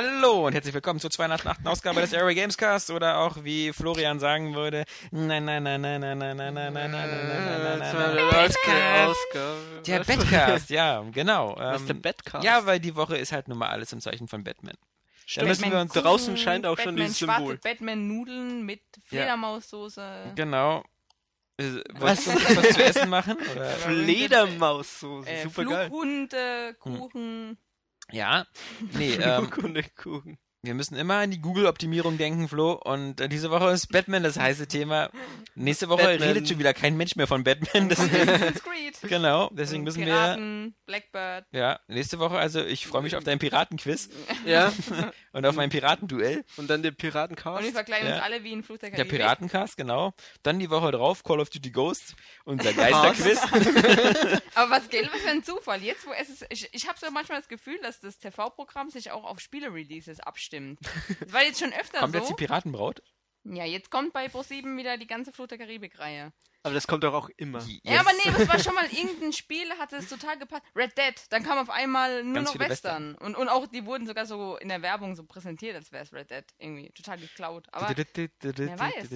Hallo und herzlich willkommen zur 208. Ausgabe des Airway Gamescast oder auch wie Florian sagen würde, nein, nein, nein, nein, nein, nein, nein, nein, nein, nein, nein, nein, nein, nein, nein, der Betcast, ja, genau. Was ist der Betcast? Ja, weil die Woche ist halt nun mal alles im Zeichen von Batman. Da müssen wir uns draußen scheint auch schon dieses schwarze Symbol. Batman-Nudeln mit Fledermaussoße. Genau. Äh, Wolltest du uns was zu essen machen? Fledermaussoße, Äh, super geil. Flughunde, Kuchen. Ja, nee, ähm, wir müssen immer an die Google-Optimierung denken, Flo. Und äh, diese Woche ist Batman das heiße Thema. Nächste Woche Batman. redet schon wieder kein Mensch mehr von Batman. Das, Assassin's Creed. genau, deswegen müssen wir... Piraten, Blackbird. Ja, nächste Woche, also ich freue mich auf dein Piratenquiz Ja, und auf mein Piratenduell. und dann der Und Piratencast. wir verkleiden Ja. uns alle wie ein Flug der. Piratencast, genau. Dann die Woche drauf Call of Duty Ghosts, unser Geisterquiz. Aber was gilt, was für ein Zufall. Jetzt, wo es ist, ich, ich habe so manchmal das Gefühl, dass das TV-Programm sich auch auf Spiele-Releases abstimmt. Das war jetzt schon öfter Kommt so. jetzt die Piratenbraut? Ja, jetzt kommt bei Pro7 wieder die ganze Flut der Karibik-Reihe. Aber das kommt doch auch immer. Ja, aber nee, das war schon mal irgendein Spiel, hat es total gepasst. Red Dead, dann kam auf einmal nur Ganz noch viele Western. Und, und auch, die wurden sogar so in der Werbung so präsentiert, als wäre es Red Dead. Irgendwie total geklaut. Aber weiß.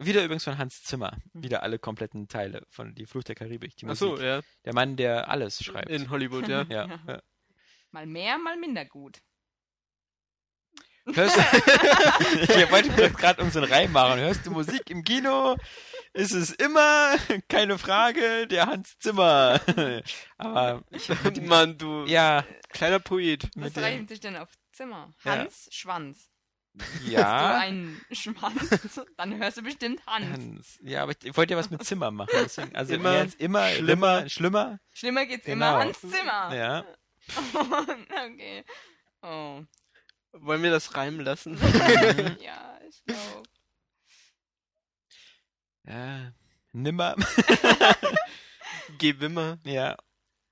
Wieder übrigens von Hans Zimmer. Wieder alle kompletten Teile von Die Flucht der Karibik. Die Ach so, Musik. ja. Der Mann, der alles schreibt. In Hollywood, ja. ja. ja. mal mehr, mal minder gut. Hörst du, ich wollte gerade unseren Reim machen. Hörst du Musik im Kino? Ist es immer, keine Frage, der Hans Zimmer. Aber ich, Mann, du ja, kleiner Poet. Was reimt sich denn auf Zimmer? Ja. Hans Schwanz. Hast du ja, einen Schwanz? Dann hörst du bestimmt Hans. Hans. Ja, aber ich wollte ja was mit Zimmer machen. Deswegen, also Immer immer, jetzt immer, schlimmer. schlimmer, schlimmer. Schlimmer geht's Genau. immer Hans Zimmer. Ja. okay. Oh. Wollen wir das reimen lassen? Ja, ich glaube. ja. Nimmer. Gewimmer. Ja.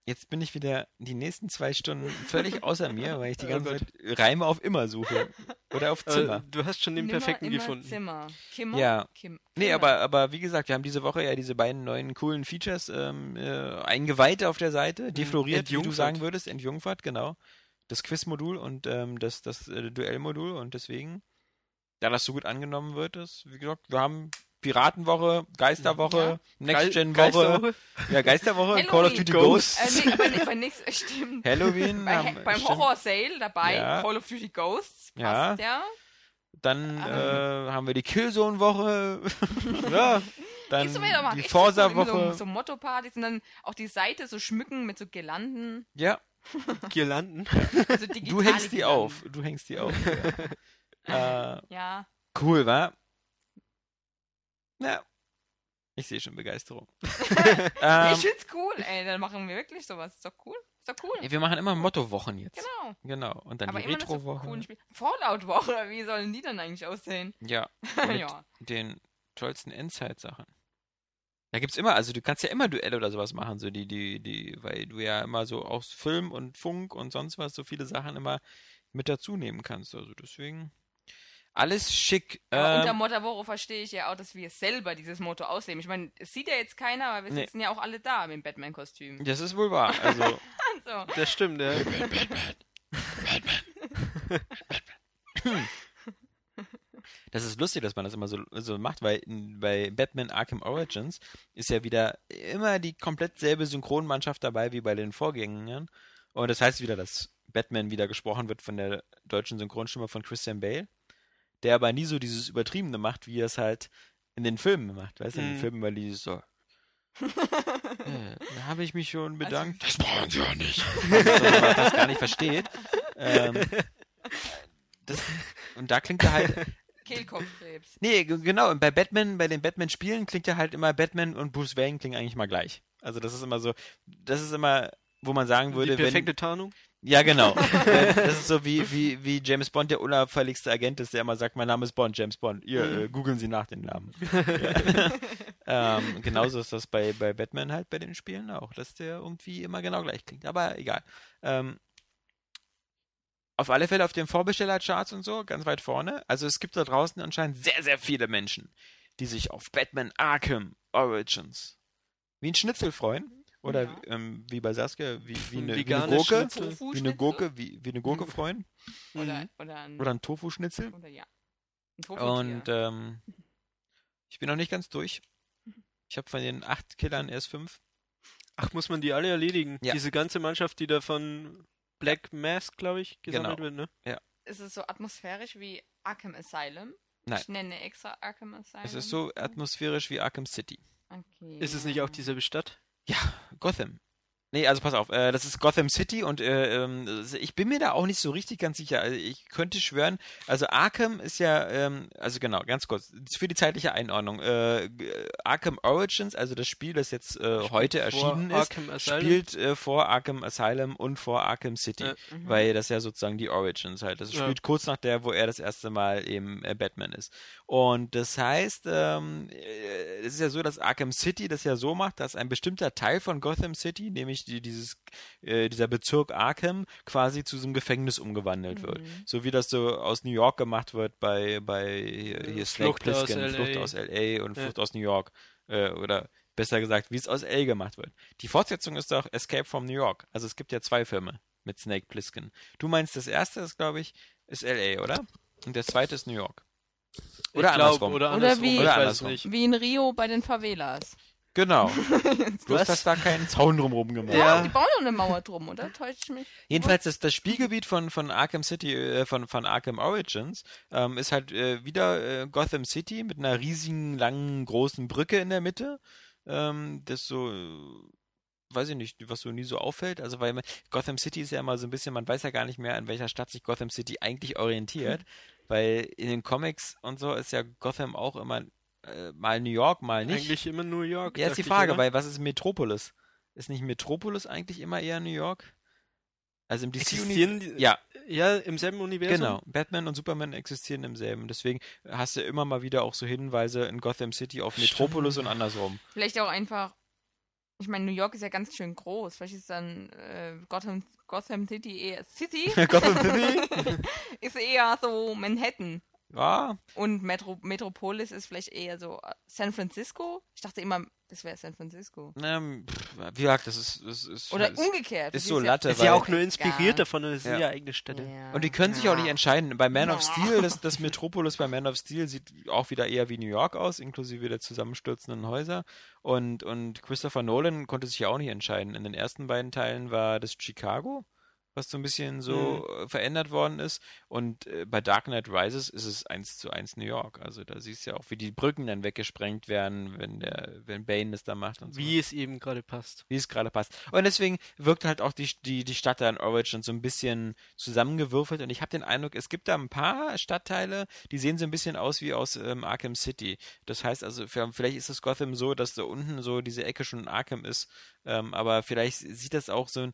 Jetzt bin ich wieder die nächsten zwei Stunden völlig außer mir, weil ich die Oh ganze. Zeit Reime auf immer suche. Oder auf Äh, Zimmer. du hast schon den Nimmer, perfekten immer gefunden. Zimmer. Kimmer? Ja. Kim Nee, aber, aber wie gesagt, wir haben diese Woche ja diese beiden neuen coolen Features ähm, äh, eingeweiht auf der Seite, defloriert, wie du sagen würdest, entjungfert, genau. Das Quiz-Modul und ähm, das, das äh, Duell-Modul und deswegen, da das so gut angenommen wird, ist, wie gesagt, wir haben Piratenwoche, Geisterwoche, Next-Gen-Woche, Geisterwoche. ja, Geisterwoche. Call of Duty Ghosts. Ghosts, Äh, nee, aber nix, stimmt. Halloween, Bei, haben, beim stimmt. Horror Sale dabei, Ja. Call of Duty Ghosts, Ja. passt ja. dann Ah. äh, haben wir die Killzone-Woche, ja, dann die echt Forza-Woche, So, so Motto-Partys und dann auch die Seite so schmücken mit so Girlanden. ja, Girlanden. Also Du hängst die Girlanden. auf. Du hängst die auf. Ja. äh, Ja. cool, wa? Ja. Ich sehe schon Begeisterung. ähm, ich find's cool, ey. Dann machen wir wirklich sowas. Ist doch cool. Ist doch cool. ja, wir machen immer Mottowochen jetzt. Genau. Genau. Und dann Aber die so Retro-Woche. Fallout-Woche, wie sollen die dann eigentlich aussehen? ja. Mit ja. den tollsten Endzeit-Sachen. Da gibt's immer, also du kannst ja immer Duelle oder sowas machen, so die, die, die, weil du ja immer so aus Film und Funk und sonst was so viele Sachen immer mit dazu nehmen kannst. Also deswegen alles schick. Aber Ähm, unter Motto verstehe ich ja auch, dass wir selber dieses Motto ausleben. Ich meine, es sieht ja jetzt keiner, aber wir Nee. sitzen ja auch alle da mit dem Batman-Kostüm. das ist wohl wahr. Also Also, Das stimmt, ja. Das ist lustig, dass man das immer so, so macht, weil bei Batman Arkham Origins ist ja wieder immer die komplett selbe Synchronmannschaft dabei wie bei den Vorgängern. Und das heißt wieder, dass Batman wieder gesprochen wird von der deutschen Synchronstimme von Christian Bale, der aber nie so dieses Übertriebene macht, wie er es halt in den Filmen macht. Weißt du, in den Mhm. Filmen, weil die so. äh, da habe ich mich schon bedankt. Das brauchen Sie auch nicht. Also, dass man das gar nicht versteht. Ähm, das, und da klingt er halt Kehlkopfkrebs. Nee, genau. Und bei Batman, bei den Batman-Spielen klingt ja halt immer Batman und Bruce Wayne klingen eigentlich mal gleich. Also das ist immer so, das ist immer, wo man sagen Die würde, perfekte wenn. Tarnung. Ja, genau. Das ist so wie, wie, wie James Bond der unauffälligste Agent ist, der immer sagt, mein Name ist Bond, James Bond. Ihr, Mhm. äh, googeln Sie nach den Namen. ja. ähm, genauso ist das bei, bei Batman halt bei den Spielen auch, dass der irgendwie immer genau gleich klingt. Aber egal. Ähm, auf alle Fälle auf den Vorbestellercharts und so, ganz weit vorne. Also es gibt da draußen anscheinend sehr, sehr viele Menschen, die sich auf Batman Arkham Origins wie ein Schnitzel freuen. Oder Ja. ähm, wie bei Saskia, wie, wie, eine, wie eine Gurke. Wie eine? Gurke, wie, wie eine Gurke freuen. Oder, Mhm. oder ein, Oder ein Tofu-Schnitzel. oder ja. Ein. Und ähm, ich bin noch nicht ganz durch. Ich habe von den acht Killern erst fünf. Ach, muss man die alle erledigen? Ja. Diese ganze Mannschaft, die da von Black Mask, glaube ich, gesammelt Genau. wird, ne? ist es so atmosphärisch wie Arkham Asylum? Nein. Ich nenne extra Arkham Asylum. Es ist so atmosphärisch wie Arkham City. Okay. Ist es nicht auch dieselbe Stadt? Ja, Gotham. Nee, also pass auf, äh, das ist Gotham City und äh, ähm, ich bin mir da auch nicht so richtig ganz sicher. Also ich könnte schwören, also Arkham ist ja, ähm, also genau, ganz kurz, für die zeitliche Einordnung. Äh, g- Arkham Origins, also das Spiel, das jetzt äh, heute erschienen ist, spielt äh, vor Arkham Asylum und vor Arkham City. Ja. Mhm. Weil das ja sozusagen die Origins halt. Das Ja. spielt kurz nach der, wo er das erste Mal eben äh, Batman ist. Und das heißt, ähm, äh, es ist ja so, dass Arkham City das ja so macht, dass ein bestimmter Teil von Gotham City, nämlich die, dieses, äh, dieser Bezirk Arkham, quasi zu so einem Gefängnis umgewandelt wird. Mhm. So wie das so aus New York gemacht wird bei, bei hier, Ja, hier Snake Flucht aus Plissken, Flucht LA. aus LA und Ja. Flucht aus New York. Äh, oder besser gesagt, wie es aus L gemacht wird. Die Fortsetzung ist doch Escape from New York. Also es gibt ja zwei Filme mit Snake Plissken. Du meinst, das erste ist, glaube ich, ist LA, oder? Und der zweite ist New York. Oder ich glaub, andersrum. Oder Oder andersrum. wie- ich Oder weiß andersrum. nicht. Wie in Rio bei den Favelas. Genau. Bloß, Was? dass da kein Zaun drumherum gemacht Ja. Die bauen doch eine Mauer drum, oder? Täuscht ich mich? Jedenfalls das, das Spielgebiet von, von Arkham City, äh, von, von Arkham Origins, ähm, ist halt äh, wieder äh, Gotham City mit einer riesigen, langen, großen Brücke in der Mitte. Ähm, das so, äh, weiß ich nicht, was so nie so auffällt. Also weil man, Gotham City ist ja immer so ein bisschen, man weiß ja gar nicht mehr, an welcher Stadt sich Gotham City eigentlich orientiert. Weil in den Comics und so ist ja Gotham auch immer äh, mal New York, mal nicht. Eigentlich immer New York. Ja, ist die Frage, weil was ist Metropolis? Ist nicht Metropolis eigentlich immer eher New York? Also im DC Existieren die, Ja, ja, im selben Universum? genau. Batman und Superman existieren im selben. Deswegen hast du immer mal wieder auch so Hinweise in Gotham City auf Stimmt. Metropolis und andersrum. Vielleicht auch einfach. Ich meine, New York ist ja ganz schön groß. Vielleicht ist dann äh, Gotham, Gotham City eher. City Gotham City? ist eher so Manhattan. Ja, Und Metro, Metropolis ist vielleicht eher so äh, San Francisco. Ich dachte immer, das wäre San Francisco. ähm, pff, wie gesagt, das ist, das ist, Oder ist, umgekehrt. ist das so ja- Latte, Ist ja auch nur inspiriert Ja. davon, und es sind Ja. ja eigene Städte. Ja. Und die können sich auch nicht Ja. entscheiden. Bei Man of Ja. Steel, das, das Metropolis bei Man of Steel sieht auch wieder eher wie New York aus, inklusive der zusammenstürzenden Häuser. Und, und Christopher Nolan konnte sich ja auch nicht entscheiden. In den ersten beiden Teilen war das Chicago, was so ein bisschen so äh, verändert worden ist. Und äh, bei Dark Knight Rises ist es eins zu eins New York. Also da siehst du ja auch, wie die Brücken dann weggesprengt werden, wenn der, wenn Bane das da macht und so Wie es eben gerade passt. wie es gerade passt. Und deswegen wirkt halt auch die, die, die Stadt da in Origins so ein bisschen zusammengewürfelt. Und ich habe den Eindruck, es gibt da ein paar Stadtteile, die sehen so ein bisschen aus wie aus ähm, Arkham City. Das heißt also, vielleicht ist es Gotham so, dass da unten so diese Ecke schon Arkham ist. Ähm, aber vielleicht sieht das auch so ein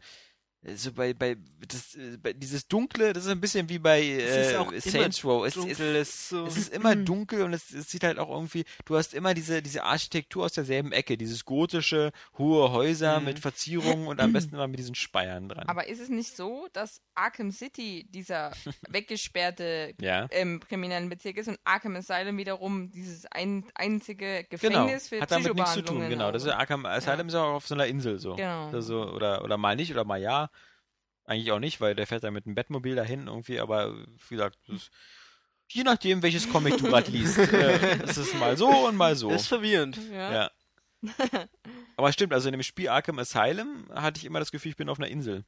so bei, bei, das, äh, bei dieses Dunkle, das ist ein bisschen wie bei Es ist äh, Saints Row. Es, es, ist so. es ist immer dunkel und es, es sieht halt auch irgendwie, du hast immer diese, diese Architektur aus derselben Ecke, dieses gotische, hohe Häuser Mhm. mit Verzierungen und am besten immer mit diesen Speiern dran. Aber ist es nicht so, dass Arkham City dieser weggesperrte ja, ähm, kriminellen Bezirk ist und Arkham Asylum wiederum dieses ein, einzige genau. Gefängnis für Hat damit nichts zu tun, genau. Das ist. Arkham Asylum ist auch auf so einer Insel so. Genau. Also, oder, oder mal nicht oder mal ja. Eigentlich auch nicht, weil der fährt da mit einem Bettmobil dahin irgendwie, aber wie gesagt, ist, je nachdem, welches Comic du gerade liest, äh, ist es mal so und mal so. Ist verwirrend. Ja. Ja. Aber stimmt, also in dem Spiel Arkham Asylum hatte ich immer das Gefühl, ich bin auf einer Insel.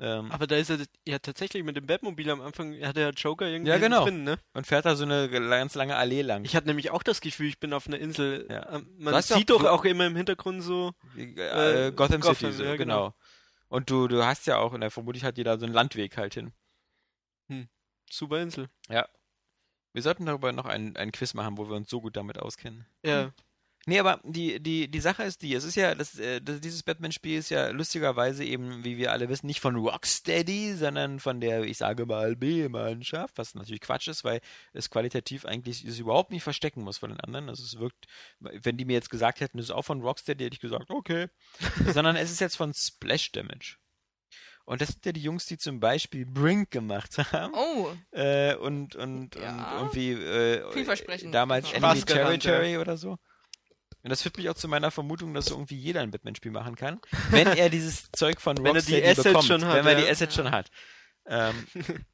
Ähm, Aber da ist er ja tatsächlich mit dem Batmobil am Anfang, hat der Joker irgendwie Ja, genau. drin, ne? und fährt da so eine ganz lange Allee lang. Ich hatte nämlich auch das Gefühl, ich bin auf einer Insel. Ja. Ähm, Man sieht doch auch immer im Hintergrund so. äh, äh, Gotham, Gotham, City, so, ja, genau. genau. Und du, du hast ja auch, in der vermutlich hat jeder so einen Landweg halt hin. Super Insel. Wir sollten darüber noch ein, ein Quiz machen, wo wir uns so gut damit auskennen. Ja. Nee, aber die, die, die Sache ist die, es ist ja, das, äh, das, dieses Batman-Spiel ist ja lustigerweise eben, wie wir alle wissen, nicht von Rocksteady, sondern von der, ich sage mal, B-Mannschaft, was natürlich Quatsch ist, weil es qualitativ eigentlich es überhaupt nicht verstecken muss von den anderen. Also es wirkt, wenn die mir jetzt gesagt hätten, das ist auch von Rocksteady, hätte ich gesagt, okay. sondern es ist jetzt von Splash Damage. Und das sind ja die Jungs, die zum Beispiel Brink gemacht haben. Oh, Äh, und, und, Ja. und irgendwie äh, Vielversprechend. damals Spaß Enemy Territory oder so. Und das führt mich auch zu meiner Vermutung, dass so irgendwie jeder ein Batman-Spiel machen kann, wenn er dieses Zeug von Wenn er die Rocksteady Assets bekommt, schon hat, wenn er die ja. Assets schon hat. Ähm,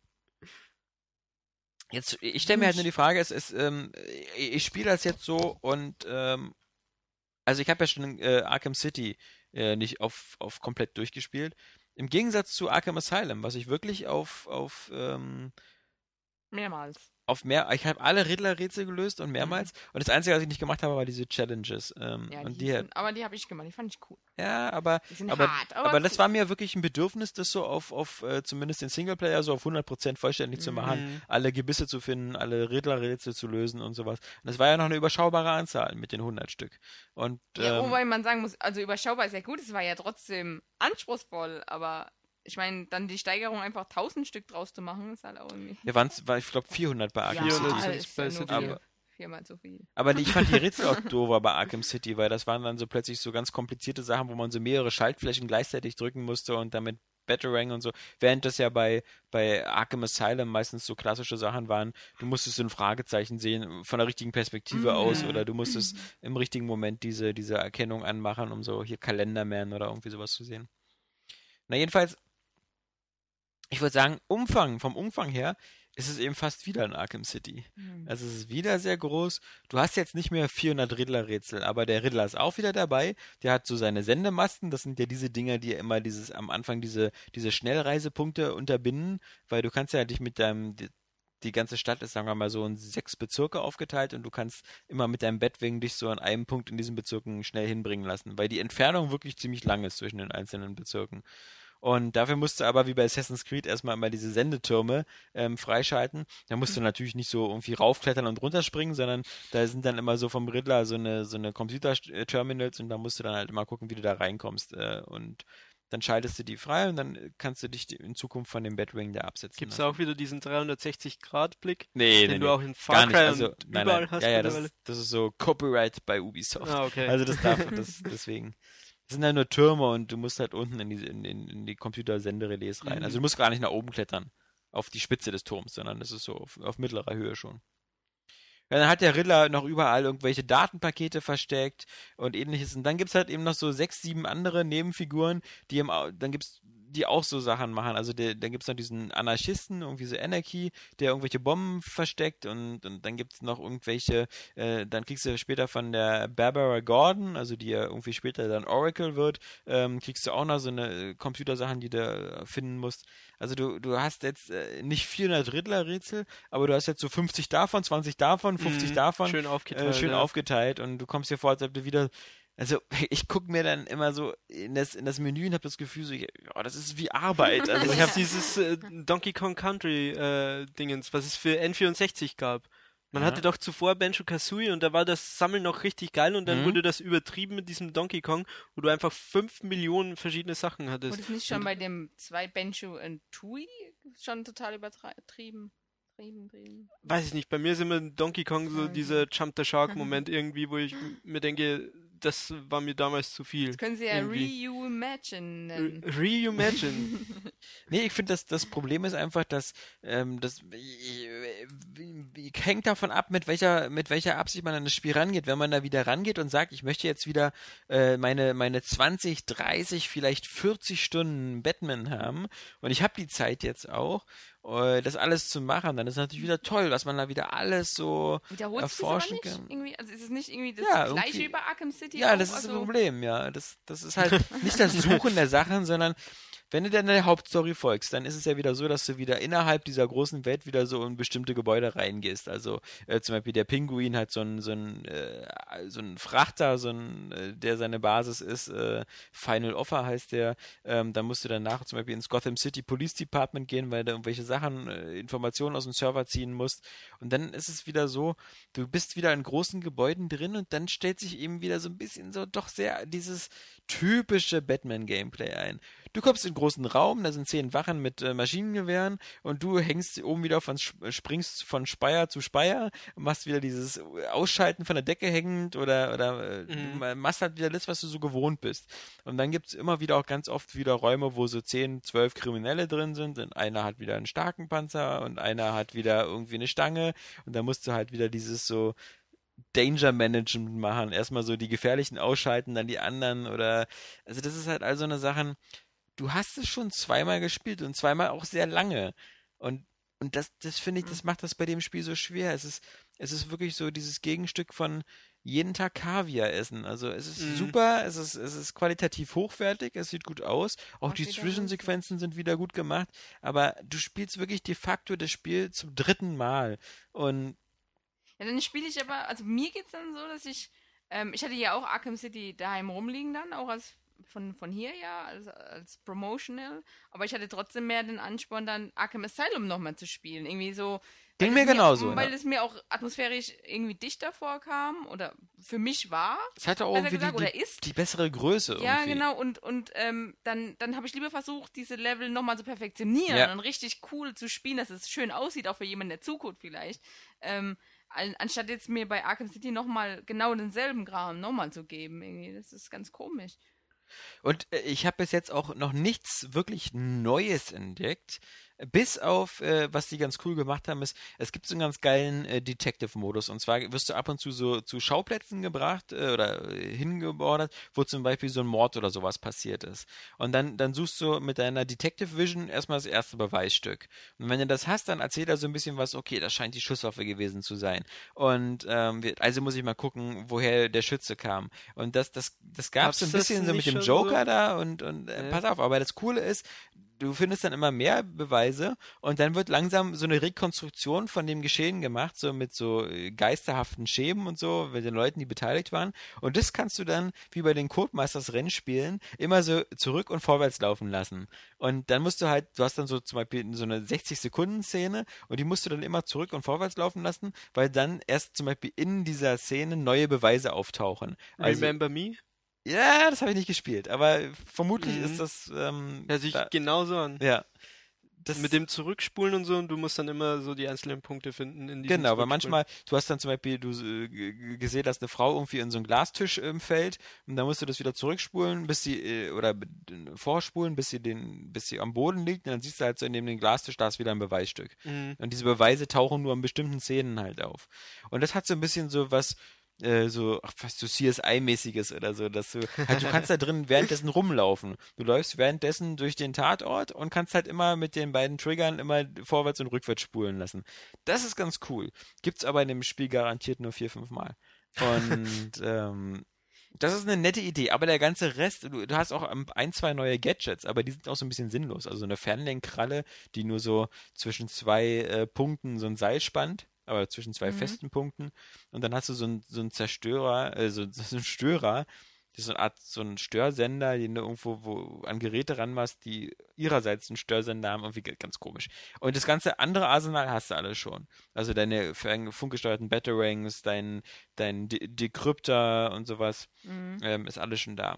jetzt, ich stelle mir halt nur die Frage, es ist, ähm, ich, ich spiele das jetzt so und ähm, also ich habe ja schon äh, Arkham City äh, nicht auf, auf komplett durchgespielt. Im Gegensatz zu Arkham Asylum, was ich wirklich auf, auf ähm, Mehrmals. Auf mehr, ich habe alle Riddler-Rätsel gelöst und mehrmals. Und das Einzige, was ich nicht gemacht habe, war diese Challenges. Ähm, Ja, und die die, sind, aber die habe ich gemacht, die fand ich cool. ja, aber, Die sind aber, hart, aber, aber, das war mir wirklich ein Bedürfnis, das so auf, auf äh, zumindest den Singleplayer so auf 100% vollständig zu machen, Mhm. alle Gebisse zu finden, alle Riddler-Rätsel zu lösen und sowas. Und das war ja noch eine überschaubare Anzahl mit den 100 Stück. Und Ja, ähm, wobei man sagen muss, also überschaubar ist ja gut, es war ja trotzdem anspruchsvoll, aber ich meine, dann die Steigerung einfach 1000 Stück draus zu machen, ist halt auch irgendwie. ja, waren's, war ich glaube 400 bei Arkham ja, 400 City. sind ist ja bei nur City, aber- viermal so viel. Aber ich fand die Rätsel auch doofer bei Arkham City, weil das waren dann so plötzlich so ganz komplizierte Sachen, wo man so mehrere Schaltflächen gleichzeitig drücken musste und damit Batarang und so, während das ja bei, bei Arkham Asylum meistens so klassische Sachen waren, du musstest so ein Fragezeichen sehen von der richtigen Perspektive Mhm. aus oder du musstest im richtigen Moment diese, diese Erkennung anmachen, um so hier Kalenderman oder irgendwie sowas zu sehen. Na jedenfalls, ich würde sagen, Umfang, vom Umfang her, ist es eben fast wieder ein Arkham City. Hm. Also es ist wieder sehr groß. Du hast jetzt nicht mehr 400 Riddler-Rätsel, aber der Riddler ist auch wieder dabei. Der hat so seine Sendemasten. Das sind ja diese Dinger, die immer dieses am Anfang diese diese Schnellreisepunkte unterbinden, weil du kannst ja dich mit deinem die, die ganze Stadt ist, sagen wir mal, so in sechs Bezirke aufgeteilt und du kannst immer mit deinem Bettwing dich so an einem Punkt in diesen Bezirken schnell hinbringen lassen, weil die Entfernung wirklich ziemlich lang ist zwischen den einzelnen Bezirken. Und dafür musst du aber wie bei Assassin's Creed erstmal immer diese Sendetürme ähm, freischalten. Da musst du natürlich nicht so irgendwie raufklettern und runterspringen, sondern da sind dann immer so vom Riddler so eine, so eine Computerterminals und da musst du dann halt immer gucken, wie du da reinkommst. Äh, und dann schaltest du die frei und dann kannst du dich in Zukunft von dem Batwing da absetzen. Gibt es auch wieder diesen 360-Grad-Blick, Nee, den nee, du nee. auch in Far. Cry Also, und nein, überall nein. hast Ja, ja, das, das ist so Copyright bei Ubisoft. Ah, okay. Also das darf, das, deswegen. Das sind ja nur Türme und du musst halt unten in die, in, in, die Computersenderelais rein. Mhm. Also du musst gar nicht nach oben klettern, auf die Spitze des Turms, sondern das ist so auf, auf mittlerer Höhe schon. Ja, dann hat der Riddler noch überall irgendwelche Datenpakete versteckt und ähnliches. Und dann gibt's halt eben noch so sechs, sieben andere Nebenfiguren, die im, dann gibt's die auch so Sachen machen. Also der, dann gibt's noch diesen Anarchisten, irgendwie so Anarchy, der irgendwelche Bomben versteckt und, und dann gibt's noch irgendwelche, äh, dann kriegst du später von der Barbara Gordon, also die ja irgendwie später dann Oracle wird, ähm, kriegst du auch noch so eine äh, Computersachen, die du finden musst. Also du, du hast jetzt äh, nicht 400 Riddler-Rätsel, aber du hast jetzt so 50 davon, 20 davon, 50 Mhm, davon Schön aufgeteilt. äh, schön ja. aufgeteilt und du kommst dir vor, als ob du wieder. Also ich gucke mir dann immer so in das, in das Menü und habe das Gefühl, so, ja, das ist wie Arbeit. Also ich habe dieses äh, Donkey Kong Country äh, Dingens, was es für N64 gab. Man Ja. hatte doch zuvor Banjo Kazooie und da war das Sammeln noch richtig geil und dann Mhm. wurde das übertrieben mit diesem Donkey Kong, wo du einfach fünf Millionen verschiedene Sachen hattest. Wurde es nicht schon bei dem zwei Benjo und Tui schon total übertrieben? Trieben, trieben. Weiß ich nicht, bei mir ist immer Donkey Kong so Mhm. dieser Jump the Shark Moment irgendwie, wo ich mir denke, das war mir damals zu viel. Das können sie ja. Reimagine nennen. Reimagine. Nee, ich finde, das, das Problem ist einfach, dass ähm, das äh, hängt davon ab, mit welcher, mit welcher Absicht man an das Spiel rangeht. Wenn man da wieder rangeht und sagt, ich möchte jetzt wieder äh, meine, meine 20, 30, vielleicht 40 Stunden Batman haben und ich habe die Zeit jetzt auch, äh, das alles zu machen, dann ist es natürlich wieder toll, dass man da wieder alles so Wiederholt sich das aber erforschen nicht? kann. Irgendwie, also ist es nicht irgendwie das Ja, gleiche wie bei Arkham City? Ja, auch? das ist also, ein Problem, ja. Das, das ist halt nicht das Suchen der Sachen, sondern wenn du dann der Hauptstory folgst, dann ist es ja wieder so, dass du wieder innerhalb dieser großen Welt wieder so in bestimmte Gebäude reingehst. Also äh, zum Beispiel der Pinguin hat so einen so äh, so einen Frachter, so einen, äh, der seine Basis ist. Äh, Final Offer heißt der. Ähm, da musst du danach zum Beispiel ins Gotham City Police Department gehen, weil du irgendwelche Sachen, äh, Informationen aus dem Server ziehen musst. Und dann ist es wieder so, du bist wieder in großen Gebäuden drin und dann stellt sich eben wieder so ein bisschen so doch sehr dieses typische Batman-Gameplay ein. Du kommst in einen großen Raum, da sind zehn Wachen mit äh, Maschinengewehren und du hängst oben wieder von, Sp- springst von Speier zu Speier, machst wieder dieses Ausschalten von der Decke hängend oder, oder äh, Mhm. du machst halt wieder das, was du so gewohnt bist. Und dann gibt es immer wieder auch ganz oft wieder Räume, wo so 10, 12 Kriminelle drin sind und einer hat wieder einen starken Panzer und einer hat wieder irgendwie eine Stange und da musst du halt wieder dieses so Danger Management machen. Erstmal so die gefährlichen ausschalten, dann die anderen oder also das ist halt all so eine Sachen. Du hast es schon zweimal gespielt und zweimal auch sehr lange. Und und das, das finde ich, das macht das bei dem Spiel so schwer. Es ist, es ist wirklich so dieses Gegenstück von jeden Tag Kaviar essen. Also es ist Mhm. super, es ist, es ist qualitativ hochwertig, es sieht gut aus. Auch Was die Zwischensequenzen sind wieder gut gemacht. Aber du spielst wirklich de facto das Spiel zum dritten Mal. Und Ja, dann spiele ich aber, also mir geht's dann so, dass ich, ähm, ich hatte ja auch Arkham City daheim rumliegen dann, auch als von, von hier ja, als, als Promotional, aber ich hatte trotzdem mehr den Ansporn, dann Arkham Asylum nochmal zu spielen. Irgendwie so. Ging weil mir es genauso, Weil ja. es mir auch atmosphärisch irgendwie dichter vorkam oder für mich war. es hatte auch irgendwie gesagt, die, oder ist. die bessere Größe. Ja, irgendwie. genau, und, und ähm, dann, dann habe ich lieber versucht, diese Level nochmal zu perfektionieren Ja. und richtig cool zu spielen, dass es schön aussieht, auch für jemanden, der zuguckt vielleicht. Ähm, anstatt jetzt mir bei Arkham City nochmal genau denselben Kram nochmal zu geben. Irgendwie. Das ist ganz komisch. Und äh, ich habe bis jetzt auch noch nichts wirklich Neues entdeckt. Bis auf, äh, was die ganz cool gemacht haben, ist, es gibt so einen ganz geilen äh, Detective-Modus. Und zwar wirst du ab und zu so zu Schauplätzen gebracht äh, oder äh, hingeordert, wo zum Beispiel so ein Mord oder sowas passiert ist. Und dann, dann suchst du mit deiner Detective Vision erstmal das erste Beweisstück. Und wenn du das hast, dann erzählt er so ein bisschen was, okay, das scheint die Schusswaffe gewesen zu sein. Und ähm, also muss ich mal gucken, woher der Schütze kam. Und das, das, das gab es so ein bisschen so mit dem Joker so? da und, und äh, Ja. pass auf, aber das Coole ist, du findest dann immer mehr Beweise und dann wird langsam so eine Rekonstruktion von dem Geschehen gemacht, so mit so äh, geisterhaften Schemen und so, mit den Leuten, die beteiligt waren. Und das kannst du dann, wie bei den Codemasters Rennspielen, immer so zurück und vorwärts laufen lassen. Und dann musst du halt, du hast dann so zum Beispiel so eine 60-Sekunden-Szene und die musst du dann immer zurück und vorwärts laufen lassen, weil dann erst zum Beispiel in dieser Szene neue Beweise auftauchen. Also, Remember Me? Ja, das habe ich nicht gespielt, aber vermutlich Mhm. ist das. Ähm, Hört sich da, genauso an. ja. Das, Mit dem Zurückspulen und so und du musst dann immer so die einzelnen Punkte finden in Genau, weil manchmal, du hast dann zum Beispiel du, äh, gesehen, dass eine Frau irgendwie in so einen Glastisch ähm, fällt und dann musst du das wieder zurückspulen, bis sie, äh, oder vorspulen, bis sie den, bis sie am Boden liegt und dann siehst du halt so in dem Glastisch, da ist wieder ein Beweisstück. Mhm. Und diese Beweise tauchen nur in bestimmten Szenen halt auf. Und das hat so ein bisschen so was, äh, so, ach, was so CSI-mäßiges oder so, dass du, halt, du kannst da drin währenddessen rumlaufen. Du läufst währenddessen durch den Tatort und kannst halt immer mit den beiden Triggern immer vorwärts und rückwärts spulen lassen. Das ist ganz cool. Gibt's aber in dem Spiel garantiert nur vier, fünf Mal. Und, ähm, das ist eine nette Idee, aber der ganze Rest, du, du hast auch ein, zwei neue Gadgets, aber die sind auch so ein bisschen sinnlos. Also eine Fernlenkkralle, die nur so zwischen zwei äh, Punkten so ein Seil spannt, aber zwischen zwei Mhm. festen Punkten. Und dann hast du so einen so einen Zerstörer, äh, so, so einen Störer, das ist so eine Art, so ein Störsender, den du irgendwo wo, an Geräte ranmachst, die ihrerseits einen Störsender haben, irgendwie ganz komisch. Und das ganze andere Arsenal hast du alles schon. Also deine funkgesteuerten Batarangs, dein, dein De Decrypter und sowas, Mhm. ähm, ist alles schon da.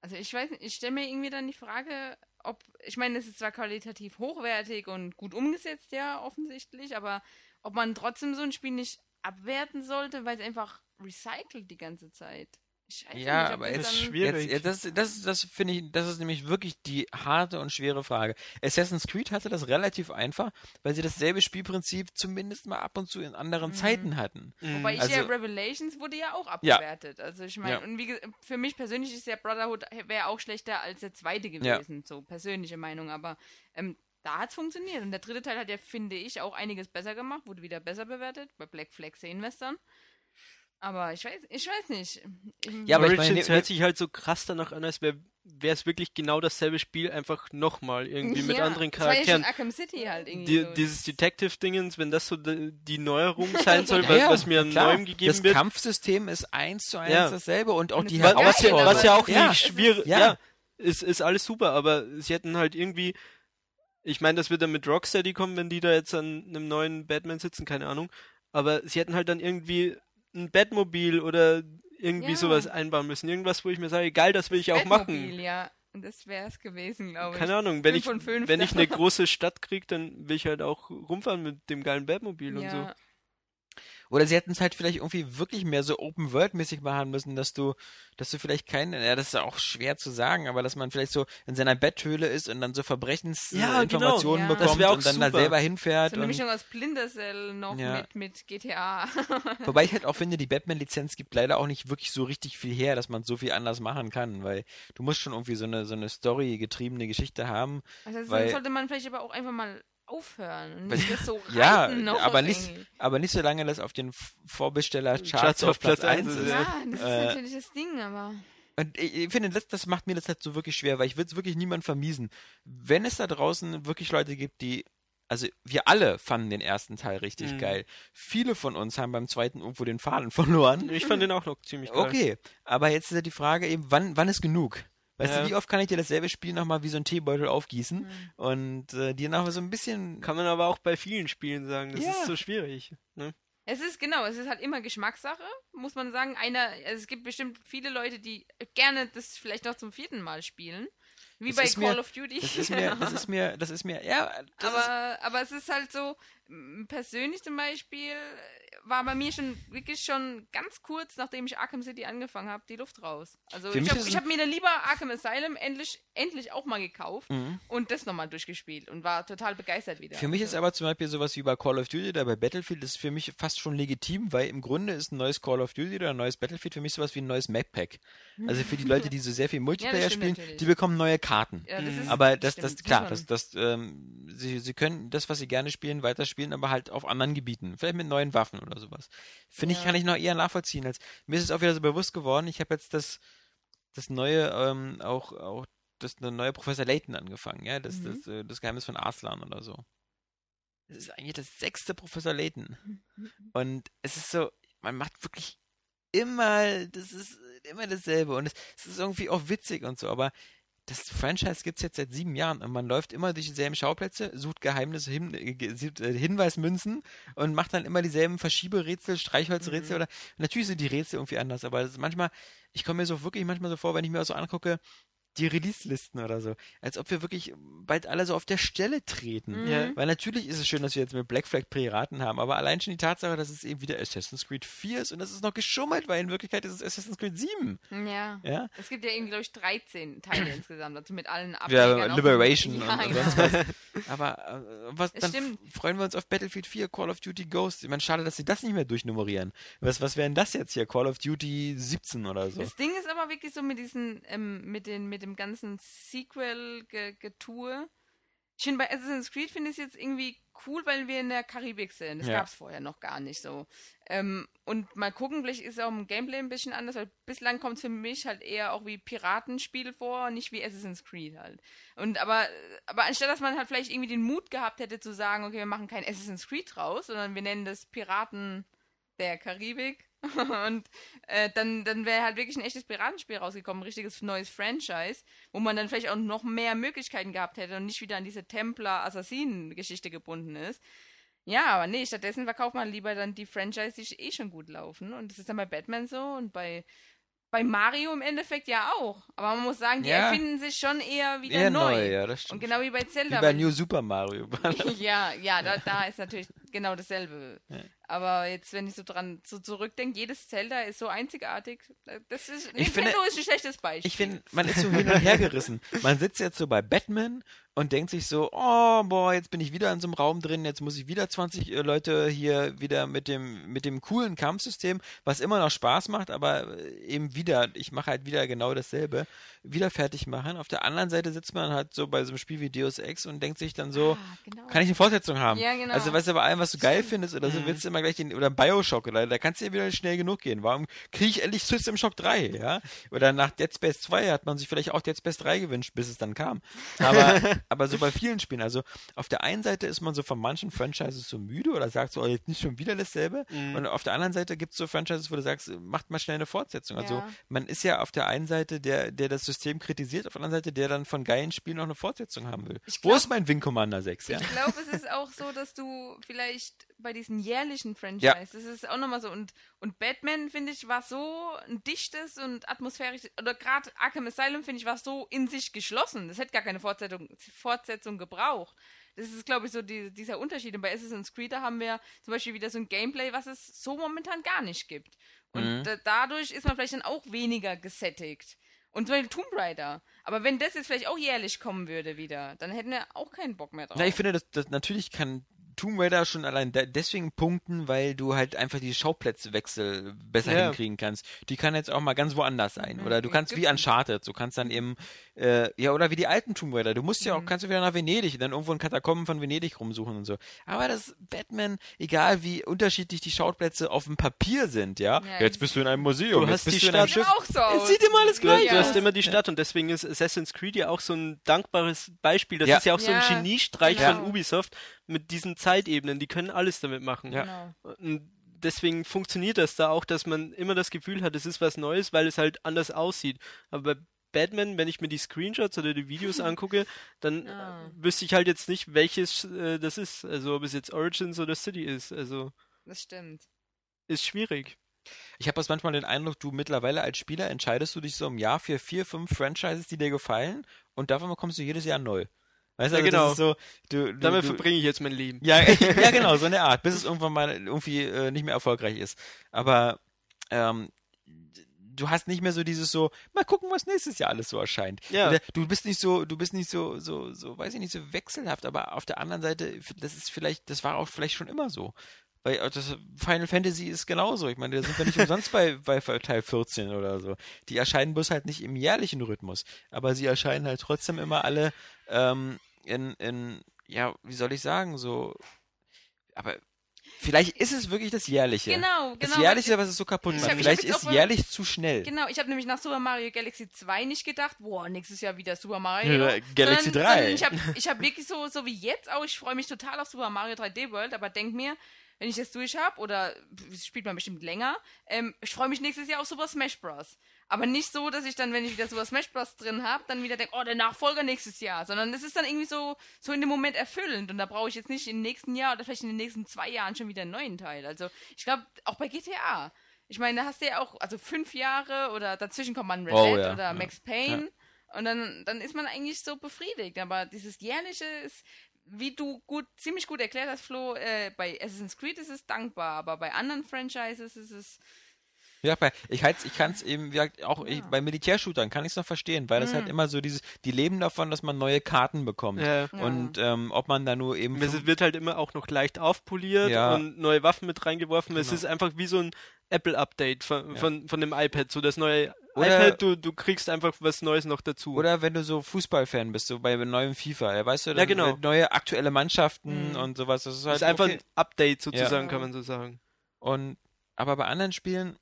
Also ich weiß nicht, ich stelle mir irgendwie dann die Frage, ob, ich meine, es ist zwar qualitativ hochwertig und gut umgesetzt, ja, offensichtlich, aber ob man trotzdem so ein Spiel nicht abwerten sollte, weil es einfach recycelt die ganze Zeit. Ich weiß Ja, aber das jetzt dann, schwierig. Jetzt, ja, das, das, das finde ich, das ist nämlich wirklich die harte und schwere Frage. Assassin's Creed hatte das relativ einfach, weil sie dasselbe Spielprinzip zumindest mal ab und zu in anderen Mhm. Zeiten hatten. Mhm. Wobei ich Also- ja Revelations wurde ja auch Ja. abgewertet. Also ich meine, Ja. und wie für mich persönlich ist ja Brotherhood wäre auch schlechter als der zweite gewesen, so persönliche Meinung, aber ähm, da hat es funktioniert. Und der dritte Teil hat ja, finde ich, auch einiges besser gemacht, wurde wieder besser bewertet. Bei Black Flag sehen dann. Aber ich weiß, ich weiß nicht. Ich- Ja, aber ich Origins meine, hört sich halt so krass danach an, als wäre es wirklich genau dasselbe Spiel, einfach nochmal irgendwie mit Ja, anderen das war ja Charakteren. schon Arkham City halt irgendwie. Die, so. dieses Detective-Dingens, wenn das so die, Neuerung sein soll, Ja, was, was mir an klar. Neuem gegeben das wird. Kampfsystem ist eins zu eins Ja. dasselbe und auch Und die ist Was, was, ja, auch ja, nicht schwierig, ja. ja, ist, ist alles super, aber sie hätten halt irgendwie, ich meine, das wird dann mit Rocksteady kommen, wenn die da jetzt an einem neuen Batman sitzen, keine Ahnung, aber sie hätten halt dann irgendwie ein Batmobil oder irgendwie Ja. sowas einbauen müssen, irgendwas, wo ich mir sage, geil, das will ich auch machen. Batmobil, ja. Und das wäre es gewesen, glaube ich. Keine Ahnung, wenn Fünf ich, wenn ich eine große Stadt krieg, dann will ich halt auch rumfahren mit dem geilen Batmobil und so. Oder sie hätten es halt vielleicht irgendwie wirklich mehr so Open-World-mäßig machen müssen, dass du, dass du vielleicht keinen, ja, das ist auch schwer zu sagen, aber dass man vielleicht so in seiner Betthöhle ist und dann so Verbrechensinformationen Ja, genau. Ja. Bekommt und dann da super. selber hinfährt. So eine Mischung aus Splinter Cell noch Ja. mit, mit GTA. wobei ich halt auch finde, die Batman-Lizenz gibt leider auch nicht wirklich so richtig viel her, dass man so viel anders machen kann, weil du musst schon irgendwie so eine, so eine Story-getriebene Geschichte haben. Also das Weil- sollte man vielleicht aber auch einfach mal aufhören nicht so Ja, aber nicht, aber nicht so lange das auf den Vorbesteller-Charts Charts auf Platz Platz 1 eins ist. Ja, das ist Äh, natürlich das Ding, aber Und ich, ich finde, das, das macht mir das halt so wirklich schwer, weil ich will es wirklich niemand vermiesen. Wenn es da draußen wirklich Leute gibt, die, also wir alle fanden den ersten Teil richtig Mhm. geil. Viele von uns haben beim zweiten irgendwo den Faden verloren. Ich fand den auch noch ziemlich geil. Okay, aber jetzt ist ja die Frage eben, wann, wann ist genug? Weißt Ja. du, wie oft kann ich dir dasselbe Spiel nochmal wie so ein Teebeutel aufgießen Mhm. und äh, dir nachher so ein bisschen. Kann man aber auch bei vielen Spielen sagen. Das Ja. ist so schwierig. Ne? es ist genau, es ist halt immer Geschmackssache, muss man sagen. Einer, also es gibt bestimmt viele Leute, die gerne das vielleicht noch zum vierten Mal spielen. Wie Das bei Call mir- of Duty. Das ist mir, das ist mir, das ist mir, ja, das ist, aber, aber es ist halt so, persönlich zum Beispiel, war bei mir schon wirklich schon ganz kurz, nachdem ich Arkham City angefangen habe, die Luft raus. Also Für ich habe hab mir dann lieber Arkham Asylum endlich, endlich auch mal gekauft Mhm. und das nochmal durchgespielt und war total begeistert wieder. Für mich ist aber zum Beispiel sowas wie bei Call of Duty oder bei Battlefield ist für mich fast schon legitim, weil im Grunde ist ein neues Call of Duty oder ein neues Battlefield für mich sowas wie ein neues Map-Pack. Also für die Leute, die so sehr viel Multiplayer stimmt spielen, natürlich. die bekommen neue Karten. ja, das Mhm. ist, Aber das, stimmt, das, muss klar, das, das, ähm, sie, sie können das, was sie gerne spielen, weiterspielen, aber halt auf anderen Gebieten. Vielleicht mit neuen Waffen oder sowas. Finde ich, Ja. kann ich noch eher nachvollziehen. Als, mir ist es auch wieder so bewusst geworden, ich habe jetzt das, das neue, ähm, auch, auch das neue Professor Layton angefangen, ja, das, Mhm. das, äh, das Geheimnis von Arslan oder so. Das ist eigentlich das sechste Professor Layton. Und es ist so, man macht wirklich immer, das ist immer dasselbe. Und es, es ist irgendwie auch witzig und so, aber das Franchise gibt es jetzt seit sieben Jahren und man läuft immer durch dieselben Schauplätze, sucht Geheimnisse, hin, äh, äh, Hinweismünzen und macht dann immer dieselben Verschieberätsel, Streichholzrätsel Mhm. oder natürlich sind die Rätsel irgendwie anders, aber das ist manchmal, ich komme mir so wirklich manchmal so vor, wenn ich mir das so angucke, die Release-Listen oder so, als ob wir wirklich bald alle so auf der Stelle treten. Mhm. Ja. Weil natürlich ist es schön, dass wir jetzt mit Black Flag Piraten haben, aber allein schon die Tatsache, dass es eben wieder Assassin's Creed 4 ist und das ist noch geschummelt, weil in Wirklichkeit ist es Assassin's Creed 7. Ja. Ja? Es gibt ja irgendwie, glaube ich, 13 Teile insgesamt, also mit allen Ja, Ablegern. auch. Liberation ja, und, und genau. sonst was. Aber äh, was, Es dann stimmt. freuen wir uns auf Battlefield 4, Call of Duty Ghost. Ich meine, schade, dass sie das nicht mehr durchnummerieren. Was, was wäre denn das jetzt hier? Call of Duty 17 oder so? Das Ding ist aber wirklich so mit diesen, ähm, mit den, mit dem ganzen Sequel-Getue. Ich finde bei Assassin's Creed finde ich es jetzt irgendwie cool, weil wir in der Karibik sind. Das Ja. gab es vorher noch gar nicht so. Ähm, und mal gucken, vielleicht ist auch im Gameplay ein bisschen anders, weil bislang kommt es für mich halt eher auch wie Piratenspiel vor, nicht wie Assassin's Creed halt. Und aber, aber anstatt dass man halt vielleicht irgendwie den Mut gehabt hätte zu sagen, okay, wir machen kein Assassin's Creed draus, sondern wir nennen das Piraten der Karibik. Und äh, dann, dann wäre halt wirklich ein echtes Piratenspiel rausgekommen, ein richtiges neues Franchise, wo man dann vielleicht auch noch mehr Möglichkeiten gehabt hätte und nicht wieder an diese Templar-Assassinen-Geschichte gebunden ist. Ja, aber nee, stattdessen verkauft man lieber dann die Franchise, die eh schon gut laufen. Und das ist dann bei Batman so und bei, bei Mario im Endeffekt ja auch. Aber man muss sagen, die Ja. erfinden sich schon eher wieder Eher neu. neu, ja, das Und genau wie bei Wie Zelda. bei weil- New Super Mario. ja, ja, da, da ist natürlich genau dasselbe. Ja. Aber jetzt, wenn ich so dran so zurückdenke, jedes Zelda ist so einzigartig. Das ist, Ich Nintendo finde- ist ein schlechtes Beispiel. Ich finde, man ist so hin und her gerissen. Man sitzt jetzt so bei Batman und denkt sich so, oh, boah, jetzt bin ich wieder in so einem Raum drin, jetzt muss ich wieder 20 äh, Leute hier wieder mit dem, mit dem coolen Kampfsystem, was immer noch Spaß macht, aber äh, eben wieder, ich mache halt wieder genau dasselbe, wieder fertig machen. Auf der anderen Seite sitzt man halt so bei so einem Spiel wie Deus Ex und denkt sich dann so, Ah, genau. kann ich eine Fortsetzung haben? Ja, genau. Also, weißt du, bei allem, was du geil findest oder so, Mhm. willst du immer gleich den, oder Bioshock, oder da kannst du ja wieder schnell genug gehen. Warum kriege ich endlich System Shock 3, ja? Oder nach Dead Space 2 hat man sich vielleicht auch Dead Space 3 gewünscht, bis es dann kam. Aber, aber so bei vielen Spielen, also auf der einen Seite ist man so von manchen Franchises so müde oder sagt so, oh, jetzt nicht schon wieder dasselbe. Mhm. Und auf der anderen Seite gibt es so Franchises, wo du sagst, macht mal schnell eine Fortsetzung. Also Ja. man ist ja auf der einen Seite der, der das System kritisiert, auf der anderen Seite der dann von geilen Spielen noch eine Fortsetzung haben will. Ich Wo glaub- ist mein Wing Commander 6, ja? Ich glaube, es ist auch so, dass du vielleicht bei diesen jährlichen ähnlichen Franchise. Ja. Das ist auch nochmal so. Und, und Batman, finde ich, war so ein dichtes und atmosphärisches, oder gerade Arkham Asylum, finde ich, war so in sich geschlossen. Das hätte gar keine Fortsetzung, Fortsetzung gebraucht. Das ist, glaube ich, so die, dieser Unterschied. Und bei Assassin's Creed da haben wir zum Beispiel wieder so ein Gameplay, was es so momentan gar nicht gibt. Und mhm. dadurch ist man vielleicht dann auch weniger gesättigt. Und zum Beispiel Tomb Raider. Aber wenn das jetzt vielleicht auch jährlich kommen würde wieder, dann hätten wir auch keinen Bock mehr drauf. Na, ich finde, das, das natürlich kann Tomb Raider schon allein deswegen punkten, weil du halt einfach die Schauplätzewechsel besser ja. hinkriegen kannst. Die kann jetzt auch mal ganz woanders sein. Oder du kannst wie Uncharted, du kannst dann eben, äh, ja, oder wie die alten Tomb Raider. Du musst ja auch, mhm. kannst du wieder nach Venedig, dann irgendwo in Katakomben von Venedig rumsuchen und so. Aber das Batman, egal wie unterschiedlich die Schauplätze auf dem Papier sind, ja. ja jetzt bist du in einem Museum. Du hast die Stadt. Auch so es sieht immer alles gleich Du, du hast immer die Stadt und deswegen ist Assassin's Creed ja auch so ein dankbares Beispiel. Das ist ja auch so ein Geniestreich genau. von Ubisoft mit diesen Zeitebenen. Die können alles damit machen. Ja. Genau. Und deswegen funktioniert das da auch, dass man immer das Gefühl hat, es ist was Neues, weil es halt anders aussieht. Aber bei Batman, wenn ich mir die Screenshots oder die Videos angucke, dann ah. wüsste ich halt jetzt nicht, welches äh, das ist. Also ob es jetzt Origins oder City ist. Also. Das stimmt. Ist schwierig. Ich habe manchmal den Eindruck, du mittlerweile als Spieler entscheidest du dich so im Jahr für vier, fünf Franchises, die dir gefallen und davon bekommst du jedes Jahr neu. Weißt du, ja, also genau. So, du, du, Damit verbringe ich jetzt mein Leben. Ja, ja, genau, so eine Art, bis es irgendwann mal irgendwie äh, nicht mehr erfolgreich ist. Aber ähm, du hast nicht mehr so dieses so, mal gucken, was nächstes Jahr alles so erscheint. Ja. Oder du bist nicht so, du bist nicht so, so, so, weiß ich nicht, so wechselhaft, aber auf der anderen Seite, das ist vielleicht, das war auch vielleicht schon immer so. Weil äh, das Final Fantasy ist genauso. Ich meine, da sind wir nicht umsonst bei, bei Teil 14 oder so. Die erscheinen bloß halt nicht im jährlichen Rhythmus. Aber sie erscheinen halt trotzdem immer alle ähm, in, in, ja, wie soll ich sagen, so. Aber Vielleicht ist es wirklich das Jährliche. Genau, genau. Das Jährliche, was es so kaputt macht. Vielleicht ist jährlich zu schnell. Genau, ich habe nämlich nach Super Mario Galaxy 2 nicht gedacht, boah, nächstes Jahr wieder Super Mario. Ja, Galaxy sondern, 3. Sondern ich habe ich hab wirklich so, so wie jetzt auch, ich freue mich total auf Super Mario 3D World, aber denk mir, wenn ich das durch habe, oder spielt man bestimmt länger, ähm, ich freue mich nächstes Jahr auf Super Smash Bros. Aber nicht so, dass ich dann, wenn ich wieder Super Smash Bros. drin habe, dann wieder denke, oh, der Nachfolger nächstes Jahr. Sondern es ist dann irgendwie so, so in dem Moment erfüllend. Und da brauche ich jetzt nicht im nächsten Jahr oder vielleicht in den nächsten zwei Jahren schon wieder einen neuen Teil. Also ich glaube, auch bei GTA. Ich meine, da hast du ja auch, also fünf Jahre oder dazwischen kommt man Red oh, Dead ja, oder ja, Max Payne. Ja. Und dann, dann ist man eigentlich so befriedigt. Aber dieses jährliche ist, wie du gut, ziemlich gut erklärt hast, Flo, äh, bei Assassin's Creed ist es dankbar, aber bei anderen Franchises ist es. Ja, bei, ich, halt, ich kann es eben, wie gesagt, auch ja. ich, bei Militärshootern kann ich es noch verstehen, weil mhm. das halt mhm. immer so dieses, die leben davon, dass man neue Karten bekommt. Ja. Und ähm, ob man da nur eben. Es wird halt immer auch noch leicht aufpoliert ja. und neue Waffen mit reingeworfen. Genau. Es ist einfach wie so ein Apple-Update von, von, von dem iPad, so das neue oder, iPad, du, du kriegst einfach was Neues noch dazu. Oder wenn du so Fußballfan bist, so bei neuem FIFA, ja, weißt du, ja, genau. neue aktuelle Mannschaften mhm. und sowas. Das ist, halt das ist einfach okay. ein Update sozusagen, ja. kann man so sagen. Und aber bei anderen Spielen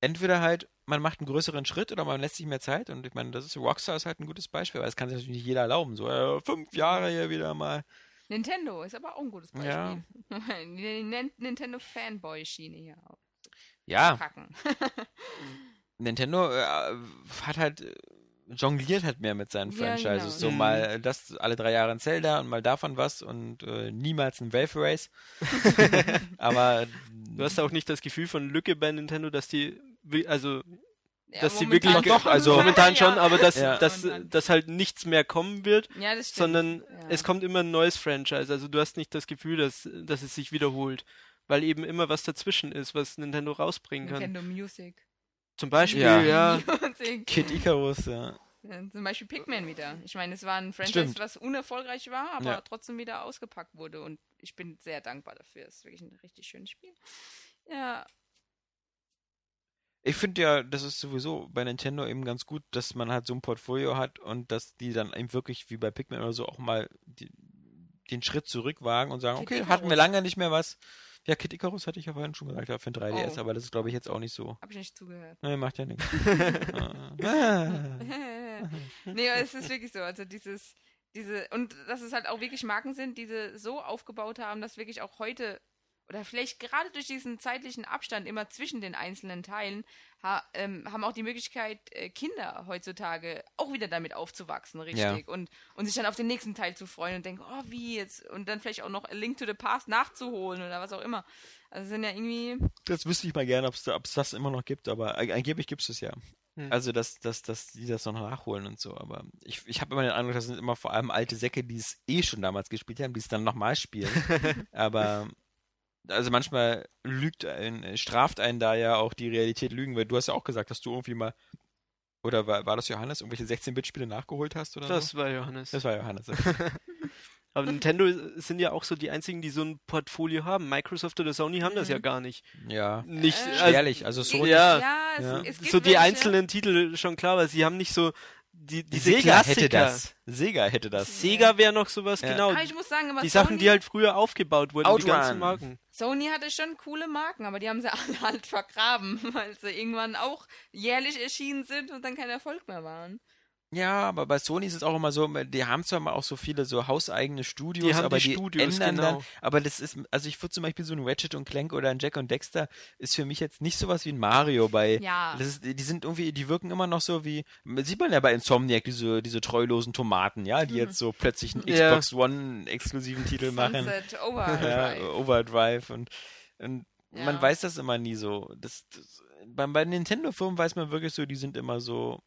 entweder halt man macht einen größeren Schritt oder man lässt sich mehr Zeit und ich meine, das ist Rockstar ist halt ein gutes Beispiel, weil das kann sich natürlich nicht jeder erlauben. So äh, fünf Jahre hier wieder mal. Nintendo ist aber auch ein gutes Beispiel. Ja. Nintendo Fanboy Schiene hier auch. Ja. Nintendo äh, hat halt äh, jongliert halt mehr mit seinen Franchises. Ja, genau. So mhm. mal das alle drei Jahre ein Zelda und mal davon was und äh, niemals ein Wave Race. Aber du hast auch nicht das Gefühl von Lücke bei Nintendo, dass die also ja, dass sie wirklich doch, also momentan schon, aber dass, ja. dass, dass halt nichts mehr kommen wird, ja, sondern es kommt immer ein neues Franchise. Also du hast nicht das Gefühl, dass, dass es sich wiederholt, weil eben immer was dazwischen ist, was Nintendo rausbringen kann. Nintendo Music. Zum Beispiel, ja. ja. Kid Icarus, ja. ja. Zum Beispiel Pikmin wieder. Ich meine, es war ein Franchise, Stimmt. was unerfolgreich war, aber ja. trotzdem wieder ausgepackt wurde. Und ich bin sehr dankbar dafür. Es ist wirklich ein richtig schönes Spiel. Ja. Ich finde ja, das ist sowieso bei Nintendo eben ganz gut, dass man halt so ein Portfolio hat und dass die dann eben wirklich wie bei Pikmin oder so auch mal die, den Schritt zurückwagen und sagen, okay, hatten wir lange nicht mehr was ja, Kid Icarus hatte ich ja vorhin schon gesagt, für ein 3DS, oh. aber das ist, glaube ich, jetzt auch nicht so. Hab ich nicht zugehört. Nee, macht ja nichts. nee, aber es ist wirklich so, also dieses, diese, und dass es halt auch wirklich Marken sind, die sie so aufgebaut haben, dass wirklich auch heute oder vielleicht gerade durch diesen zeitlichen Abstand immer zwischen den einzelnen Teilen, ha, ähm, haben auch die Möglichkeit, äh, Kinder heutzutage auch wieder damit aufzuwachsen, richtig. Ja. Und, und sich dann auf den nächsten Teil zu freuen und denken, oh, wie jetzt? Und dann vielleicht auch noch A Link to the Past nachzuholen oder was auch immer. Also es sind ja irgendwie. Das wüsste ich mal gerne, ob es da, das immer noch gibt, aber angeblich gibt es es ja. Hm. Also, dass, dass, dass die das noch nachholen und so. Aber ich, ich habe immer den Eindruck, das sind immer vor allem alte Säcke, die es eh schon damals gespielt haben, die es dann nochmal spielen. aber also manchmal lügt ein, straft einen da ja auch die Realität lügen, weil du hast ja auch gesagt, dass du irgendwie mal oder war, war das Johannes, irgendwelche 16-Bit-Spiele nachgeholt hast oder Das so? war Johannes. Das war Johannes. Aber Nintendo sind ja auch so die einzigen, die so ein Portfolio haben. Microsoft oder Sony haben das Mhm. ja gar nicht. ja. Nicht, Äh, also, Ehrlich, also so Ja. ja, es, ja. es gibt so die welche- einzelnen Titel schon klar, weil sie haben nicht so die, diese Sega Klassiker. hätte das. Sega hätte das. Sega wäre noch sowas, Ja. genau. Aber ich muss sagen, aber Die Sony, Sachen, die halt früher aufgebaut wurden, die Outrun. ganzen Marken. Sony hatte schon coole Marken, aber die haben sie alle halt vergraben, weil sie irgendwann auch jährlich erschienen sind und dann kein Erfolg mehr waren. Ja, aber bei Sony ist es auch immer so, die haben zwar mal auch so viele so hauseigene Studios, Die haben aber die die Studios, ändern dann, genau. aber das ist, also ich würde zum Beispiel so ein Ratchet und Clank oder ein Jack und Dexter ist für mich jetzt nicht sowas wie ein Mario bei, Ja. ist, die sind irgendwie, die wirken immer noch so wie, sieht man ja bei Insomniac, diese, diese treulosen Tomaten, ja, die jetzt so plötzlich einen Ja. Xbox One exklusiven Titel machen. Sunset Ja, Overdrive. Overdrive und, und man Ja. weiß das immer nie so. Das, das, bei, bei Nintendo-Firmen weiß man wirklich so, die sind immer so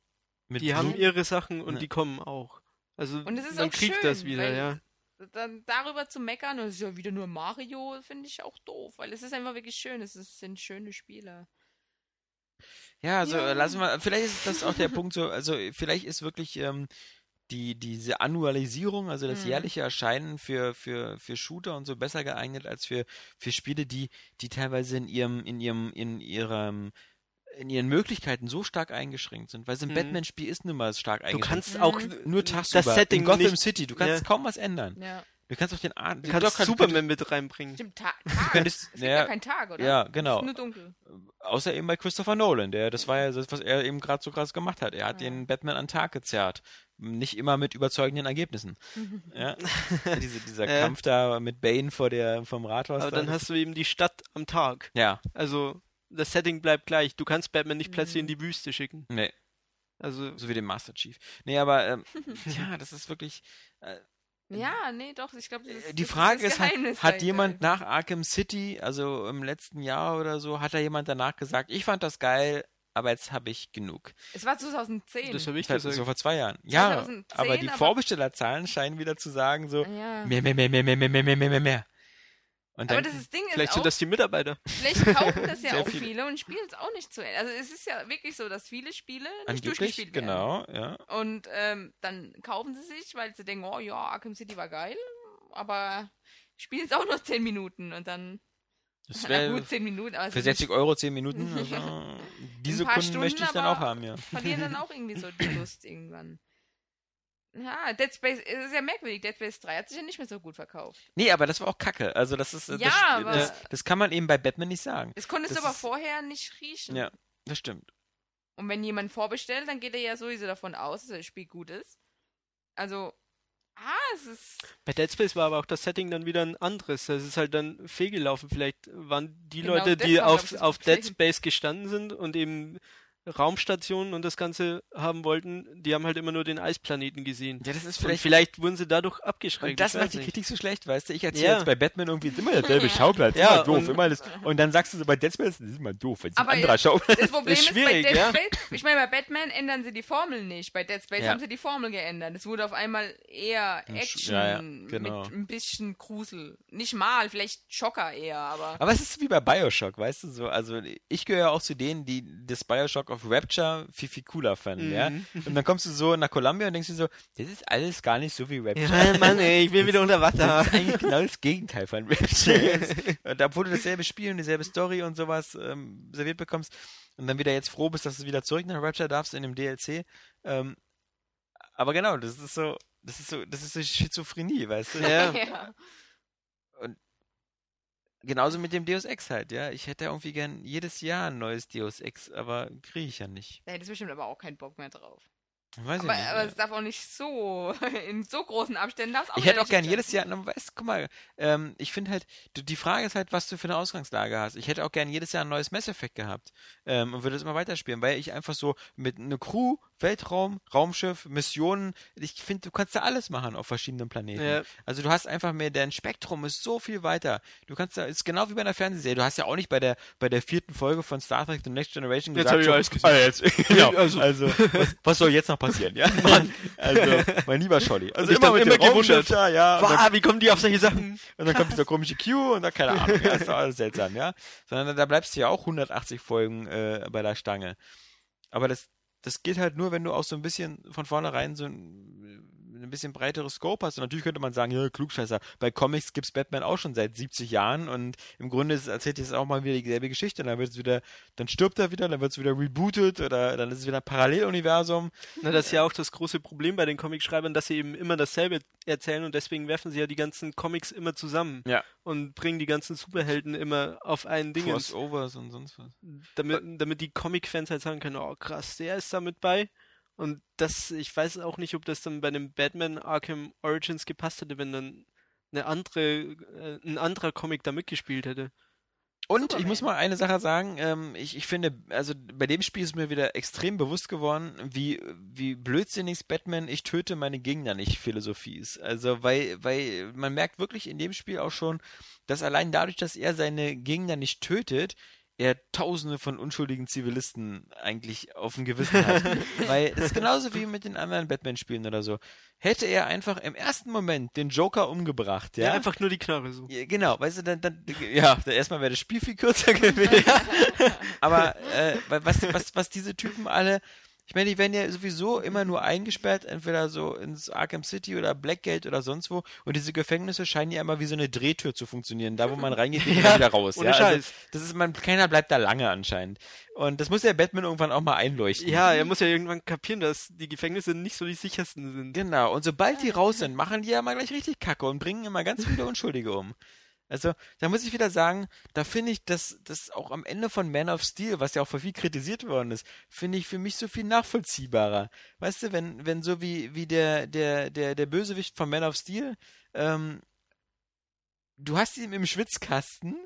mit Die haben ihre Sachen und Ja. die kommen auch. Also Und es ist man auch kriegt schön, das wieder, ja. Dann darüber zu meckern, das ist ja wieder nur Mario, finde ich auch doof, weil es ist einfach wirklich schön, es ist, sind schöne Spiele. Ja, also Ja. lassen wir, vielleicht ist das auch der Punkt so, also vielleicht ist wirklich ähm, die, diese Annualisierung, also das Mhm. jährliche Erscheinen für, für, für Shooter und so besser geeignet als für, für Spiele, die, die teilweise in ihrem, in ihrem, in ihrem in ihren Möglichkeiten so stark eingeschränkt sind, weil so ein Mhm. Batman-Spiel ist nun mal stark Du eingeschränkt. kannst Mhm. auch nur tagsüber. das Setting in Gotham nicht, City, du kannst ja. kaum was ändern. Ja. Du kannst auch den Ar Du kannst Doch, Superman mit reinbringen. Stimmt, Ta Tag. könntest- es gibt naja, ja keinen Tag, oder? ja, Es genau. ist nur dunkel. Außer eben bei Christopher Nolan, der, das war ja das, was er eben gerade so krass gemacht hat. Er hat Ja. den Batman an den Tag gezerrt. Nicht immer mit überzeugenden Ergebnissen. Ja? Diese, dieser Ja. Kampf da mit Bane vor der, vom Rathaus. Aber da, dann das- hast du eben die Stadt am Tag. ja, Also das Setting bleibt gleich. Du kannst Batman nicht Mhm. plötzlich in die Wüste schicken. nee, Also so wie den Master Chief. Nee, aber ähm, ja, das ist wirklich. Äh, Ja, nee, doch, ich glaube, das ist die Frage ist, hat, Geheimnis hat dahinter. jemand nach Arkham City, also im letzten Jahr oder so, hat da jemand danach gesagt, ich fand das geil, aber jetzt habe ich genug. Es war 2010. das habe ich gesagt. so vor zwei Jahren. Ja, 2010, aber die aber- Vorbestellerzahlen scheinen wieder zu sagen so, ja. mehr, mehr, mehr, mehr, mehr, mehr, mehr, mehr, mehr, mehr. Und Aber dann, das Ding ist Vielleicht auch, sind das die Mitarbeiter. vielleicht kaufen das ja auch viele. viele und spielen es auch nicht zu Ende. Also es ist ja wirklich so, dass viele Spiele nicht angeblich, durchgespielt werden. genau, ja. Und ähm, dann kaufen sie sich, weil sie denken, oh ja, Arkham City war geil, aber spielen es auch nur 10 Minuten und dann, Das wäre gut, 10 Minuten, aber für sie 60 Euro 10 Minuten. Also, diese Kunden möchte ich Stunden, dann auch haben, ja. verlieren dann auch irgendwie so die Lust irgendwann. Ja, Dead Space, es ist ja merkwürdig, Dead Space 3 hat sich ja nicht mehr so gut verkauft. Nee, aber das war auch Kacke. Also das ist, Ja, das, aber- das, das kann man eben bei Batman nicht sagen. Das konntest Das du aber ist- vorher nicht riechen. Ja, das stimmt. Und wenn jemand vorbestellt, dann geht er ja sowieso davon aus, dass das Spiel gut ist. Also, ah, es ist. Bei Dead Space war aber auch das Setting dann wieder ein anderes. Das ist halt dann fehlgelaufen. Vielleicht waren die Genau Leute, die auf, auf Dead. Space gestanden sind und eben Raumstationen und das Ganze haben wollten, die haben halt immer nur den Eisplaneten gesehen. Ja, das ist Und vielleicht. vielleicht wurden sie dadurch abgeschreckt. Und das macht die nicht. Kritik so schlecht, weißt du? Ich erzähle Ja. jetzt bei Batman irgendwie ist immer derselbe Schauplatz, Ja, immer doof, und- immer alles. Und dann sagst du so bei Dead Space, das ist immer doof, weil es ein Aber anderer Schauplatz Das Problem ist, schwierig, bei Dead ja. Space, ich meine, bei Batman ändern sie die Formel nicht. Bei Dead Space Ja. haben sie die Formel geändert. Es wurde auf einmal eher Action ja, ja, genau. mit ein bisschen Grusel. Nicht mal, vielleicht Schocker eher, aber. Aber es ist wie bei Bioshock, weißt du so. Also ich gehöre ja auch zu denen, die das Bioshock of Rapture viel, viel cooler fanden, ja. Mhm. Und dann kommst du so nach Columbia und denkst dir so, das ist alles gar nicht so wie Rapture. Ja, Mann, ey, ich bin wieder unter Wasser. Das ist eigentlich genau das Gegenteil von Rapture. und obwohl du dasselbe Spiel und dieselbe Story und sowas ähm, serviert bekommst und dann wieder jetzt froh bist, dass du wieder zurück nach Rapture darfst in dem DLC. Ähm, aber genau, das ist so, das ist so, das ist so Schizophrenie, weißt du? Ja. ja. Genauso mit dem Deus Ex halt, ja. Ich hätte irgendwie gern jedes Jahr ein neues Deus Ex, aber kriege ich ja nicht. Da hättest du bestimmt aber auch keinen Bock mehr drauf. Weiß Aber, ich nicht. aber es darf auch nicht so in so großen Abständen. darf's ich wieder hätte auch gern jedes Jahr, na, weißt, guck mal, ähm, ich finde halt, du- die Frage ist halt, was du für eine Ausgangslage hast. Ich hätte auch gern jedes Jahr ein neues Mass Effect gehabt ähm, und würde es immer weiterspielen, weil ich einfach so mit einer Crew, Weltraum, Raumschiff, Missionen, ich finde, du kannst da alles machen auf verschiedenen Planeten. Ja. Also du hast einfach mehr, dein Spektrum ist so viel weiter. Du kannst da, ist genau wie bei einer Fernsehserie. Du hast ja auch nicht bei der, bei der vierten Folge von Star Trek The Next Generation Jetzt gesagt, hab ich alles gesehen. ah, jetzt, genau, Also- also, was, was soll jetzt noch passieren, ja? also, mein lieber Scholli. Also ich immer mit immer dem Raumschiff gewundert. da, ja. und dann- Wow, wie kommen die auf solche Sachen? und dann kommt dieser komische Q und dann keine Ahnung. Ja, ist doch alles seltsam, ja. Sondern da bleibst du ja auch 180 Folgen äh, bei der Stange. Aber das, das geht halt nur, wenn du auch so ein bisschen von vornherein so ein, ein bisschen breiteres Scope hast. Und natürlich könnte man sagen, ja, Klugscheißer, bei Comics gibt's Batman auch schon seit 70 Jahren und im Grunde ist, erzählt jetzt auch mal wieder dieselbe Geschichte. Und dann wird es wieder, dann stirbt er wieder, dann wird es wieder rebootet oder dann ist es wieder ein Paralleluniversum. Na, das ist ja auch das große Problem bei den Comicschreibern, dass sie eben immer dasselbe erzählen und deswegen werfen sie ja die ganzen Comics immer zusammen Ja. und bringen die ganzen Superhelden immer auf ein Ding, Crossovers und sonst was. damit, damit die Comic-Fans halt sagen können, oh krass, der ist da mit bei. Und das, ich weiß auch nicht, ob das dann bei dem Batman Arkham Origins gepasst hätte, wenn dann eine andere, äh, ein anderer Comic da mitgespielt hätte. Und Superman. ich muss mal eine Sache sagen, ähm, ich, ich finde, also bei dem Spiel ist mir wieder extrem bewusst geworden, wie, wie blödsinnig Batman ich töte meine Gegner nicht Philosophie ist. Also weil, weil man merkt wirklich in dem Spiel auch schon, dass allein dadurch, dass er seine Gegner nicht tötet, er tausende von unschuldigen Zivilisten eigentlich auf dem Gewissen hat. weil das ist genauso wie mit den anderen Batman-Spielen oder so. Hätte er einfach im ersten Moment den Joker umgebracht, Ja, ja, einfach nur die Knarre so. ja, genau, weißt du, dann, dann ja, erstmal wäre das Spiel viel kürzer gewesen. Aber äh, was, was, was diese Typen alle, ich meine, die werden ja sowieso immer nur eingesperrt, entweder so ins Arkham City oder Blackgate oder sonst wo. Und diese Gefängnisse scheinen ja immer wie so eine Drehtür zu funktionieren. Da, wo man reingeht, geht man Ja, wieder raus. ohne ja? Also, Scheiß. das ist, man, keiner bleibt da lange anscheinend. Und das muss der Batman irgendwann auch mal einleuchten. Ja, er muss ja irgendwann kapieren, dass die Gefängnisse nicht so die sichersten sind. Genau, und sobald die raus sind, machen die ja mal gleich richtig Kacke und bringen immer ganz viele Unschuldige um. Also, da muss ich wieder sagen, da finde ich, dass das auch am Ende von Man of Steel, was ja auch für viel kritisiert worden ist, finde ich für mich so viel nachvollziehbarer. Weißt du, wenn, wenn so wie, wie der, der, der, der Bösewicht von Man of Steel, ähm, du hast ihn im Schwitzkasten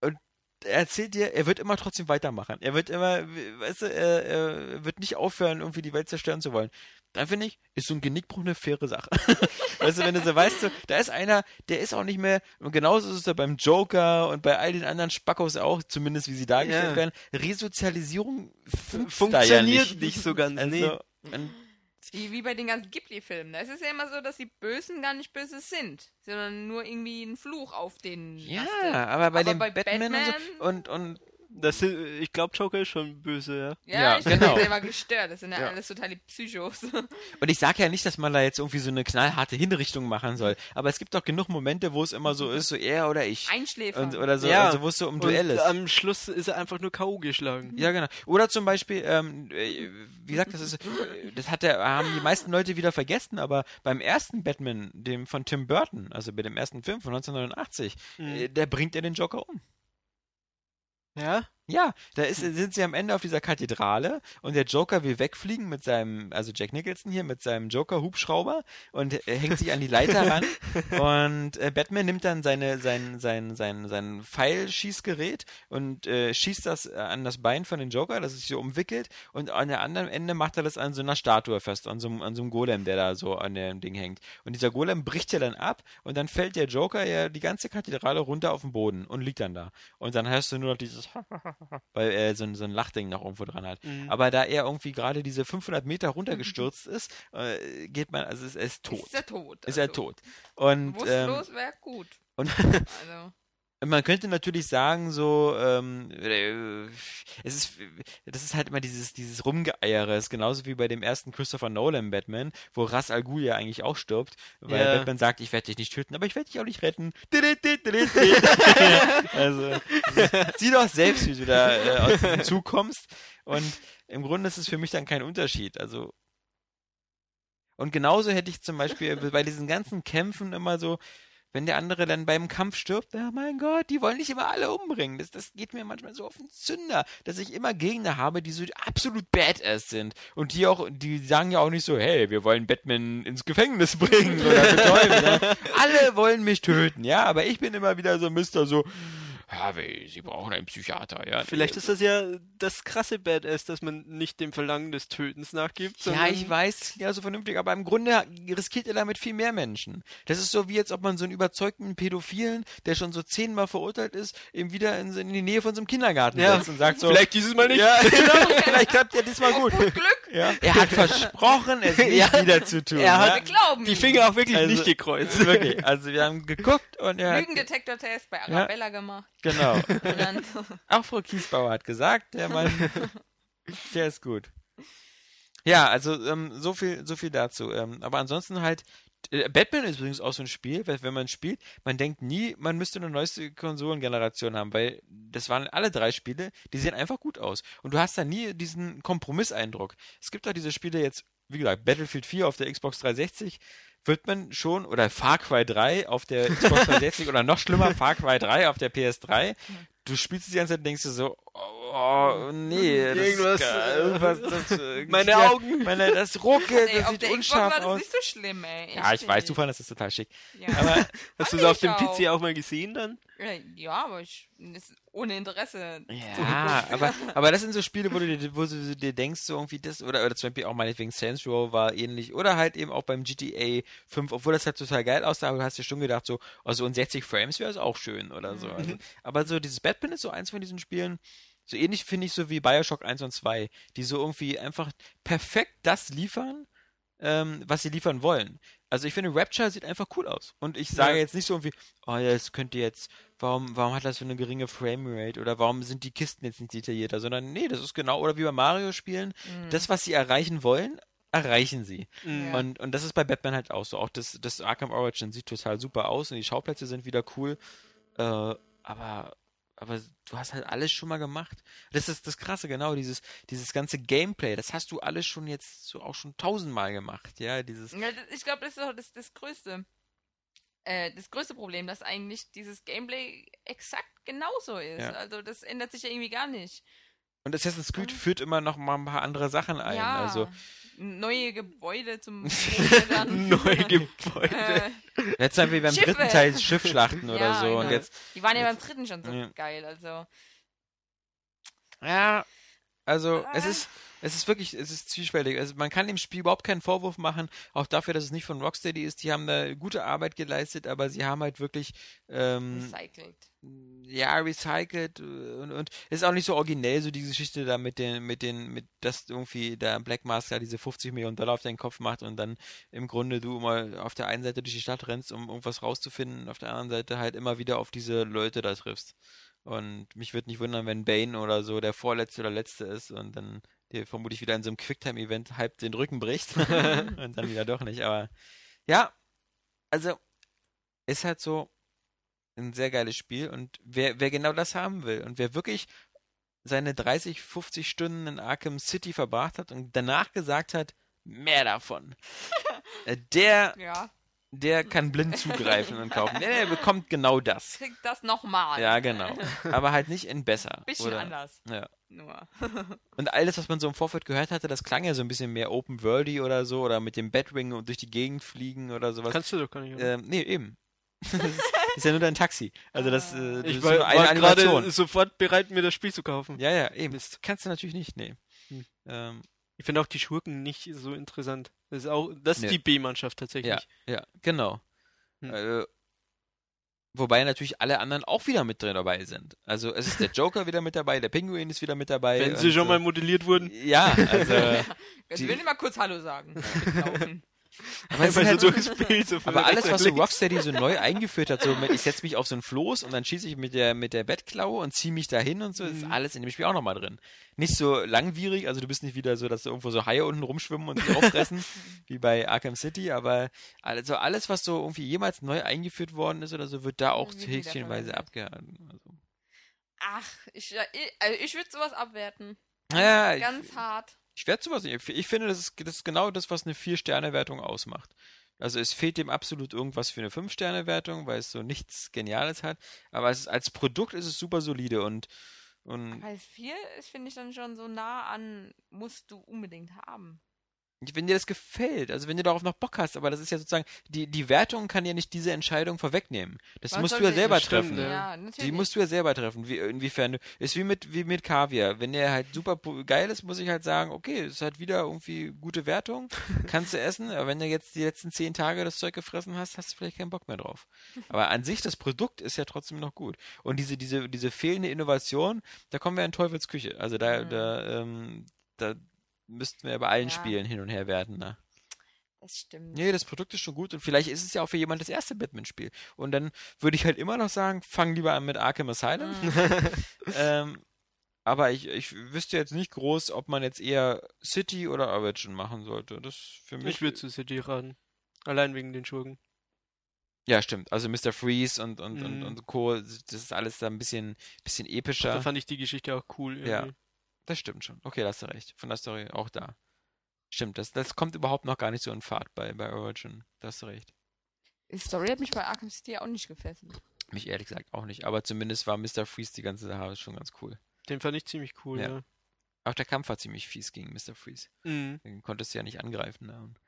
und er erzählt dir, er wird immer trotzdem weitermachen. Er wird immer, weißt du, er, er wird nicht aufhören, irgendwie die Welt zerstören zu wollen. Dann finde ich, ist so ein Genickbruch eine faire Sache. weißt du, wenn du so weißt, so, da ist einer, der ist auch nicht mehr, und genauso ist es ja beim Joker und bei all den anderen Spackos auch, zumindest wie sie dargestellt Ja. werden. Resozialisierung funktioniert Funktioniert nicht so ganz, nee. Also, und Wie, wie bei den ganzen Ghibli-Filmen. Da ist es ja immer so, dass die Bösen gar nicht böse sind, sondern nur irgendwie ein Fluch auf den. ja, aber bei Aber dem bei Batman, und so, Batman- und, und Das sind, ich glaube, Joker ist schon böse, ja. Ja, Ja, ich genau. bin immer gestört. Das sind ja, Ja. alles totale Psychos. Und ich sage ja nicht, dass man da jetzt irgendwie so eine knallharte Hinrichtung machen soll. Aber es gibt doch genug Momente, wo es immer so ist, so er oder ich. Einschläfer. Und, oder so, Ja. also wo es so um Duell Und ist. am Schluss ist er einfach nur K.O. geschlagen. Ja, genau. Oder zum Beispiel, ähm, äh, wie gesagt, das ist, äh, das hat der, haben die meisten Leute wieder vergessen, aber beim ersten Batman, dem von Tim Burton, also bei dem ersten Film von 1989, Mhm. äh, der bringt er den Joker um. Ja? Ja, da ist, sind sie am Ende auf dieser Kathedrale und der Joker will wegfliegen mit seinem, also Jack Nicholson hier mit seinem Joker-Hubschrauber und er hängt sich an die Leiter ran und äh, Batman nimmt dann seine, sein, sein, sein, sein Pfeilschießgerät und äh, schießt das äh, an das Bein von dem Joker, das ist so umwickelt und an der anderen Ende macht er das an so einer Statue fest, an so, einem- an so einem Golem, der da so an dem Ding hängt. Und dieser Golem bricht ja dann ab und dann fällt der Joker ja die ganze Kathedrale runter auf den Boden und liegt dann da. Und dann hörst du nur noch dieses weil er so ein, so ein Lachding noch irgendwo dran hat. Mhm. Aber da er irgendwie gerade diese 500 Meter runtergestürzt ist, äh, geht man, also ist, er ist tot. Ist er tot. Ist er also. tot. Und, ähm, Bewusstlos wäre gut. und Also. Man könnte natürlich sagen, so, ähm, äh, es ist, das ist halt immer dieses, dieses Rumgeeiere. Ist genauso wie bei dem ersten Christopher Nolan Batman, wo Ras Al Ghul ja eigentlich auch stirbt, weil Ja. Batman sagt, ich werde dich nicht töten, aber ich werde dich auch nicht retten. also, sieh doch selbst, wie du da äh, aus diesem Zug kommst. Und im Grunde ist es für mich dann kein Unterschied. Also, und genauso hätte ich zum Beispiel bei diesen ganzen Kämpfen immer so, wenn der andere dann beim Kampf stirbt, ja mein Gott, die wollen nicht immer alle umbringen. Das, das geht mir manchmal so auf den Zünder, dass ich immer Gegner habe, die so absolut badass sind. Und die auch, die sagen ja auch nicht so, hey, wir wollen Batman ins Gefängnis bringen oder betäuben. ne? Alle wollen mich töten, ja, aber ich bin immer wieder so Mister so, ja, we- sie brauchen einen Psychiater, ja. Vielleicht ist das ja das krasse Badass, dass man nicht dem Verlangen des Tötens nachgibt. Ja, ich weiß, das klingt ja so vernünftig, aber im Grunde riskiert er damit viel mehr Menschen. Das ist so wie jetzt, ob man so einen überzeugten Pädophilen, der schon so zehnmal verurteilt ist, eben wieder in, in die Nähe von so einem Kindergarten Ja. setzt und sagt so, Vielleicht dieses Mal nicht. ja, genau, vielleicht klappt ja diesmal gut. Gut Glück. Ja. Er hat versprochen, es nicht Ja. wieder zu tun. Er hat- ja? Die. Finger auch wirklich Also- nicht gekreuzt. Wirklich, also wir haben geguckt und er hat, Lügendetektor-Test bei Arabella gemacht. Genau, auch Frau Kiesbauer hat gesagt, der Mann, der ist gut. Ja, also ähm, so viel, so viel dazu. Ähm, aber ansonsten halt, äh, Batman ist übrigens auch so ein Spiel, weil wenn man spielt, man denkt nie, man müsste eine neueste Konsolengeneration haben, weil das waren alle drei Spiele, die sehen einfach gut aus. Und du hast da nie diesen Kompromisseindruck. Es gibt auch diese Spiele jetzt, wie gesagt, Battlefield 4 auf der Xbox 360, wird man schon, oder Far Cry 3 auf der Xbox 360 oder noch schlimmer, Far Cry 3 auf der PS3. Du spielst es die ganze Zeit und denkst dir so, oh, nee, das, Irgendwas, ist geil, irgendwas das, äh, Meine ja, Augen. Meine, das ruckelt, ey, das auf sieht der Xbox unscharf war das aus. nicht so schlimm, ey. Ja, ich weiß, du fandest das total schick. Ja. Aber Hast du es auf dem auch. PC auch mal gesehen dann? Ja, aber ich, ohne Interesse. Ja, aber, aber das sind so Spiele, wo du dir, wo du dir denkst, so irgendwie das, oder, oder zum Beispiel auch meinetwegen Saints Row war ähnlich, oder halt eben auch beim GTA 5, obwohl das halt total geil aussah, aber du hast dir schon gedacht, so, oh, so in 60 Frames wäre es auch schön oder so. Also, aber so dieses Batman ist so eins von diesen Spielen, so ähnlich finde ich so wie Bioshock 1 und 2, die so irgendwie einfach perfekt das liefern, ähm, was sie liefern wollen. Also ich finde, Rapture sieht einfach cool aus. Und ich sage Ja. jetzt nicht so irgendwie, oh ja, das könnte jetzt, warum, warum hat das so eine geringe Framerate oder warum sind die Kisten jetzt nicht detaillierter, sondern nee, das ist genau, oder wie bei Mario spielen, Mhm. das, was sie erreichen wollen, erreichen sie. Mhm. Und, und das ist bei Batman halt auch so. Auch das, das Arkham Origin sieht total super aus und die Schauplätze sind wieder cool. Äh, aber, aber du hast halt alles schon mal gemacht. Das ist das Krasse, genau, dieses, dieses ganze Gameplay, das hast du alles schon jetzt so auch schon tausendmal gemacht, ja, dieses. Ja, ich glaube, das ist auch das, das größte. Äh, das größte Problem, dass eigentlich dieses Gameplay exakt genauso ist. Ja. Also das ändert sich ja irgendwie gar nicht. Und Assassin's Creed führt immer noch mal ein paar andere Sachen ein. ja, Also, neue Gebäude zum. Neue Gebäude. äh, jetzt haben wir beim Schiffe. dritten Teil Schiffschlachten oder Ja, so. Und genau. jetzt, Die waren ja beim dritten schon so Ja. geil. Also Ja, also es Ah. ist, es ist wirklich, es ist zwiespältig. Also man kann dem Spiel überhaupt keinen Vorwurf machen, auch dafür, dass es nicht von Rocksteady ist. Die haben da gute Arbeit geleistet, aber sie haben halt wirklich, ähm, recycelt. ja, recycelt äh, und, und ist auch nicht so originell, so die Geschichte da mit den, mit den, mit, dass irgendwie der Black Mask da diese 50 Millionen Dollar auf deinen Kopf macht und dann im Grunde du mal auf der einen Seite durch die Stadt rennst, um irgendwas rauszufinden, auf der anderen Seite halt immer wieder auf diese Leute da triffst. Und mich würde nicht wundern, wenn Bane oder so der vorletzte oder letzte ist und dann dir vermutlich wieder in so einem Quicktime-Event halb den Rücken bricht und dann wieder doch nicht. Aber ja, also ist halt so ein sehr geiles Spiel und wer, wer genau das haben will und wer wirklich seine 30, 50 Stunden in Arkham City verbracht hat und danach gesagt hat, mehr davon, äh, der, Ja, der kann blind zugreifen und kaufen. Der, der bekommt genau das. kriegt das nochmal. Ja, genau. Aber halt nicht in besser. Bisschen oder? anders. Ja. Nur. Und alles, was man so im Vorfeld gehört hatte, das klang ja so ein bisschen mehr Open Worldy oder so oder mit dem Batwing und durch die Gegend fliegen oder sowas. Kannst du doch gar nicht. Ähm, nee, eben. das ist, ja nur dein Taxi. Also das, äh, das ich ist war, nur eine war Animation. gerade sofort bereit, mir das Spiel zu kaufen. Ja, ja, eben. Das kannst du natürlich nicht, nee. Hm. Ähm, Ich finde auch die Schurken nicht so interessant. Das ist auch, das ist Nee. die B-Mannschaft tatsächlich. ja, ja, genau. Hm. Äh, wobei natürlich alle anderen auch wieder mit drin dabei sind. Also es ist der Joker wieder mit dabei, der Pinguin ist wieder mit dabei. Wenn sie schon äh, mal modelliert wurden. Ja, also. Ich Die- will nicht mal kurz Hallo sagen. Aber, so halt. So aber alles, was so. Rocksteady so neu eingeführt hat, so mit, ich setze mich auf so ein Floß und dann schieße ich mit der, mit der Bettklaue und ziehe mich dahin und so, ist Mhm. alles in dem Spiel auch nochmal drin. Nicht so langwierig, also du bist nicht wieder so, dass da irgendwo so Haie unten rumschwimmen und sich auffressen, wie bei Arkham City, aber also alles, was so irgendwie jemals neu eingeführt worden ist oder so, wird da auch häkchenweise abgehalten. Also. Ach, ich, ja, ich, also ich würde sowas abwerten. Ich, Ganz hart. Ich werde sowas nicht. Ich finde, das ist, das ist genau das, was eine Vier-Sterne-Wertung ausmacht. Also es fehlt dem absolut irgendwas für eine 5-Sterne-Wertung, weil es so nichts Geniales hat. Aber es ist, als Produkt ist es super solide und, und Weil 4 ist, finde ich, dann schon so nah an, musst du unbedingt haben. Wenn dir das gefällt, also wenn du darauf noch Bock hast, aber das ist ja sozusagen, die, die Wertung kann ja nicht diese Entscheidung vorwegnehmen. Das Man musst du ja selber treffen. Ja. Die musst du ja selber treffen, wie, inwiefern du. Ist wie mit, wie mit Kaviar. Wenn der halt super geil ist, muss ich halt sagen, okay, es hat wieder irgendwie gute Wertung, kannst du essen, aber wenn du jetzt die letzten zehn Tage das Zeug gefressen hast, hast du vielleicht keinen Bock mehr drauf. Aber an sich, das Produkt ist ja trotzdem noch gut. Und diese, diese, diese fehlende Innovation, da kommen wir in Teufels Küche. Also da, Mhm. da, ähm, da müssten wir bei allen Ja. Spielen hin und her werten, ne? Das stimmt. Nee, das Produkt ist schon gut und vielleicht ist es ja auch für jemand das erste Batman-Spiel. Und dann würde ich halt immer noch sagen, fang lieber an mit Arkham Asylum. ähm, aber ich, ich wüsste jetzt nicht groß, ob man jetzt eher City oder Origin machen sollte. Das für mich. Ich würde zu City raten. Allein wegen den Schurken. ja, stimmt. Also Mr. Freeze und, und, und, Mhm. und Co., das ist alles da ein bisschen, bisschen Da epischer. fand ich die Geschichte auch cool. Ja. Das stimmt schon. Okay, da hast du recht. Von der Story auch da. Stimmt, das, das kommt überhaupt noch gar nicht so in Fahrt bei, bei Origin. Da hast du recht. Die Story hat mich bei Arkham City auch nicht gefesselt. Mich ehrlich gesagt auch nicht. Aber zumindest war Mr. Freeze die ganze Sache schon ganz cool. Den fand ich ziemlich cool, Ja. ja. Auch der Kampf war ziemlich fies gegen Mr. Freeze. Mhm. Den konntest du ja nicht angreifen. Ne? Und-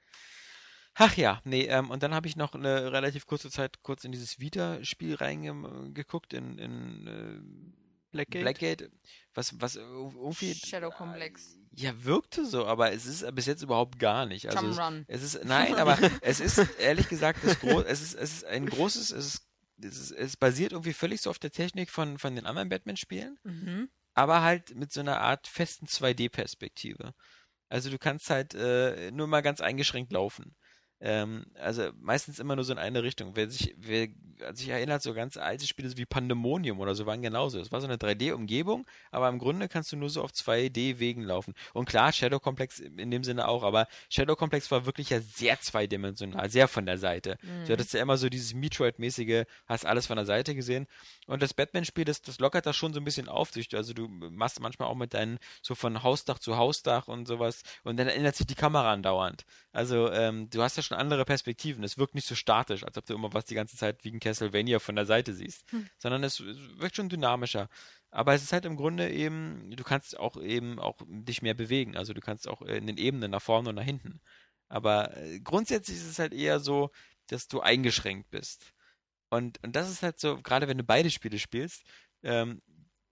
Ach ja, nee, ähm, und dann habe ich noch eine relativ kurze Zeit kurz in dieses Vita-Spiel reingeguckt, in, in äh, Blackgate? Blackgate, was, was irgendwie. Shadow Complex. Ja, wirkte so, aber es ist bis jetzt überhaupt gar nicht. Also es, es ist, nein, aber es ist ehrlich gesagt, das Gro es, ist, es ist ein großes, es ist, es ist, es basiert irgendwie völlig so auf der Technik von, von den anderen Batman-Spielen Mhm. aber halt mit so einer Art festen 2D-Perspektive. Also du kannst halt äh, nur mal ganz eingeschränkt laufen. Ähm, also meistens immer nur so in eine Richtung. Wer sich, wer sich erinnert, so ganz alte Spiele wie Pandemonium oder so waren genauso. Es war so eine 3D-Umgebung, aber im Grunde kannst du nur so auf 2D-Wegen laufen. Und klar, Shadow Complex in dem Sinne auch, aber Shadow Complex war wirklich ja sehr zweidimensional, sehr von der Seite. Mhm. Du hattest ja immer so dieses Metroid-mäßige, hast alles von der Seite gesehen. Und das Batman-Spiel, das, das lockert das schon so ein bisschen auf. Also du machst manchmal auch mit deinen, so von Hausdach zu Hausdach und sowas. Und dann ändert sich die Kamera andauernd. Also ähm, du hast ja schon andere Perspektiven. Es wirkt nicht so statisch, als ob du immer was die ganze Zeit wie ein Castlevania von der Seite siehst. Sondern es, es wirkt schon dynamischer. Aber es ist halt im Grunde eben, du kannst auch eben auch dich mehr bewegen. Also du kannst auch in den Ebenen nach vorne und nach hinten. Aber äh, grundsätzlich ist es halt eher so, dass du eingeschränkt bist. Und, und das ist halt so, gerade wenn du beide Spiele spielst, ähm,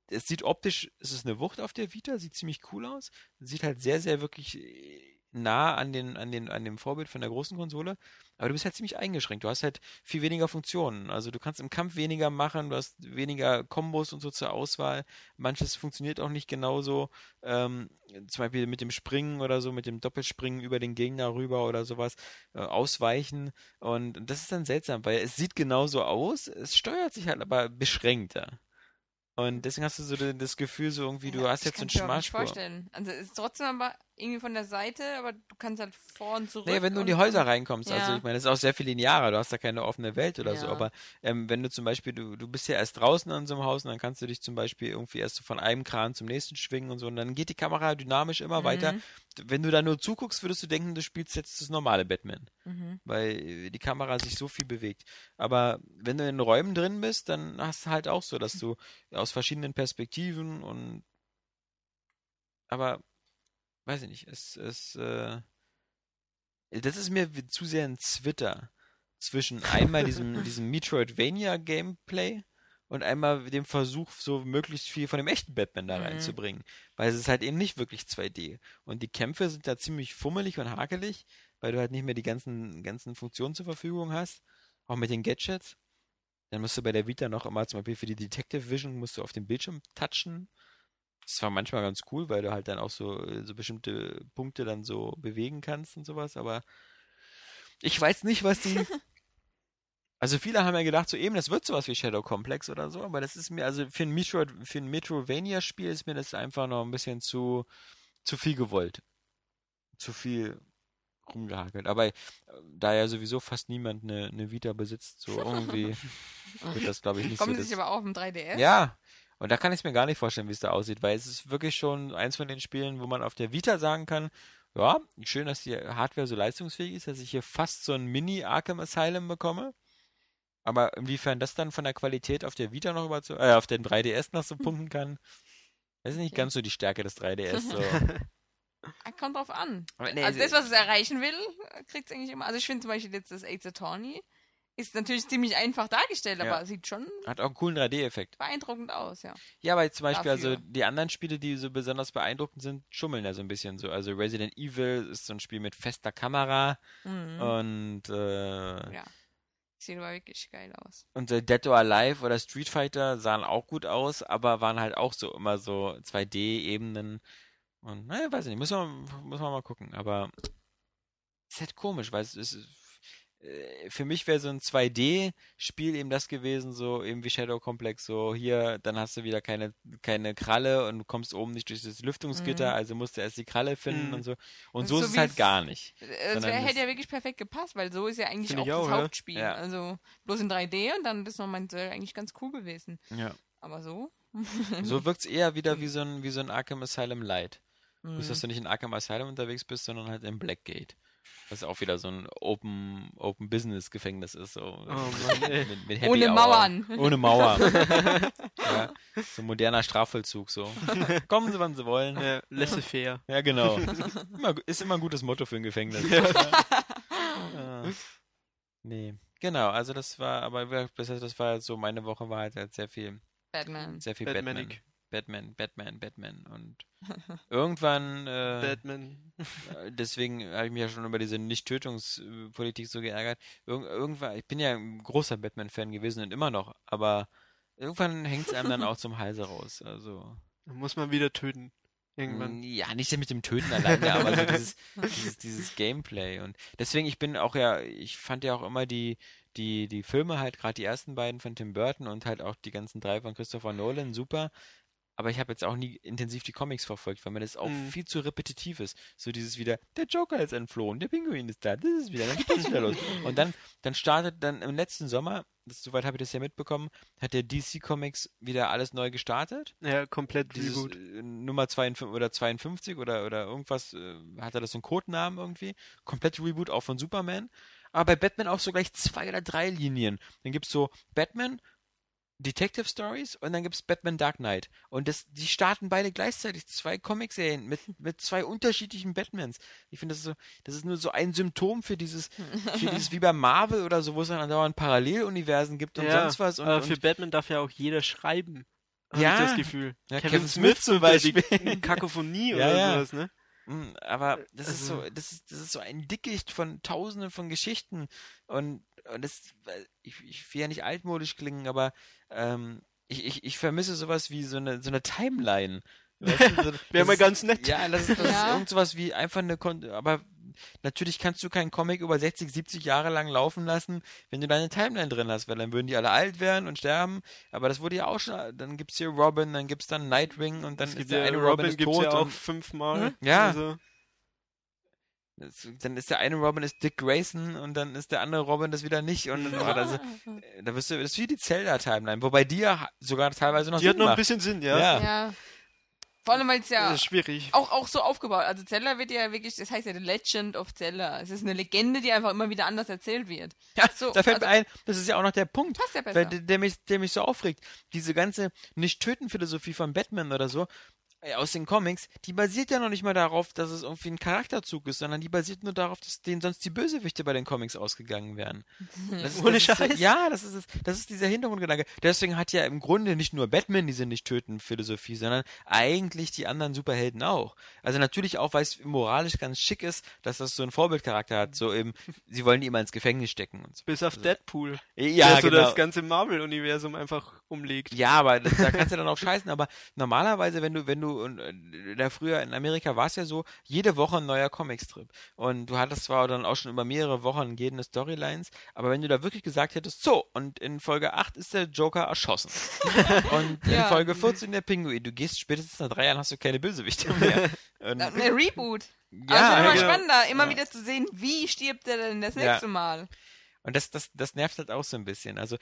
es sieht optisch, es ist eine Wucht auf der Vita, sieht ziemlich cool aus. Sieht halt sehr, sehr wirklich äh, nah an, den, an, den, an dem Vorbild von der großen Konsole. Aber du bist halt ziemlich eingeschränkt. Du hast halt viel weniger Funktionen. Also du kannst im Kampf weniger machen, du hast weniger Kombos und so zur Auswahl. Manches funktioniert auch nicht genauso. Ähm, zum Beispiel mit dem Springen oder so, mit dem Doppelspringen über den Gegner rüber oder sowas, äh, ausweichen. Und das ist dann seltsam, weil es sieht genauso aus, es steuert sich halt aber beschränkter. Und deswegen hast du so das Gefühl, so irgendwie, du hast ich jetzt so ein kann's mir aber nicht Schmalspur. vorstellen. Also es ist trotzdem aber irgendwie von der Seite, aber du kannst halt vor und zurück. Nee, wenn du in die Häuser reinkommst, Ja. also ich meine, das ist auch sehr viel linearer, du hast da keine offene Welt oder so, Ja. aber ähm, wenn du zum Beispiel, du, du bist ja erst draußen an so einem Haus und dann kannst du dich zum Beispiel irgendwie erst so von einem Kran zum nächsten schwingen und so und dann geht die Kamera dynamisch immer Mhm. weiter. Wenn du da nur zuguckst, würdest du denken, du spielst jetzt das normale Batman, Mhm. weil die Kamera sich so viel bewegt. Aber wenn du in Räumen drin bist, dann hast du halt auch so, dass du aus verschiedenen Perspektiven und aber weiß ich nicht, es, es, äh, das ist mir zu sehr ein Zwitter zwischen einmal diesem, diesem Metroidvania-Gameplay und einmal dem Versuch, so möglichst viel von dem echten Batman da Mhm. reinzubringen. Weil es ist halt eben nicht wirklich 2D. Und die Kämpfe sind da ziemlich fummelig und hakelig, weil du halt nicht mehr die ganzen, ganzen Funktionen zur Verfügung hast. Auch mit den Gadgets. Dann musst du bei der Vita noch immer zum Beispiel für die Detective Vision musst du auf dem Bildschirm touchen. Das war manchmal ganz cool, weil du halt dann auch so, so bestimmte Punkte dann so bewegen kannst und sowas, aber ich weiß nicht, was die. Also viele haben ja gedacht, so eben, das wird sowas wie Shadow Complex oder so, aber das ist mir, also für ein Metroid, für ein Metrovania-Spiel ist mir das einfach noch ein bisschen zu, zu viel gewollt. Zu viel rumgehakelt. Aber äh, da ja sowieso fast niemand eine, eine Vita besitzt, so irgendwie wird das, glaube ich, nicht Kommen so. sie sich aber auch dem 3DS? ja, und da kann ich es mir gar nicht vorstellen, wie es da aussieht, weil es ist wirklich schon eins von den Spielen, wo man auf der Vita sagen kann, ja, schön, dass die Hardware so leistungsfähig ist, dass ich hier fast so ein Mini-Arkham Asylum bekomme. Aber inwiefern das dann von der Qualität auf der Vita noch über zu, äh, auf den 3DS noch so punkten kann, das ist nicht ganz so die Stärke des 3DS. So. Kommt drauf an. Nee, also das, was es erreichen will, kriegt es eigentlich immer. Also ich finde zum Beispiel jetzt das Ace Attorney ist natürlich ziemlich einfach dargestellt, Ja. aber sieht schon hat auch einen coolen 3D-Effekt. beeindruckend aus, ja. Ja, aber zum Beispiel, also Dafür. die anderen Spiele, die so besonders beeindruckend sind, schummeln ja so ein bisschen so. Also Resident Evil ist so ein Spiel mit fester Kamera Mhm. und äh, Ja. Sieht aber wirklich geil aus. Und äh, Dead or Alive oder Street Fighter sahen auch gut aus, aber waren halt auch so immer so 2D-Ebenen. Und naja, weiß ich nicht, muss man, muss man mal gucken. Aber ist halt komisch, weil es ist. Äh, Für mich wäre so ein 2D-Spiel eben das gewesen, so eben wie Shadow Complex, so hier, dann hast du wieder keine, keine Kralle und du kommst oben nicht durch das Lüftungsgitter, Mhm. also musst du erst die Kralle finden Mhm. und so. Und Das so ist ist so es halt gar nicht. Äh, Es Sondern wär, das- hätte ja wirklich perfekt gepasst, weil so ist ja eigentlich auch ich das auch, ja. Hauptspiel. Ja. Also bloß in 3D und dann das nochmal äh, eigentlich ganz cool gewesen. Ja. Aber so. So wirkt es eher wieder wie so ein, wie so ein Arkham Asylum Light. Mhm. Bloß, dass du nicht in Arkham Asylum unterwegs bist, sondern halt in Blackgate. Was auch wieder so ein Open, Open Business Gefängnis ist. So. Oh Mann, mit, mit Ohne Hour. Mauern. Ohne Mauer. ja, so ein moderner Strafvollzug. So. Kommen Sie, wann Sie wollen. Ja, laissez-faire. Ja, genau. Immer, ist immer ein gutes Motto für ein Gefängnis. Ja. Nee. Genau, also das war, aber das war so, meine Woche war halt, halt sehr viel, Batman. sehr viel Batman. Batman, Batman, Batman. Und irgendwann äh, Batman. Äh, Deswegen habe ich mich ja schon über diese Nicht-Tötungspolitik so geärgert. Irgend, irgendwann, ich bin ja ein großer Batman-Fan gewesen und immer noch, aber irgendwann hängt es einem dann auch zum Halse raus. Also, Da muss man wieder töten. Irgendwann. mm, ja, nicht mit dem Töten alleine, aber so dieses, dieses, dieses Gameplay. Und deswegen, ich bin auch ja, ich fand ja auch immer die, die, die Filme halt, gerade die ersten beiden von Tim Burton und halt auch die ganzen drei von Christopher Nolan, super. Aber ich habe jetzt auch nie intensiv die Comics verfolgt, weil mir das auch Mhm. viel zu repetitiv ist. So dieses wieder, der Joker ist entflohen, der Pinguin ist da, das ist wieder, dann geht das wieder los. Und dann, dann startet dann im letzten Sommer, das, soweit habe ich das ja mitbekommen, hat der DC Comics wieder alles neu gestartet. Ja, komplett Dieses Reboot. äh, Nummer 52 oder 52 oder, oder irgendwas, äh, hat er das so einen Codenamen irgendwie. Komplett Reboot auch von Superman. Aber bei Batman auch so gleich zwei oder drei Linien. Dann gibt's so Batman, Detective Stories und dann gibt's Batman Dark Knight. Und das, die starten beide gleichzeitig, zwei Comicserien mit, mit zwei unterschiedlichen Batmans. Ich finde, das ist so, das ist nur so ein Symptom für dieses, für dieses wie bei Marvel oder so, wo es dann andauernd Paralleluniversen gibt und ja, sonst was. Und, aber für und, Batman darf ja auch jeder schreiben. Hab Ja. ich das Gefühl. Ja, Kevin, Kevin Smith, Smith zum Beispiel. Kakophonie Ja, oder ja. sowas, ne? Mm, Aber das ist Also- so, das ist, das ist so ein Dickicht von Tausenden von Geschichten und, und das, ich, ich will ja nicht altmodisch klingen, aber ähm, ich, ich, ich vermisse sowas wie so eine, so eine Timeline. Weißt du, so, Wäre mal ist- ganz nett. Ja, das ist, das ist Ja. irgend sowas wie einfach eine, Kon aber natürlich kannst du keinen Comic über 60, 70 Jahre lang laufen lassen, wenn du deine Timeline drin hast, weil dann würden die alle alt werden und sterben. Aber das wurde ja auch schon, dann gibt's hier Robin, dann gibt's dann Nightwing und dann Es ist gibt der ja, eine Robin, Robin ist gibt's tot ja auch fünfmal. Hm? Ja. Also, dann ist der eine Robin ist Dick Grayson und dann ist der andere Robin das wieder nicht und dann, oh, das, da wirst du, das ist wie die Zelda-Timeline, wobei die ja sogar teilweise noch die hat Sinn noch ein bisschen Sinn, ja. Ja. Ja. Vor allem, weil es ja schwierig. auch, auch so aufgebaut. Also Zelda wird ja wirklich, das heißt ja The Legend of Zelda. Es ist eine Legende, die einfach immer wieder anders erzählt wird. Ja, So, da fällt mir also- ein, das ist ja auch noch der Punkt, Passt ja besser. weil, der, der, mich, der mich so aufregt. Diese ganze Nicht-Töten-Philosophie von Batman oder so, äh, aus den Comics, die basiert ja noch nicht mal darauf, dass es irgendwie ein Charakterzug ist, sondern die basiert nur darauf, dass denen sonst die Bösewichte bei den Comics ausgegangen wären. Das ist, Ohne das ist so, Scheiß. ja, das ist, es. das ist dieser Hintergrundgedanke. Deswegen hat ja im Grunde nicht nur Batman diese Nicht-Töten-Philosophie, sondern eigentlich die anderen Superhelden auch. Also natürlich auch, weil es moralisch ganz schick ist, dass das so einen Vorbildcharakter hat, so eben, sie wollen die immer ins Gefängnis stecken und so. Bis auf Deadpool. Ja, der so genau. das ganze Marvel-Universum einfach umlegt. Ja, aber das, da kannst du dann auch scheißen. Aber normalerweise, wenn du, wenn du, und äh, da früher in Amerika war es ja so, jede Woche ein neuer Comicstrip. Und du hattest zwar dann auch schon über mehrere Wochen gehende Storylines, aber wenn du da wirklich gesagt hättest, so, und in Folge 8 ist der Joker erschossen. und in Ja. Folge 14 der Pinguin. Du gehst spätestens nach drei Jahren hast du keine Bösewichte mehr. Und, Äh, Eine Reboot. Ja, wird immer genau. spannender, immer Ja. wieder zu sehen, wie stirbt er denn das nächste Mal. Und das, das, das nervt halt auch so ein bisschen. Also,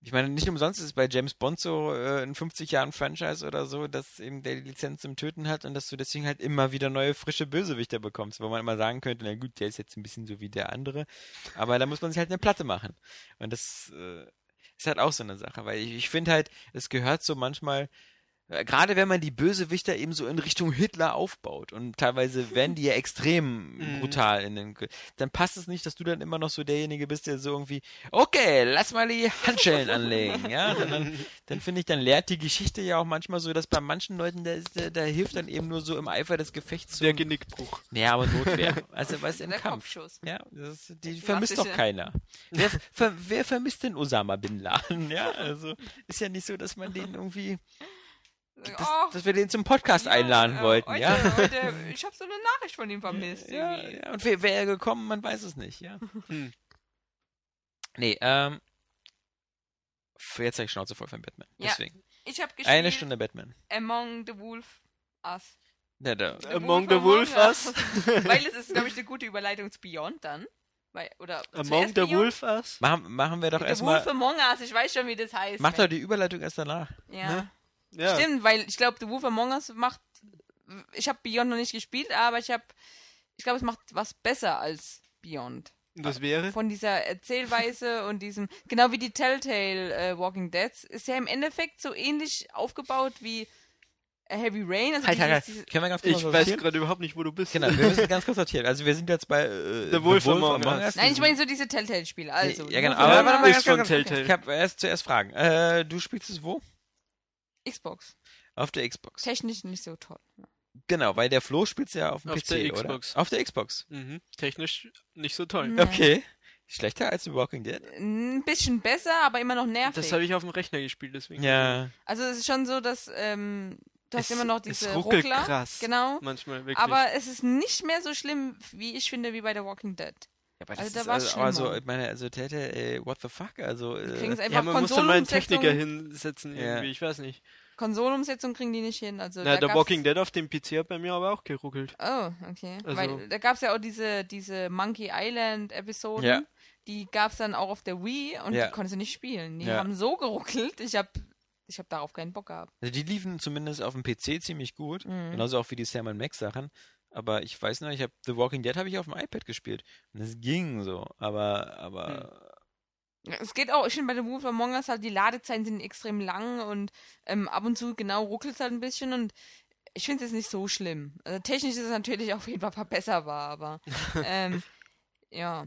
Ich meine, nicht umsonst ist es bei James Bond so äh, in 50 Jahren Franchise oder so, dass eben der die Lizenz zum Töten hat und dass du deswegen halt immer wieder neue, frische Bösewichter bekommst, wo man immer sagen könnte, na gut, der ist jetzt ein bisschen so wie der andere, aber da muss man sich halt eine Platte machen. Und das äh, ist halt auch so eine Sache, weil ich, ich finde halt, es gehört so manchmal, gerade wenn man die Bösewichter eben so in Richtung Hitler aufbaut und teilweise werden die ja extrem Mhm. brutal in den, dann passt es nicht, dass du dann immer noch so derjenige bist, der so irgendwie, okay, lass mal die Handschellen anlegen, ja, sondern dann finde ich, dann lehrt die Geschichte ja auch manchmal so, dass bei manchen Leuten, da, ist, da, da hilft dann eben nur so im Eifer des Gefechts so, Der Genickbruch. ja, aber Notwehr, also was im Der Kampf. Kopfschuss. Ja, das, die vermisst doch keiner. Wer, ver, wer vermisst denn Osama Bin Laden? Ja, also ist ja nicht so, dass man den irgendwie, dass, Oh, dass wir den zum Podcast ja, einladen äh, wollten, heute, ja. Heute, ich habe so eine Nachricht von ihm vermisst. Ja, ja, und wer wäre gekommen, man weiß es nicht, ja. Hm. Nee, ähm, für jetzt habe ich Schnauze voll von Batman. Ja, Deswegen. Ich habe gespielt Eine Stunde Batman. Among the Wolf Us. Ja, da, Among the Wolf Us. Weil es ist, glaube ich, eine gute Überleitung zu Beyond dann. Weil, oder Among the Beyond? Wolf Us? machen, machen wir doch The erstmal. Wolf Among Us, ich weiß schon, wie das heißt. Macht doch die Überleitung erst danach. ja. Ne? Ja. Stimmt, weil ich glaube, The Wolf Among Us macht. Ich habe Beyond noch nicht gespielt, aber ich habe. Ich glaube, es macht was besser als Beyond. Und das wäre? Von dieser Erzählweise und diesem. Genau wie die Telltale äh, Walking Dead. Ist ja im Endeffekt so ähnlich aufgebaut wie Heavy Rain. Also Halt, halt, halt. dieses, Können wir ganz kurz Ich weiß gerade überhaupt nicht, wo du bist. Genau, wir müssen ganz kurz sortieren. Also wir sind jetzt bei äh, The Wolf Among Us. Nein, ich meine so diese Telltale-Spiele. Also, ja, genau. The Wolf Aber Among warte mal, Us, ist von ganz, ganz, Telltale. Ich habe erst zuerst Fragen. Äh, du spielst es wo? Xbox. Auf der Xbox. Technisch nicht so toll. Genau, weil der Flo spielt ja auf dem Auf PC, der oder? Xbox. Auf der Xbox. Mhm. Technisch nicht so toll. Nee. Okay. Schlechter als The Walking Dead? Ein bisschen besser, aber immer noch nervig. Das habe ich auf dem Rechner gespielt, deswegen. Ja. Also es ist schon so, dass ähm, du hast Es- immer noch es diese ruckelt Ruckler. krass. Genau. Manchmal wirklich. Aber es ist nicht mehr so schlimm, wie ich finde, wie bei The Walking Dead. Ja, aber Also das da ist war's also, also, ich meine, also Telltale, ey, what the fuck? Also, Kriegen es äh, einfach ja, man muss dann mal einen Techniker hinsetzen Ja. irgendwie, ich weiß nicht. Konsolenumsetzung kriegen die nicht hin. Also Na, da der Walking Dead auf dem PC hat bei mir aber auch geruckelt. Oh, okay. Also- Weil da gab es ja auch diese, diese Monkey Island Episoden. Ja. Die gab es dann auch auf der Wii und Ja. die konntest du nicht spielen. Die Ja. haben so geruckelt, ich habe ich hab darauf keinen Bock gehabt. also die liefen zumindest auf dem PC ziemlich gut. Mhm. Genauso auch wie die Sam Max Sachen. Aber ich weiß noch, ich habe The Walking Dead habe ich auf dem iPad gespielt. Und es ging so. Aber, aber. Es geht auch, ich finde bei The Wolf Among Us halt, die Ladezeiten sind extrem lang und ähm, ab und zu genau ruckelt es halt ein bisschen und ich finde es jetzt nicht so schlimm. Also technisch ist es natürlich auf jeden Fall verbesserbar, aber ähm, ja.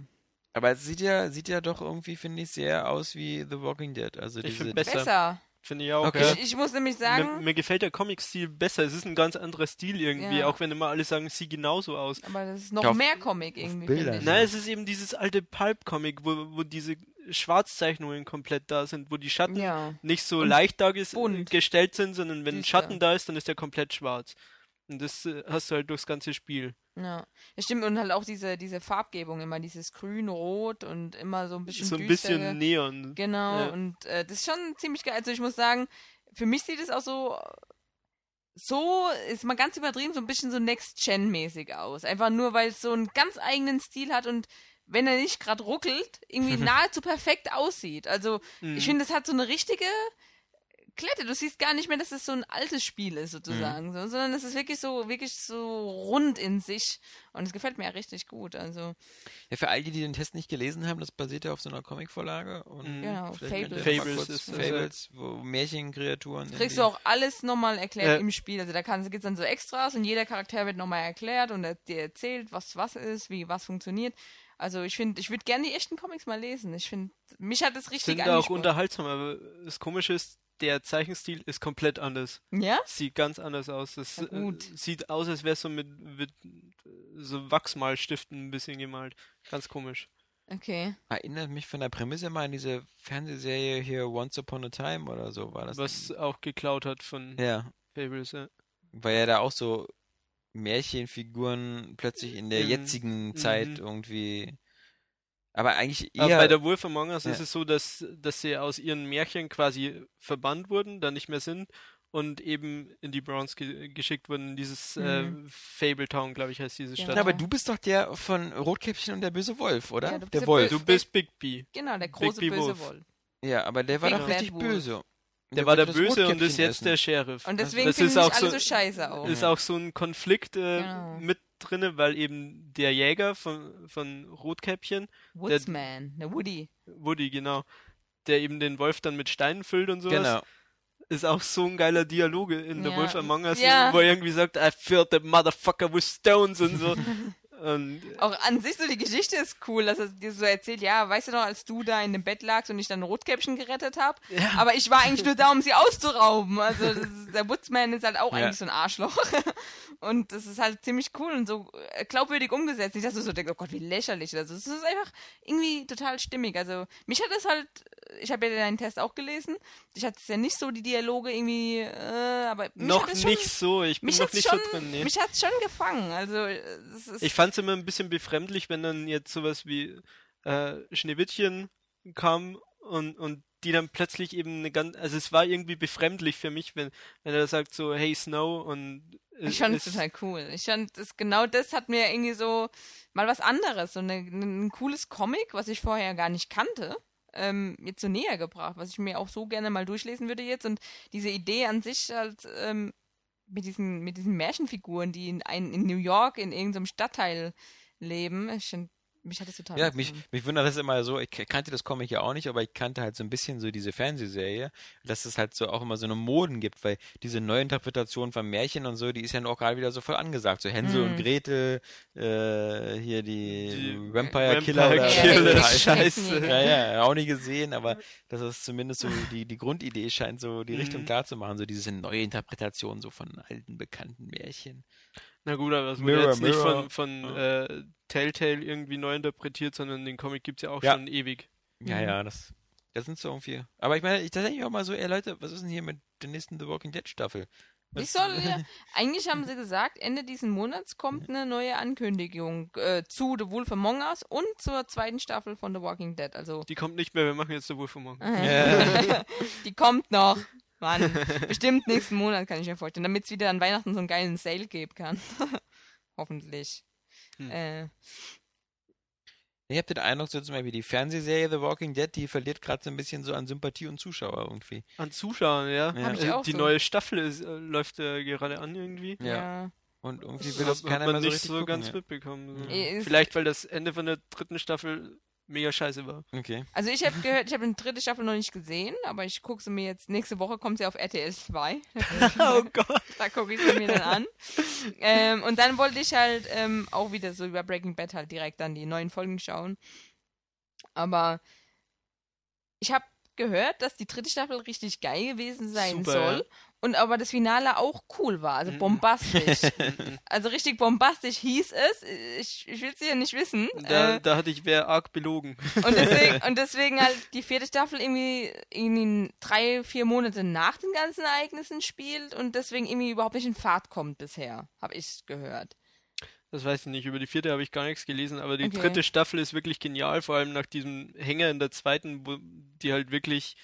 Aber es sieht ja, sieht ja doch irgendwie, finde ich, sehr aus wie The Walking Dead. Also Ich diese. Besser. Besser. Finde ich auch. Okay. Ja. Ich, ich muss nämlich Mir, sagen, mir gefällt der Comic-Stil besser. Es ist ein ganz anderer Stil irgendwie, Ja. auch wenn immer alle sagen, es sieht genauso aus. aber das ist noch auf- mehr Comic irgendwie. Ich. Nein, es ist eben dieses alte Pulp-Comic, wo, wo diese Schwarzzeichnungen komplett da sind, wo die Schatten Ja. nicht so Und leicht dargestellt sind, sondern wenn ein. Schatten da ist, dann ist der komplett schwarz. Und das äh, hast du halt durchs ganze Spiel. Ja. ja, stimmt. Und halt auch diese, diese Farbgebung immer, dieses Grün, Rot und immer so ein bisschen so ein düstere. bisschen Neon. Genau, Ja. und äh, das ist schon ziemlich geil. Also ich muss sagen, für mich sieht es auch so, so ist mal ganz übertrieben, so ein bisschen so Next-Gen-mäßig aus. Einfach nur, weil es so einen ganz eigenen Stil hat und wenn er nicht gerade ruckelt, irgendwie nahezu perfekt aussieht. Also Mhm. ich finde, das hat so eine richtige Klette. Du siehst gar nicht mehr, dass es so ein altes Spiel ist sozusagen, so, sondern es ist wirklich so, wirklich so rund in sich. Und es gefällt mir ja richtig gut. Also Ja, für all die, die den Test nicht gelesen haben, das basiert ja auf so einer Comicvorlage. Und Mhm. Genau, Fables. Fables ist Fables, wo Märchenkreaturen. kriegst du auch alles nochmal erklärt Ja. im Spiel. Also da gibt es dann so Extras und jeder Charakter wird nochmal erklärt und er dir erzählt, was was ist, wie was funktioniert. Also ich finde, ich würde gerne die echten Comics mal lesen. Ich finde, mich hat es richtig Sind auch angesprochen. unterhaltsam, aber das Komische ist, der Zeichenstil ist komplett anders. Ja? Sieht ganz anders aus. Das Na gut. äh, sieht aus, als wäre es so mit, mit äh, so Wachsmalstiften ein bisschen gemalt. Ganz komisch. Okay. Erinnert mich von der Prämisse mal an diese Fernsehserie hier Once Upon a Time oder so war das. Was auch geklaut hat von ja, Fables. Ja. weil ja da auch so Märchenfiguren plötzlich in der Mhm. jetzigen Zeit Mhm. irgendwie. Aber eigentlich Aber eher. bei der Wolf Among Us Ja. ist es so, dass, dass sie aus ihren Märchen quasi verbannt wurden, dann nicht mehr sind und eben in die Browns ge geschickt wurden, in dieses äh, Mhm. Fable Town, glaube ich, heißt diese Genau. Stadt. Ja, aber du bist doch der von Rotkäppchen und der böse Wolf, oder? Ja, du bist der der Wolf. Du bist Big B. Genau, der große böse Wolf. Wolf. Ja, aber der war Big doch Bad richtig Wolf. böse. Der war der wollte das Böse und ist jetzt essen. der Sheriff. Und deswegen das finden ist sich auch alle so, so scheiße auch. ist auch so ein Konflikt äh, Genau. mit drinne, weil eben der Jäger von, von Rotkäppchen, Woodsman, der Woody. Woody, genau, der eben den Wolf dann mit Steinen füllt und sowas, Genau. ist auch so ein geiler Dialoge in The Ja. Wolf Among Us, Ja. wo er irgendwie sagt, I filled the motherfucker with stones und so. und Auch an sich so die Geschichte ist cool, dass er dir so erzählt, ja, weißt du noch, als du da in dem Bett lagst und ich dann ein Rotkäppchen gerettet habe, aber ich war eigentlich nur da, um sie auszurauben. Also das ist, der Woodsman ist halt auch Ja. eigentlich so ein Arschloch. Und das ist halt ziemlich cool und so äh, glaubwürdig umgesetzt. Nicht, dass du so denkst, oh Gott, wie lächerlich. Also es ist einfach irgendwie total stimmig. Also mich hat es halt, ich habe ja deinen Test auch gelesen, ich hatte es ja nicht so die Dialoge irgendwie, äh, aber mich noch hat es schon, nicht so, ich bin mich noch nicht schon, so drin. Nee. mich hat's schon gefangen. Also es ist, Ich fand es immer ein bisschen befremdlich, wenn dann jetzt sowas wie äh, Schneewittchen kam und, und die dann plötzlich eben eine ganz, also es war irgendwie befremdlich für mich, wenn, wenn er sagt so, hey Snow und Ich fand es total cool. Ich fand es genau das hat mir irgendwie so mal was anderes, so eine, ein cooles Comic, was ich vorher gar nicht kannte, ähm, mir so näher gebracht, was ich mir auch so gerne mal durchlesen würde jetzt und diese Idee an sich halt ähm, mit diesen mit diesen Märchenfiguren, die in, in New York in irgendeinem Stadtteil leben, ich find, mich hat das total Ja, mich, mich wundert das immer so, ich kannte das Comic ja auch nicht, aber ich kannte halt so ein bisschen so diese Fernsehserie, dass es halt so auch immer so eine Moden gibt, weil diese Neuinterpretation von Märchen und so, die ist ja auch gerade wieder so voll angesagt. So Hänsel und Mhm. Gretel, äh, hier die, Die Vampire Killer Vampire Killer, heißen. Scheiße. Ja, ja, auch nie gesehen, aber das ist zumindest so die, die Grundidee scheint so die Richtung Mhm. klar zu machen, so diese Neuinterpretation so von alten bekannten Märchen. Na gut, aber es wurde Mirror, jetzt nicht Mirror. von, von äh, Telltale irgendwie neu interpretiert, sondern den Comic gibt's ja auch Ja. schon ewig. Ja, Mhm. ja, das, das sind so irgendwie. Aber ich meine, ich da denke ich auch mal so, ey Leute, was ist denn hier mit der nächsten The Walking Dead Staffel? Ich Was- soll ja, eigentlich haben sie gesagt, Ende diesen Monats kommt eine neue Ankündigung äh, zu The Wolf Among Us und zur zweiten Staffel von The Walking Dead. Also Die kommt nicht mehr, wir machen jetzt The Wolf Among Us. Ja. die kommt noch. Mann, bestimmt nächsten Monat kann ich mir vorstellen, damit es wieder an Weihnachten so einen geilen Sale geben kann. Hoffentlich. Hm. Äh, Ich habe den Eindruck, so zum Beispiel die Fernsehserie The Walking Dead, die verliert gerade so ein bisschen so an Sympathie und Zuschauer irgendwie. An Zuschauern, ja. Ja. Äh, auch die so. neue Staffel ist, äh, läuft äh, gerade an irgendwie. Ja. ja. Und irgendwie Das will das hat keiner man mehr so nicht richtig so gucken, ganz ja. mitbekommen. So. Vielleicht, weil das Ende von der dritten Staffel mega scheiße war. Okay. Also ich habe gehört, ich habe die dritte Staffel noch nicht gesehen, aber ich gucke sie mir jetzt, nächste Woche kommt sie auf RTL 2. oh Gott. Da gucke ich sie mir dann an. ähm, und dann wollte ich halt ähm, auch wieder so über Breaking Bad halt direkt dann die neuen Folgen schauen. Aber ich habe gehört, dass die dritte Staffel richtig geil gewesen sein Super, soll. Und aber das Finale auch cool war, also Mhm. bombastisch. also richtig bombastisch hieß es. Ich, ich will es ja nicht wissen. Da, Äh, da hatte ich wer arg belogen. und deswegen, und deswegen halt die vierte Staffel irgendwie in drei, vier Monate nach den ganzen Ereignissen spielt und deswegen irgendwie überhaupt nicht in Fahrt kommt bisher, habe ich gehört. Das weiß ich nicht. Über die vierte habe ich gar nichts gelesen, aber die Okay. dritte Staffel ist wirklich genial, vor allem nach diesem Hänger in der zweiten, wo die halt wirklich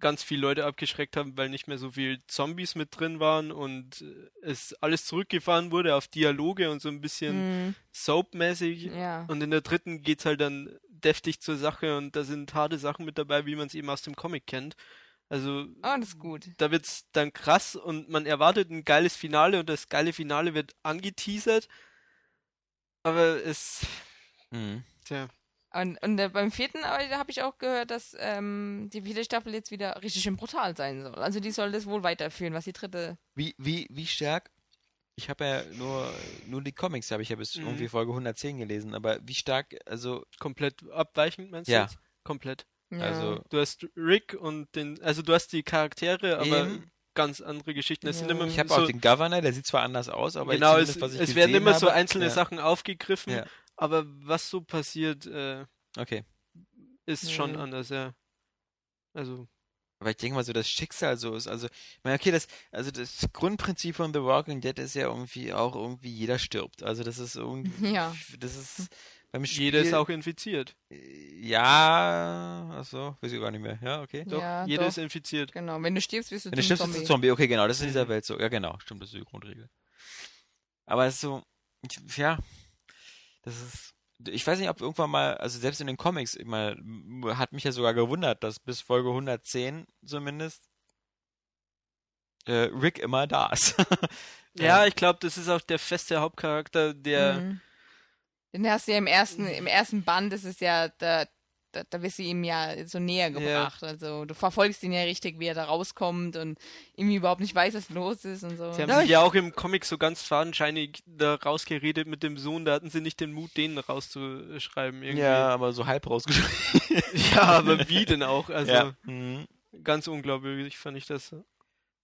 ganz viele Leute abgeschreckt haben, weil nicht mehr so viel Zombies mit drin waren und äh, es alles zurückgefahren wurde auf Dialoge und so ein bisschen Hm, soapmäßig. ja. Und in der dritten geht's halt dann deftig zur Sache und da sind harte Sachen mit dabei, wie man es eben aus dem Comic kennt. Also Oh, das ist gut. da wird's dann krass und man erwartet ein geiles Finale und das geile Finale wird angeteasert. Aber es, Mhm. tja, Und, und äh, beim vierten habe ich auch gehört, dass ähm, die vierte Staffel jetzt wieder richtig schön brutal sein soll. Also die soll das wohl weiterführen, was die dritte. Wie, wie, wie stark? Ich habe ja nur, nur die Comics, habe ich ja bis Mhm. irgendwie Folge 110 gelesen, aber wie stark, also, komplett abweichend, meinst du Ja. jetzt? Komplett. Ja. also, Du hast Rick und den, also du hast die Charaktere, aber Eben. ganz andere Geschichten. Es sind Ja. immer ich habe so, auch den Governor, der sieht zwar anders aus, aber genau, ich, es, zumindest, was ich es werden immer so habe- einzelne ja. Sachen aufgegriffen, Ja. Aber was so passiert, äh, Okay. ist schon Ja. anders, ja. Also, Aber ich denke mal so, das Schicksal so ist. Also, ich meine, okay, das, also das Grundprinzip von The Walking Dead ist ja irgendwie auch irgendwie jeder stirbt. Also das ist irgendwie, Ja. das ist beim Spiel. jeder ist auch infiziert. Ja, achso, weiß ich gar nicht mehr. Ja, okay. Doch, Ja, jeder doch. ist infiziert. Genau, wenn du stirbst, wirst du Wenn du zum stirbst, bist du Zombie. ein Zombie. Okay, genau, das ist in dieser Mhm. Welt so. Ja, genau, stimmt, das ist die Grundregel. Aber es ist so, ich, ja, das ist, ich weiß nicht, ob irgendwann mal, also selbst in den Comics, ich mal, hat mich ja sogar gewundert, dass bis Folge 110 zumindest äh, Rick immer da ist. ja, ich glaube, das ist auch der feste Hauptcharakter, der. Mhm. Den hast du ja im ersten, im ersten Band, das ist ja der da, da wirst du ihm ja so näher gebracht. Ja. Also du verfolgst ihn ja richtig, wie er da rauskommt und irgendwie überhaupt nicht weiß, was los ist und so. Sie haben ja, sich ja auch im Comic so ganz fadenscheinig da rausgeredet mit dem Sohn, da hatten sie nicht den Mut, den rauszuschreiben. Irgendwie. Ja, aber so halb rausgeschrieben. ja, aber wie denn auch? Also ja. mhm. ganz unglaublich fand ich das.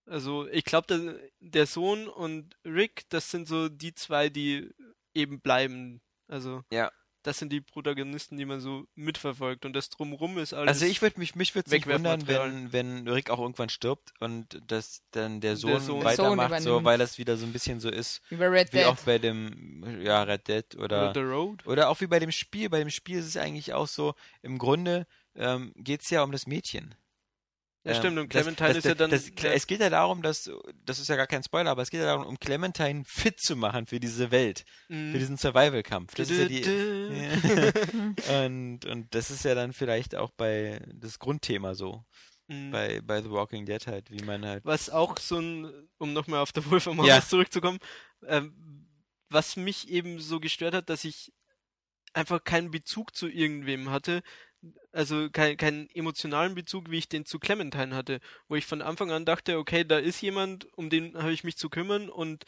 Also ich glaube, der, der Sohn und Rick, das sind so die zwei, die eben bleiben. Also ja das sind die Protagonisten, die man so mitverfolgt und das drumrum ist alles. Also ich würde mich, mich würde nicht wundern, wenn, wenn Rick auch irgendwann stirbt und dass dann der Sohn, der Sohn weitermacht, Sohn so, weil das wieder so ein bisschen so ist, wie, Red wie Dead. auch bei dem, ja, Red Dead oder, oder The Road. Oder auch wie bei dem Spiel. Bei dem Spiel ist es eigentlich auch so, im Grunde ähm, geht es ja um das Mädchen. Ja, stimmt, und Clementine das, das, ist ja dann. Das, es geht ja darum, dass, das ist ja gar kein Spoiler, aber es geht ja darum, um Clementine fit zu machen für diese Welt, mm. für diesen Survival-Kampf. Das ist ja die. und, und das ist ja dann vielleicht auch bei das Grundthema so. Mm. Bei, bei The Walking Dead halt, wie man halt. Was auch so ein, um nochmal auf der Wolf ja. zurückzukommen, ähm, was mich eben so gestört hat, dass ich einfach keinen Bezug zu irgendwem hatte, also kein, keinen emotionalen Bezug, wie ich den zu Clementine hatte, wo ich von Anfang an dachte, okay, da ist jemand, um den habe ich mich zu kümmern und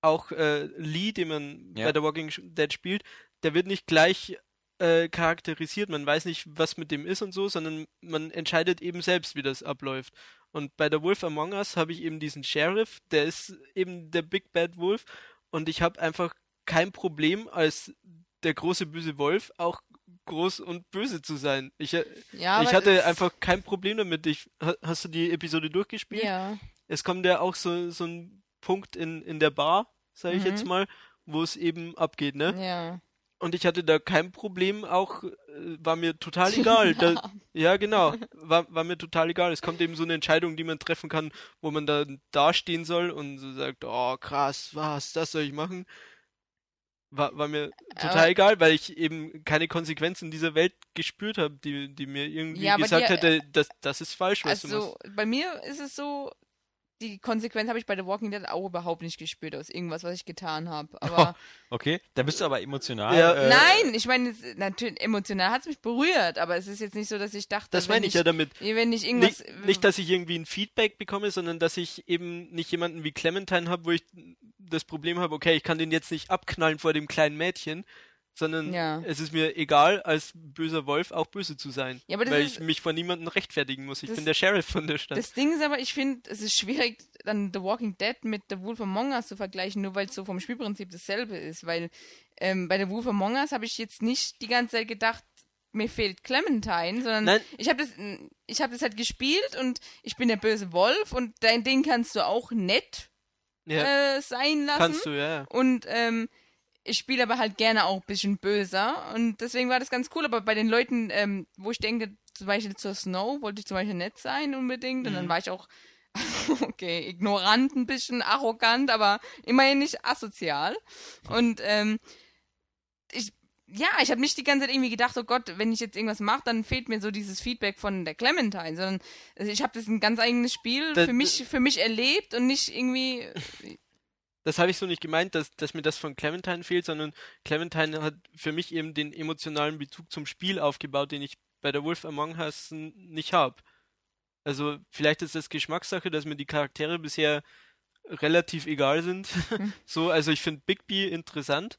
auch äh, Lee, den man ja. bei der Walking Dead spielt, der wird nicht gleich äh, charakterisiert, man weiß nicht, was mit dem ist und so, sondern man entscheidet eben selbst, wie das abläuft. Und bei der Wolf Among Us habe ich eben diesen Sheriff, der ist eben der Big Bad Wolf und ich habe einfach kein Problem als der große böse Wolf auch groß und böse zu sein. Ich, äh, ja, ich hatte einfach kein Problem damit. Ich, hast du die Episode durchgespielt? Ja. Es kommt ja auch so, so ein Punkt in, in der Bar, sage ich mhm. jetzt mal, wo es eben abgeht, ne? Ja. Und ich hatte da kein Problem, auch äh, war mir total egal. Da, ja, genau, war, war mir total egal. Es kommt eben so eine Entscheidung, die man treffen kann, wo man da dastehen soll und so sagt, oh krass, was, das soll ich machen war, war mir total aber, egal, weil ich eben keine Konsequenzen dieser Welt gespürt habe, die, die mir irgendwie ja, gesagt die, hätte, das, das ist falsch, was also, du machst. Bei mir ist es so, die Konsequenz habe ich bei The Walking Dead auch überhaupt nicht gespürt aus irgendwas, was ich getan habe. Aber okay, da bist du aber emotional. Ja. Äh, Nein, ich meine, natürlich emotional hat es mich berührt, aber es ist jetzt nicht so, dass ich dachte, das meine ich, ich ja damit. Wenn ich irgendwas nicht, nicht, dass ich irgendwie ein Feedback bekomme, sondern dass ich eben nicht jemanden wie Clementine habe, wo ich das Problem habe, okay, ich kann den jetzt nicht abknallen vor dem kleinen Mädchen, sondern ja. es ist mir egal, als böser Wolf auch böse zu sein. Ja, weil ist, ich mich vor niemandem rechtfertigen muss. Ich das, bin der Sheriff von der Stadt. Das Ding ist aber, ich finde, es ist schwierig, dann The Walking Dead mit The Wolf Among Us zu vergleichen, nur weil es so vom Spielprinzip dasselbe ist. Weil ähm, bei The Wolf Among Us habe ich jetzt nicht die ganze Zeit gedacht, mir fehlt Clementine, sondern Nein. ich habe das, ich habe das halt gespielt und ich bin der böse Wolf und dein Ding kannst du auch nett ja. äh, sein lassen. Kannst du, ja. Und ähm, ich spiele aber halt gerne auch ein bisschen böser und deswegen war das ganz cool. Aber bei den Leuten, ähm, wo ich denke, zum Beispiel zur Snow, wollte ich zum Beispiel nett sein unbedingt und mhm. dann war ich auch, okay, ignorant ein bisschen, arrogant, aber immerhin nicht asozial. Und ähm, ich ja, ich habe nicht die ganze Zeit irgendwie gedacht, oh Gott, wenn ich jetzt irgendwas mache, dann fehlt mir so dieses Feedback von der Clementine, sondern ich habe das ein ganz eigenes Spiel das, für mich für mich erlebt und nicht irgendwie Das habe ich so nicht gemeint, dass, dass mir das von Clementine fehlt, sondern Clementine hat für mich eben den emotionalen Bezug zum Spiel aufgebaut, den ich bei der Wolf Among Us nicht habe. Also vielleicht ist das Geschmackssache, dass mir die Charaktere bisher relativ egal sind. Hm. so, also ich finde Bigby interessant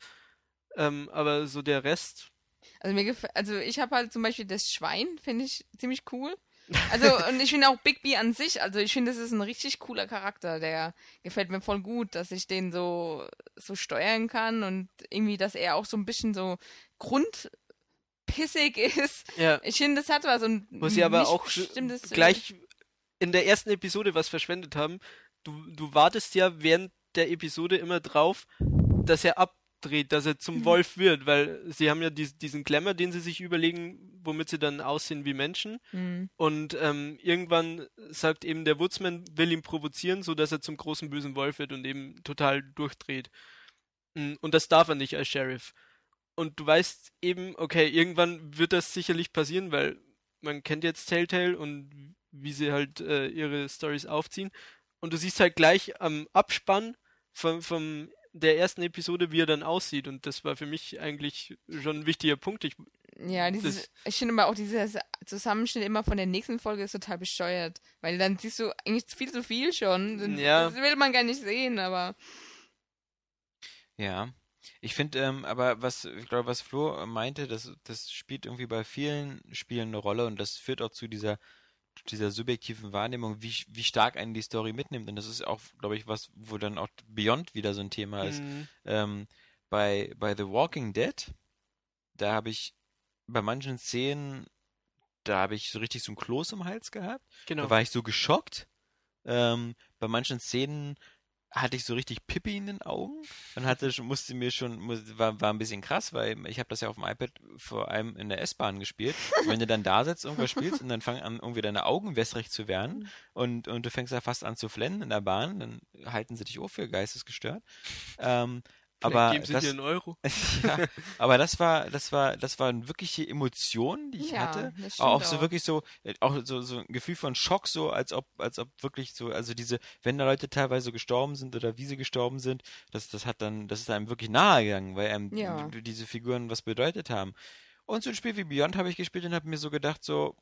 ähm, aber so der Rest. Also mir gefällt, also ich habe halt zum Beispiel das Schwein, finde ich ziemlich cool. Also, und ich finde auch Bigby an sich, also ich finde, das ist ein richtig cooler Charakter, der gefällt mir voll gut, dass ich den so, so steuern kann und irgendwie, dass er auch so ein bisschen so grundpissig ist. Ja. Ich finde, das hat was und Muss sie aber auch gleich in der ersten Episode was verschwendet haben. Du, du wartest ja während der Episode immer drauf, dass er ab dreht, dass er zum mhm. Wolf wird, weil sie haben ja dies, diesen Glamour, den sie sich überlegen, womit sie dann aussehen wie Menschen. Mhm. Und ähm, irgendwann sagt eben der Woodsman, will ihn provozieren, so dass er zum großen bösen Wolf wird und eben total durchdreht. Mm, und das darf er nicht als Sheriff. und du weißt eben, okay, irgendwann wird das sicherlich passieren, weil man kennt jetzt Telltale und wie sie halt äh, ihre Stories aufziehen. Und du siehst halt gleich am Abspann vom, vom der ersten Episode, wie er dann aussieht. Und das war für mich eigentlich schon ein wichtiger Punkt. Ich, ja, dieses, ich finde aber auch dieser Zusammenschnitt immer von der nächsten Folge ist total bescheuert. Weil dann siehst du eigentlich viel zu viel schon. Ja. Das will man gar nicht sehen, aber. Ja. Ich finde, ähm, aber was, ich glaube, was Flo meinte, das, das spielt irgendwie bei vielen Spielen eine Rolle und das führt auch zu dieser dieser subjektiven Wahrnehmung, wie, wie stark einen die Story mitnimmt. Und das ist auch, glaube ich, was, wo dann auch Beyond wieder so ein Thema ist. Mhm. Ähm, bei, bei The Walking Dead, da habe ich bei manchen Szenen, da habe ich so richtig so ein Kloß im Hals gehabt. Genau. Da war ich so geschockt. Ähm, bei manchen Szenen hatte ich so richtig Pippi in den Augen und hatte musste mir schon war, war ein bisschen krass, weil ich habe das ja auf dem iPad vor allem in der S-Bahn gespielt. Wenn du dann da sitzt irgendwas spielst und dann fangen an irgendwie deine Augen wässrig zu werden und und du fängst ja fast an zu flennen in der Bahn, dann halten sie dich auch für geistesgestört. Ähm, aber geben sie das, dir einen Euro. ja, aber das war, das war, das waren wirkliche Emotionen, die ich ja, hatte. Auch, auch so wirklich so, äh, auch so, so ein Gefühl von Schock, so als ob, als ob wirklich so, also diese, wenn da Leute teilweise gestorben sind oder wie sie gestorben sind, das, das hat dann, das ist einem wirklich nahe gegangen, weil einem ja. diese Figuren was bedeutet haben. Und so ein Spiel wie Beyond habe ich gespielt und habe mir so gedacht, so,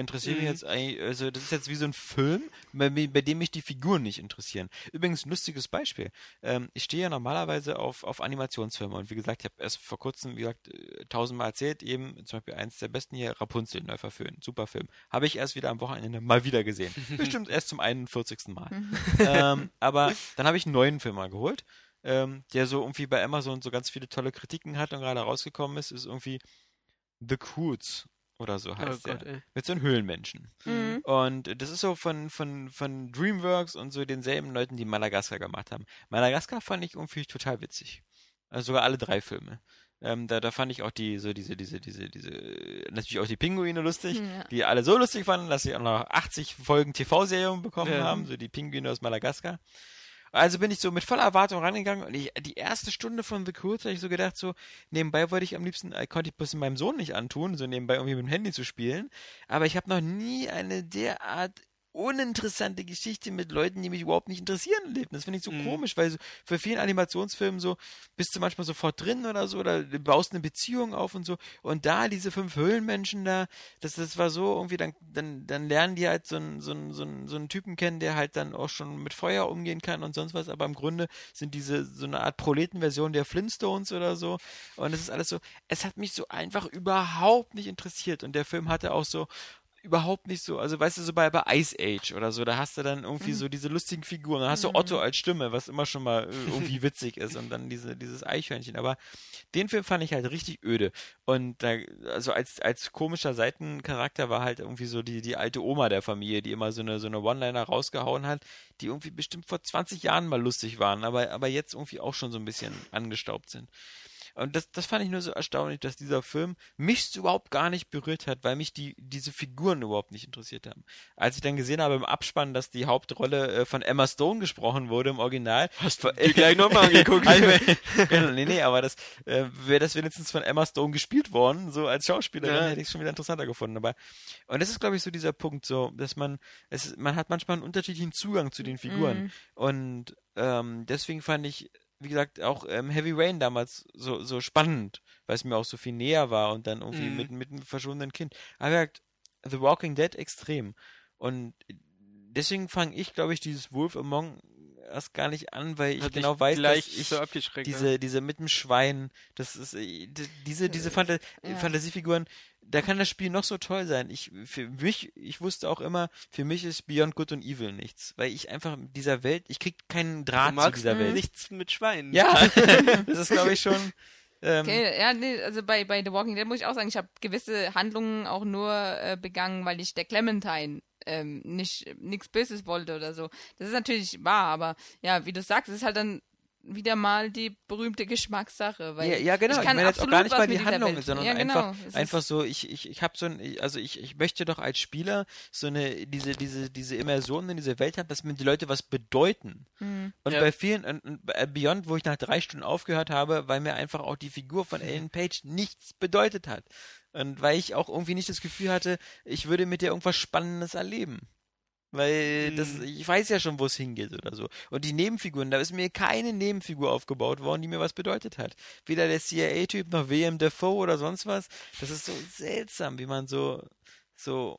interessiert mich mhm. jetzt eigentlich, also das ist jetzt wie so ein Film, bei, bei dem mich die Figuren nicht interessieren. Übrigens, lustiges Beispiel. Ähm, ich stehe ja normalerweise auf, auf Animationsfilme und wie gesagt, ich habe erst vor kurzem, wie gesagt, äh, tausendmal erzählt, eben zum Beispiel eins der besten hier, Rapunzel, neu verfilmt, super Film. Habe ich erst wieder am Wochenende mal wieder gesehen. Bestimmt erst zum 41. Mal. Mhm. ähm, aber dann habe ich einen neuen Film mal geholt, ähm, der so irgendwie bei Amazon so ganz viele tolle Kritiken hat und gerade rausgekommen ist, ist irgendwie The Coots oder so heißt oh Gott, der. Ey. Mit so einem Höhlenmenschen. Mhm. Und das ist so von, von, von Dreamworks und so denselben Leuten, die Madagaskar gemacht haben. Madagaskar fand ich irgendwie total witzig. Also sogar alle drei Filme. Ähm, da, da fand ich auch die, so diese, diese, diese, diese, natürlich auch die Pinguine lustig, ja. die alle so lustig fanden, dass sie auch noch 80 Folgen TV-Serien bekommen ja. haben, so die Pinguine aus Madagaskar. Also bin ich so mit voller Erwartung rangegangen und ich, die erste Stunde von The Cruise habe ich so gedacht, so nebenbei wollte ich am liebsten, äh, konnte ich bloß meinem Sohn nicht antun, so nebenbei irgendwie mit dem Handy zu spielen. Aber ich habe noch nie eine derart uninteressante Geschichte mit Leuten, die mich überhaupt nicht interessieren, erlebt. Das finde ich so mhm. komisch, weil so für vielen Animationsfilmen so bist du manchmal sofort drin oder so, oder du baust eine Beziehung auf und so. Und da diese fünf Höhlenmenschen da, das, das war so irgendwie, dann, dann, dann lernen die halt so einen, so, einen, so, einen, so einen Typen kennen, der halt dann auch schon mit Feuer umgehen kann und sonst was. Aber im Grunde sind diese so eine Art Proletenversion der Flintstones oder so. Und es ist alles so, es hat mich so einfach überhaupt nicht interessiert. Und der Film hatte auch so, überhaupt nicht so, also weißt du, so bei, bei Ice Age oder so, da hast du dann irgendwie mhm. so diese lustigen Figuren, dann hast du mhm. Otto als Stimme, was immer schon mal äh, irgendwie witzig ist und dann diese, dieses Eichhörnchen, aber den Film fand ich halt richtig öde und da, also als, als komischer Seitencharakter war halt irgendwie so die, die alte Oma der Familie, die immer so eine, so eine One-Liner rausgehauen hat, die irgendwie bestimmt vor 20 Jahren mal lustig waren, aber, aber jetzt irgendwie auch schon so ein bisschen angestaubt sind. Und das, das fand ich nur so erstaunlich, dass dieser Film mich überhaupt gar nicht berührt hat, weil mich die, diese Figuren überhaupt nicht interessiert haben. Als ich dann gesehen habe im Abspann, dass die Hauptrolle äh, von Emma Stone gesprochen wurde im Original. Hast du die gleich nochmal angeguckt? genau, nee, nee, aber das äh, wäre das wenigstens von Emma Stone gespielt worden, so als Schauspielerin, ja. hätte ich es schon wieder interessanter gefunden. Aber und das ist, glaube ich, so dieser Punkt, so, dass man, es, man hat manchmal einen unterschiedlichen Zugang zu den Figuren. Mhm. Und ähm, deswegen fand ich wie gesagt, auch ähm, Heavy Rain damals so, so spannend, weil es mir auch so viel näher war und dann irgendwie mm. mit, mit einem verschwundenen Kind. Aber gesagt, The Walking Dead extrem. Und deswegen fange ich, glaube ich, dieses Wolf Among erst gar nicht an, weil ich Hat genau weiß, dass ich so diese, diese mit dem Schwein, das ist äh, diese, diese Phanta ja. Fantasiefiguren, da kann das Spiel noch so toll sein. Ich, für mich, ich wusste auch immer, für mich ist Beyond Good und Evil nichts. Weil ich einfach mit dieser Welt, ich krieg keinen Draht zu dieser Welt. Nichts mit Schweinen. Ja, das ist glaube ich schon. Ähm, okay, ja, nee, also bei, bei The Walking Dead muss ich auch sagen, ich habe gewisse Handlungen auch nur äh, begangen, weil ich der Clementine ähm, nicht nichts Böses wollte oder so. Das ist natürlich wahr, aber ja, wie du sagst, es ist halt dann wieder mal die berühmte Geschmackssache. Weil Ja, ja genau. Ich, Ich, kann meine jetzt auch absolut gar nicht mal mit die Handlung, Welt- sondern ja, genau. einfach, einfach so, ich, ich, ich habe so ein, also ich, ich möchte doch als Spieler so eine, diese, diese, diese Immersion in diese Welt haben, dass mir die Leute was bedeuten. Hm. Und Ja. bei vielen, und, und bei Beyond, wo ich nach drei Stunden aufgehört habe, weil mir einfach auch die Figur von Ellen Page nichts bedeutet hat. Und weil ich auch irgendwie nicht das Gefühl hatte, ich würde mit der irgendwas Spannendes erleben. Weil das, Hm. ich weiß ja schon, wo es hingeht oder so. Und die Nebenfiguren, da ist mir keine Nebenfigur aufgebaut worden, die mir was bedeutet hat. Weder der CIA-Typ noch WM Defoe oder sonst was. Das ist so seltsam, wie man so, so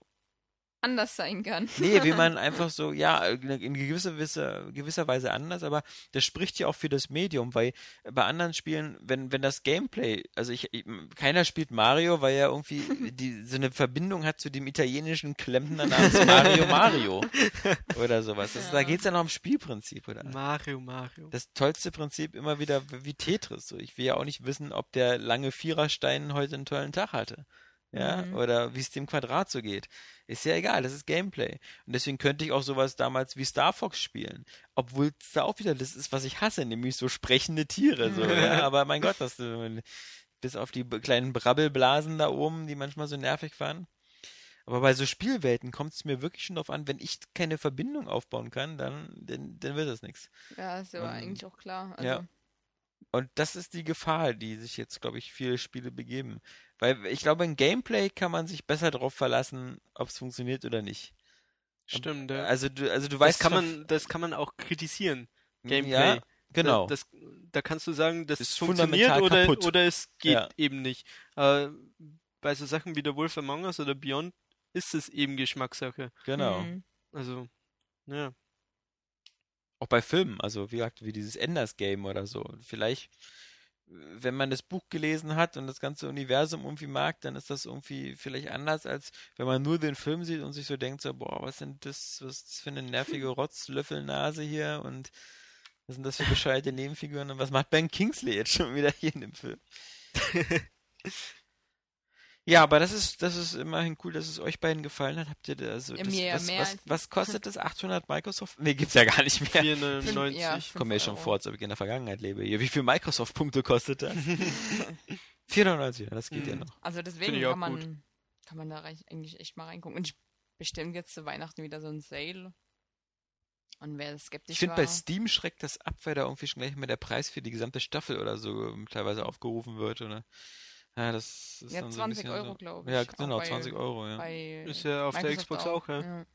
anders sein kann. Nee, wie man einfach so, ja, in gewisser, gewisser, gewisser Weise anders, aber das spricht ja auch für das Medium, weil bei anderen Spielen, wenn, wenn das Gameplay, also ich, ich keiner spielt Mario, weil er irgendwie die, so eine Verbindung hat zu dem italienischen Klempner namens Mario Mario oder sowas. Das, Da Ja. geht's ja noch ums Spielprinzip, oder? Mario, Mario. Das tollste Prinzip immer wieder wie Tetris. So. Ich will ja auch nicht wissen, ob der lange Viererstein heute einen tollen Tag hatte. Ja, Mhm. oder wie es dem Quadrat so geht. Ist ja egal, das ist Gameplay. Und deswegen könnte ich auch sowas damals wie Star Fox spielen. Obwohl es da auch wieder das ist, was ich hasse, nämlich so sprechende Tiere. So, ja. Aber mein Gott, das, bis auf die kleinen Brabbelblasen da oben, die manchmal so nervig waren. Aber bei so Spielwelten kommt es mir wirklich schon darauf an, wenn ich keine Verbindung aufbauen kann, dann, dann, dann wird das nichts. Ja, ist Ähm, eigentlich auch klar. Also, ja. Und das ist die Gefahr, die sich jetzt, glaube ich, viele Spiele begeben. Weil ich glaube, in Gameplay kann man sich besser darauf verlassen, ob es funktioniert oder nicht. Stimmt, ja. Also du, also du das weißt kann von- man, das kann man auch kritisieren. Gameplay. Ja, genau. Das, da kannst du sagen, das Ist funktioniert oder, kaputt. oder es geht Ja. eben nicht. Äh, bei so Sachen wie der Wolf Among Us oder Beyond ist es eben Geschmackssache. genau. hm. Also, ja. Auch bei Filmen, also wie gesagt, wie dieses Enders Game oder so. Vielleicht, wenn man das Buch gelesen hat und das ganze Universum irgendwie mag, dann ist das irgendwie vielleicht anders, als wenn man nur den Film sieht und sich so denkt, so, boah, was sind das, was ist das für eine nervige Rotzlöffelnase hier und was sind das für bescheuerte Nebenfiguren und was macht Ben Kingsley jetzt schon wieder hier in dem Film? Ja, aber das ist, das ist immerhin cool, dass es euch beiden gefallen hat. Habt ihr da, also, Ja, das, ja was, mehr was, was kostet das? 800 Microsoft? Nee, gibt's ja gar nicht mehr. 4,99. ja, Ich komme mir schon vor, als ob ich in der Vergangenheit lebe. Hier, wie viel Microsoft-Punkte kostet das? 490, ja, das geht ja Mhm. noch. Also deswegen kann man, gut. kann man da reich- eigentlich echt mal reingucken. Und ich bestimmt jetzt zu Weihnachten wieder so ein Sale. Und wer skeptisch Ich finde, bei Steam schreckt das ab, weil da irgendwie schon gleich mal der Preis für die gesamte Staffel oder so ähm, teilweise aufgerufen wird, oder? Ja, das ist ja, dann so 20 ein bisschen Euro, so. glaube ich. Ja, Auch genau, bei, 20 Euro, ja. Ist ja auf der Microsoft Xbox auch, ja. ja.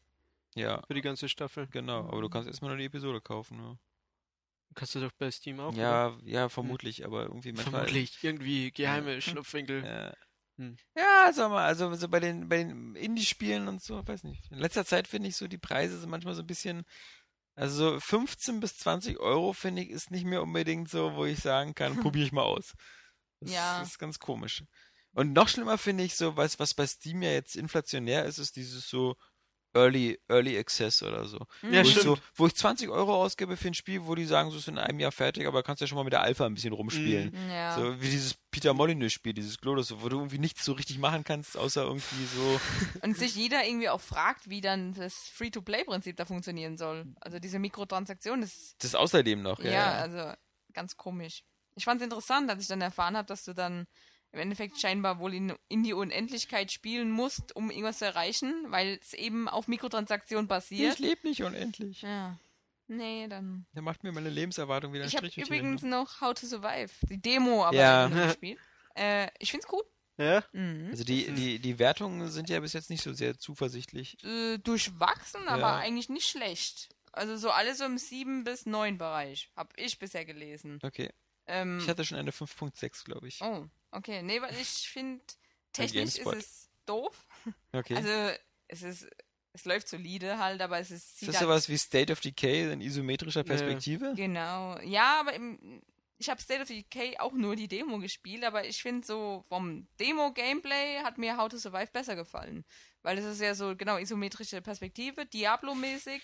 Ja, Für die ganze Staffel. genau. Aber du kannst erstmal nur die Episode kaufen, ja. Kannst du doch bei Steam auch. oder? Ja, ja, vermutlich, aber irgendwie manchmal. Vermutlich. Irgendwie geheime Ja. Schlupfwinkel. Ja. Hm. Ja, sag mal, also so bei den, bei den Indie-Spielen und so, weiß nicht. In letzter Zeit finde ich so, die Preise sind manchmal so ein bisschen, also so 15 bis 20 Euro finde ich, ist nicht mehr unbedingt so, wo ich sagen kann, probiere ich mal aus. Das Ja. ist ganz komisch. Und noch schlimmer finde ich so, was, was bei Steam ja jetzt inflationär ist, ist dieses so Early, Early Access oder so. Ja, wo, ich so wo ich 20 Euro ausgebe für ein Spiel, wo die sagen, so ist in einem Jahr fertig, aber kannst ja schon mal mit der Alpha ein bisschen rumspielen. Mhm. Ja. So wie dieses Peter Molyneux-Spiel, dieses Glodus, wo du irgendwie nichts so richtig machen kannst, außer irgendwie so. Und sich jeder irgendwie auch fragt, wie dann das Free-to-Play-Prinzip da funktionieren soll. Also diese Mikrotransaktion ist Das außerdem noch, ja. ja, ja. also ganz komisch. Ich fand es interessant, als ich dann erfahren habe, dass du dann im Endeffekt scheinbar wohl in, in die Unendlichkeit spielen musst, um irgendwas zu erreichen, weil es eben auf Mikrotransaktion basiert. Ich lebe nicht unendlich. Ja. Nee, dann. Der macht mir meine Lebenserwartung wieder einen Ich habe übrigens noch How to Survive, die Demo, aber Ja. gespielt. Äh, ich find's gut. Ja? Mhm. Also die, die, die Wertungen sind ja bis jetzt nicht so sehr zuversichtlich. Äh, durchwachsen, aber Ja. eigentlich nicht schlecht. Also so alles so im 7 bis 9 Bereich. Hab ich bisher gelesen. Okay. Ähm, Ich hatte schon eine 5.6, glaube ich. oh, okay. Nee, weil ich finde, technisch ist es doof. Okay. Also es ist, es läuft solide halt, aber es ist. ist das halt- sowas wie State of Decay in isometrischer Ja. Perspektive? Genau. Ja, aber im, ich habe State of Decay auch nur die Demo gespielt, aber ich finde so vom Demo-Gameplay hat mir How to Survive besser gefallen. Weil es ist ja so, genau, isometrische Perspektive, Diablo-mäßig,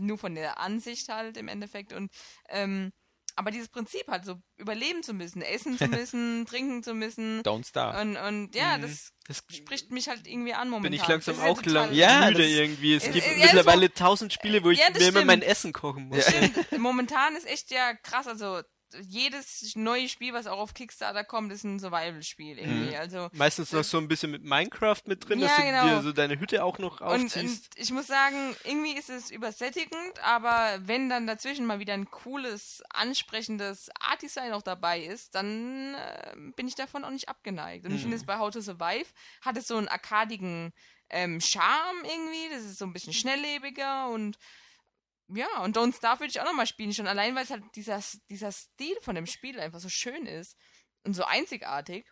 nur von der Ansicht halt im Endeffekt und ähm, aber dieses Prinzip halt so überleben zu müssen, essen zu müssen, trinken zu müssen. Don't Starve. Und, und ja, Mhm. das Das spricht mich halt irgendwie an momentan. bin ich langsam ja auch total- lang Ja, müde das- irgendwie. Es Äh, gibt ja, mittlerweile tausend Spiele, wo ich Ja, mir immer stimmt. mein Essen kochen muss. Stimmt. Momentan ist echt ja krass, also jedes neue Spiel, was auch auf Kickstarter kommt, ist ein Survival-Spiel irgendwie. Mhm. Also Meistens noch so ein bisschen mit Minecraft mit drin, Ja, dass du genau. dir so deine Hütte auch noch und, und aufziehst. ich muss sagen, irgendwie ist es übersättigend, aber wenn dann dazwischen mal wieder ein cooles, ansprechendes Art-Design auch dabei ist, dann äh, bin ich davon auch nicht abgeneigt. Und ich finde Mhm. es bei How to Survive hat es so einen arkadigen ähm, Charme irgendwie, das ist so ein bisschen schnelllebiger und ja, und Don't Starve würde ich auch nochmal spielen, schon allein, weil es halt dieser, dieser Stil von dem Spiel einfach so schön ist und so einzigartig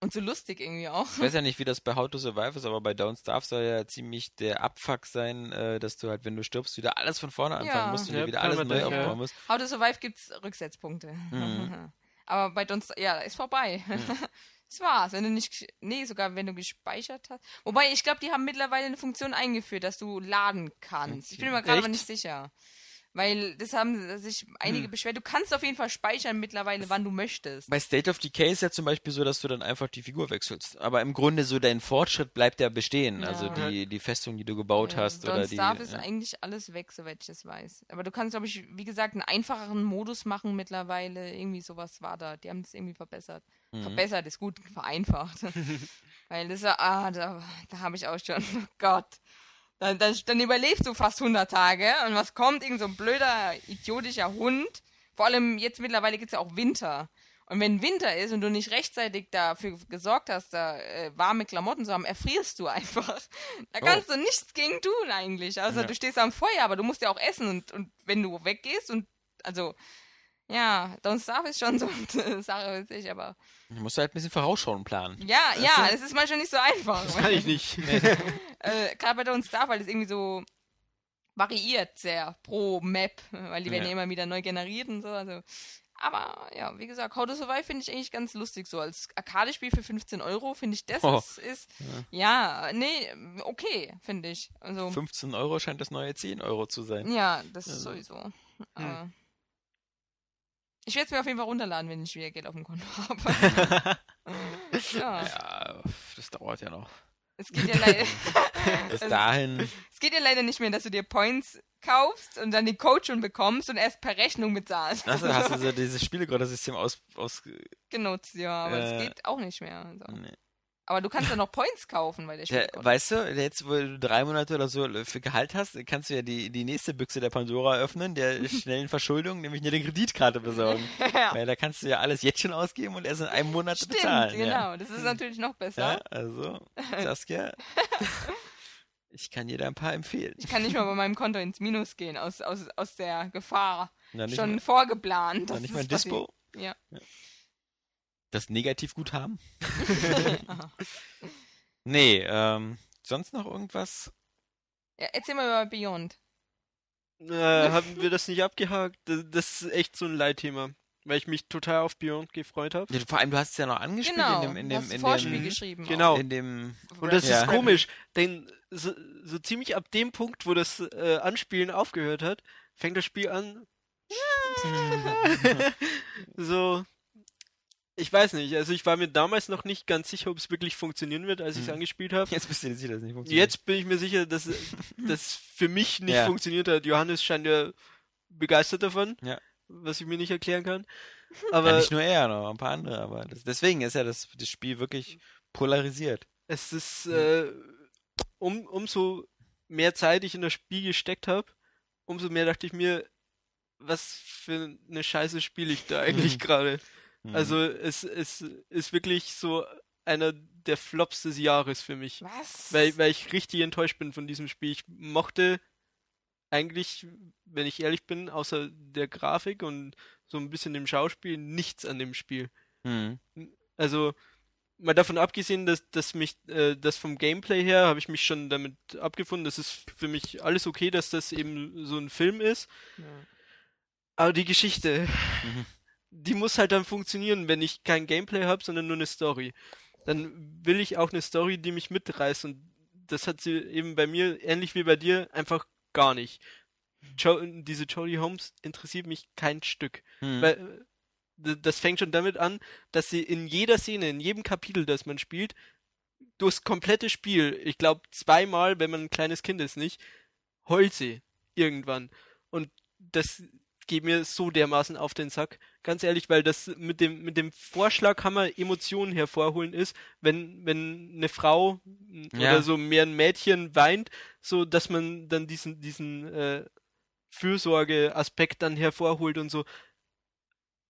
und so lustig irgendwie auch. Ich weiß ja nicht, wie das bei How to Survive ist, aber bei Don't Starve soll ja ziemlich der Abfuck sein, äh, dass du halt, wenn du stirbst, wieder alles von vorne anfangen Ja. musst und Ja, dir wieder alles neu ja. aufbauen musst. How to Survive gibt's Rücksetzpunkte. Mhm. Aber bei Don't Starve, ja, ist vorbei. Das war's. Wenn du nicht, nee, sogar wenn du gespeichert hast. Wobei, ich glaube, die haben mittlerweile eine Funktion eingeführt, dass du laden kannst. Ich bin mir gerade aber nicht sicher. Weil das haben sich einige Hm. beschwert. Du kannst auf jeden Fall speichern mittlerweile, wann du möchtest. Bei State of Decay ist ja zum Beispiel so, dass du dann einfach die Figur wechselst. Aber im Grunde so dein Fortschritt bleibt ja bestehen. Ja. Also die, die Festung, die du gebaut hast Don't oder die. Starve ist ja. eigentlich alles weg, soweit ich das weiß. Aber du kannst, glaube ich, wie gesagt, einen einfacheren Modus machen mittlerweile. Irgendwie sowas war da. Die haben das irgendwie verbessert. Mhm. Verbessert ist gut, vereinfacht. Weil das war, ah, da, da habe ich auch schon, oh Gott. Dann, dann, dann überlebst du fast 100 Tage und was kommt? Irgend so ein blöder, idiotischer Hund. Vor allem jetzt mittlerweile gibt es ja auch Winter. Und wenn Winter ist und du nicht rechtzeitig dafür gesorgt hast, da äh, warme Klamotten zu haben, erfrierst du einfach. Da Oh. kannst du nichts gegen tun eigentlich. Also Ja. du stehst am Feuer, aber du musst ja auch essen und, und wenn du weggehst und also ja, Don't Starve ist schon so eine Sache für sich, aber Du musst halt ein bisschen vorausschauen und planen. ja, ja, es ist manchmal nicht so einfach. Das kann ich nicht. äh, Gerade bei Don't Starve, weil das irgendwie so variiert sehr pro Map, weil die werden ja Ja. immer wieder neu generiert und so. Also, aber ja, wie gesagt, How to Survive finde ich eigentlich ganz lustig. So als Arcade-Spiel für 15 Euro finde ich das Oh. ist, ist ja. nee, okay, finde ich. Also 15 Euro scheint das neue 10 Euro zu sein. ja, das ist Also. sowieso. Aber ich werde es mir auf jeden Fall runterladen, wenn ich wieder Geld auf dem Konto habe. ja, Ja, das dauert ja noch. es geht ja leider. Bis Also- dahin. Es geht ja leider nicht mehr, dass du dir Points kaufst und dann die Code schon bekommst und erst per Rechnung bezahlst. Du, hast du so dieses Spielegründersystem aus, aus genutzt, ja, aber Äh, das geht auch nicht mehr. So. nee. Aber du kannst ja noch Points kaufen, weil der Ja, Spiel. weißt du, jetzt wo du drei Monate oder so für Gehalt hast, kannst du ja die, die nächste Büchse der Pandora öffnen, der schnellen Verschuldung, nämlich eine Kreditkarte besorgen. ja. Weil da kannst du ja alles jetzt schon ausgeben und erst in einem Monat Stimmt, bezahlen. genau. Ja. Das ist natürlich noch ja, besser. also, Saskia, ich kann dir da ein paar empfehlen. Ich kann nicht mal bei meinem Konto ins Minus gehen, aus, aus, aus der Gefahr. Schon mal, vorgeplant. dass nicht mal Dispo, passiert. Das Negativguthaben. Ja. Nee, ähm, sonst noch irgendwas? ja. Erzähl mal über Beyond. Äh, haben wir das nicht abgehakt? Das, das ist echt so ein Leitthema. Weil ich mich total auf Beyond gefreut habe. Ja, vor allem, du hast es ja noch angespielt Genau. in dem, in du dem, hast in Vorspiel dem, geschrieben. Genau. in dem, Und das Ja. ist komisch, denn so, so ziemlich ab dem Punkt, wo das äh, Anspielen aufgehört hat, fängt das Spiel an. so. Ich weiß nicht, also ich war mir damals noch nicht ganz sicher, ob es wirklich funktionieren wird, als ich es Hm. angespielt habe. jetzt bist du dir sicher, dass es nicht funktioniert. Jetzt bin ich mir sicher, dass das für mich nicht Ja. funktioniert hat. Johannes scheint ja begeistert davon, Ja. was ich mir nicht erklären kann. Ja, Aber nicht nur er, noch ein paar andere, aber das, deswegen ist ja das, das Spiel wirklich polarisiert. es ist, äh, um, umso mehr Zeit ich in das Spiel gesteckt habe, umso mehr dachte ich mir, was für eine Scheiße spiele ich da eigentlich gerade. Mhm. Also es, es ist wirklich so einer der Flops des Jahres für mich. Was? Weil, weil ich richtig enttäuscht bin von diesem Spiel. Ich mochte eigentlich, wenn ich ehrlich bin, außer der Grafik und so ein bisschen dem Schauspiel, nichts an dem Spiel. Mhm. Also, mal davon abgesehen, dass, dass mich, äh, das vom Gameplay her habe ich mich schon damit abgefunden. Das ist für mich alles okay, dass das eben so ein Film ist. Ja. Aber die Geschichte, Mhm. Die muss halt dann funktionieren, wenn ich kein Gameplay habe, sondern nur eine Story. Dann will ich auch eine Story, die mich mitreißt. Und das hat sie eben bei mir, ähnlich wie bei dir, einfach gar nicht. jo diese Jodie Holmes interessiert mich kein Stück. Hm. Weil das fängt schon damit an, dass sie in jeder Szene, in jedem Kapitel, das man spielt, durchs komplette Spiel, ich glaube zweimal, wenn man ein kleines Kind ist, nicht, heult sie irgendwann. Und das geht mir so dermaßen auf den Sack. Ganz ehrlich, weil das mit dem, mit dem Vorschlaghammer Emotionen hervorholen ist, wenn, wenn eine Frau Ja. oder so mehr ein Mädchen weint, so dass man dann diesen, diesen äh, Fürsorge-Aspekt dann hervorholt und so.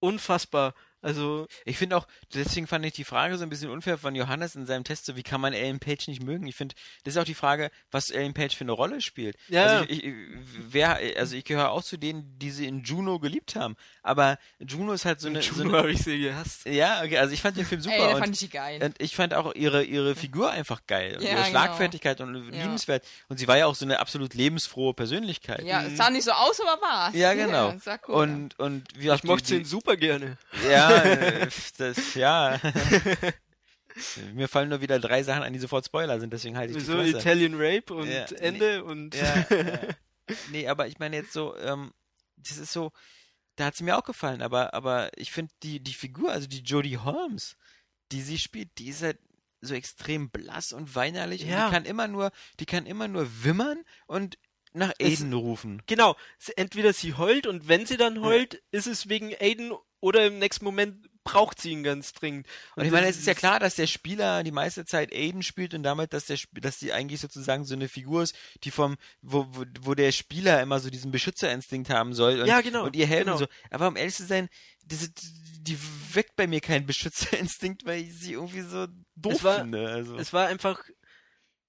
Unfassbar. Also, Ich finde auch, deswegen fand ich die Frage so ein bisschen unfair von Johannes in seinem Test, so wie kann man Ellen Page nicht mögen? Ich finde, das ist auch die Frage, was Ellen Page für eine Rolle spielt. Ja. Also ich, ich, wer, also ich gehöre auch zu denen, die sie in Juno geliebt haben. Aber Juno ist halt so eine. So Juno eine habe ich sie gehasst. ja, okay, also ich fand den Film super Ey, und, fand ich geil. und ich fand auch ihre, ihre Figur einfach geil. Und Ja, ihre genau. Schlagfertigkeit und Ja. liebenswert. Und sie war ja auch so eine absolut lebensfrohe Persönlichkeit. ja, es sah nicht so aus, aber war Ja, genau. sah cool, und, und wie Ich mochte ihn super gerne. Ja, das, ja. Mir fallen nur wieder drei Sachen an, die sofort Spoiler sind, deswegen halte ich die So Fresse. Italian Rape und Ja, Ende und Ja, ja. Nee, aber ich meine jetzt so, ähm, das ist so, da hat sie mir auch gefallen, aber, aber ich finde die, die Figur, also die Jodie Holmes, die sie spielt, die ist halt so extrem blass und weinerlich und Ja. die kann immer nur, die kann immer nur wimmern und nach Es- Aiden rufen. Genau, entweder sie heult und wenn sie dann heult, ist es wegen Aiden oder im nächsten Moment braucht sie ihn ganz dringend. Und ich meine, es ist ja klar, dass der Spieler die meiste Zeit Aiden spielt und damit, dass der dass die eigentlich sozusagen so eine Figur ist, die vom, wo, wo, wo der Spieler immer so diesen Beschützerinstinkt haben soll und, Ja, genau, und ihr helfen genau. so. Aber um ehrlich zu sein, diese, die weckt bei mir keinen Beschützerinstinkt, weil ich sie irgendwie so doof Es war- finde. Also. Es war einfach,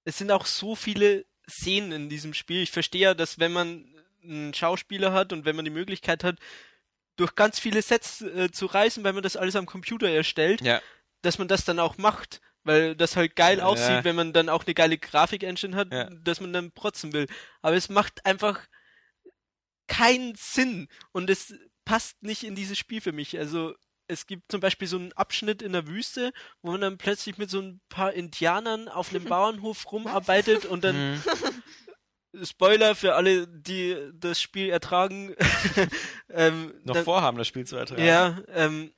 es sind auch so viele Szenen in diesem Spiel. Ich verstehe ja, dass wenn man einen Schauspieler hat und wenn man die Möglichkeit hat, durch ganz viele Sets äh, zu reisen, weil man das alles am Computer erstellt, ja, dass man das dann auch macht. Weil das halt geil Ja. aussieht, wenn man dann auch eine geile Grafik-Engine hat, Ja. dass man dann protzen will. Aber es macht einfach keinen Sinn und es passt nicht in dieses Spiel für mich. Also es gibt zum Beispiel so einen Abschnitt in der Wüste, wo man dann plötzlich mit so ein paar Indianern auf einem Bauernhof rumarbeitet und dann mhm. Spoiler für alle, die das Spiel ertragen. ähm, noch dann, vorhaben, das Spiel zu ertragen. Ja, ähm,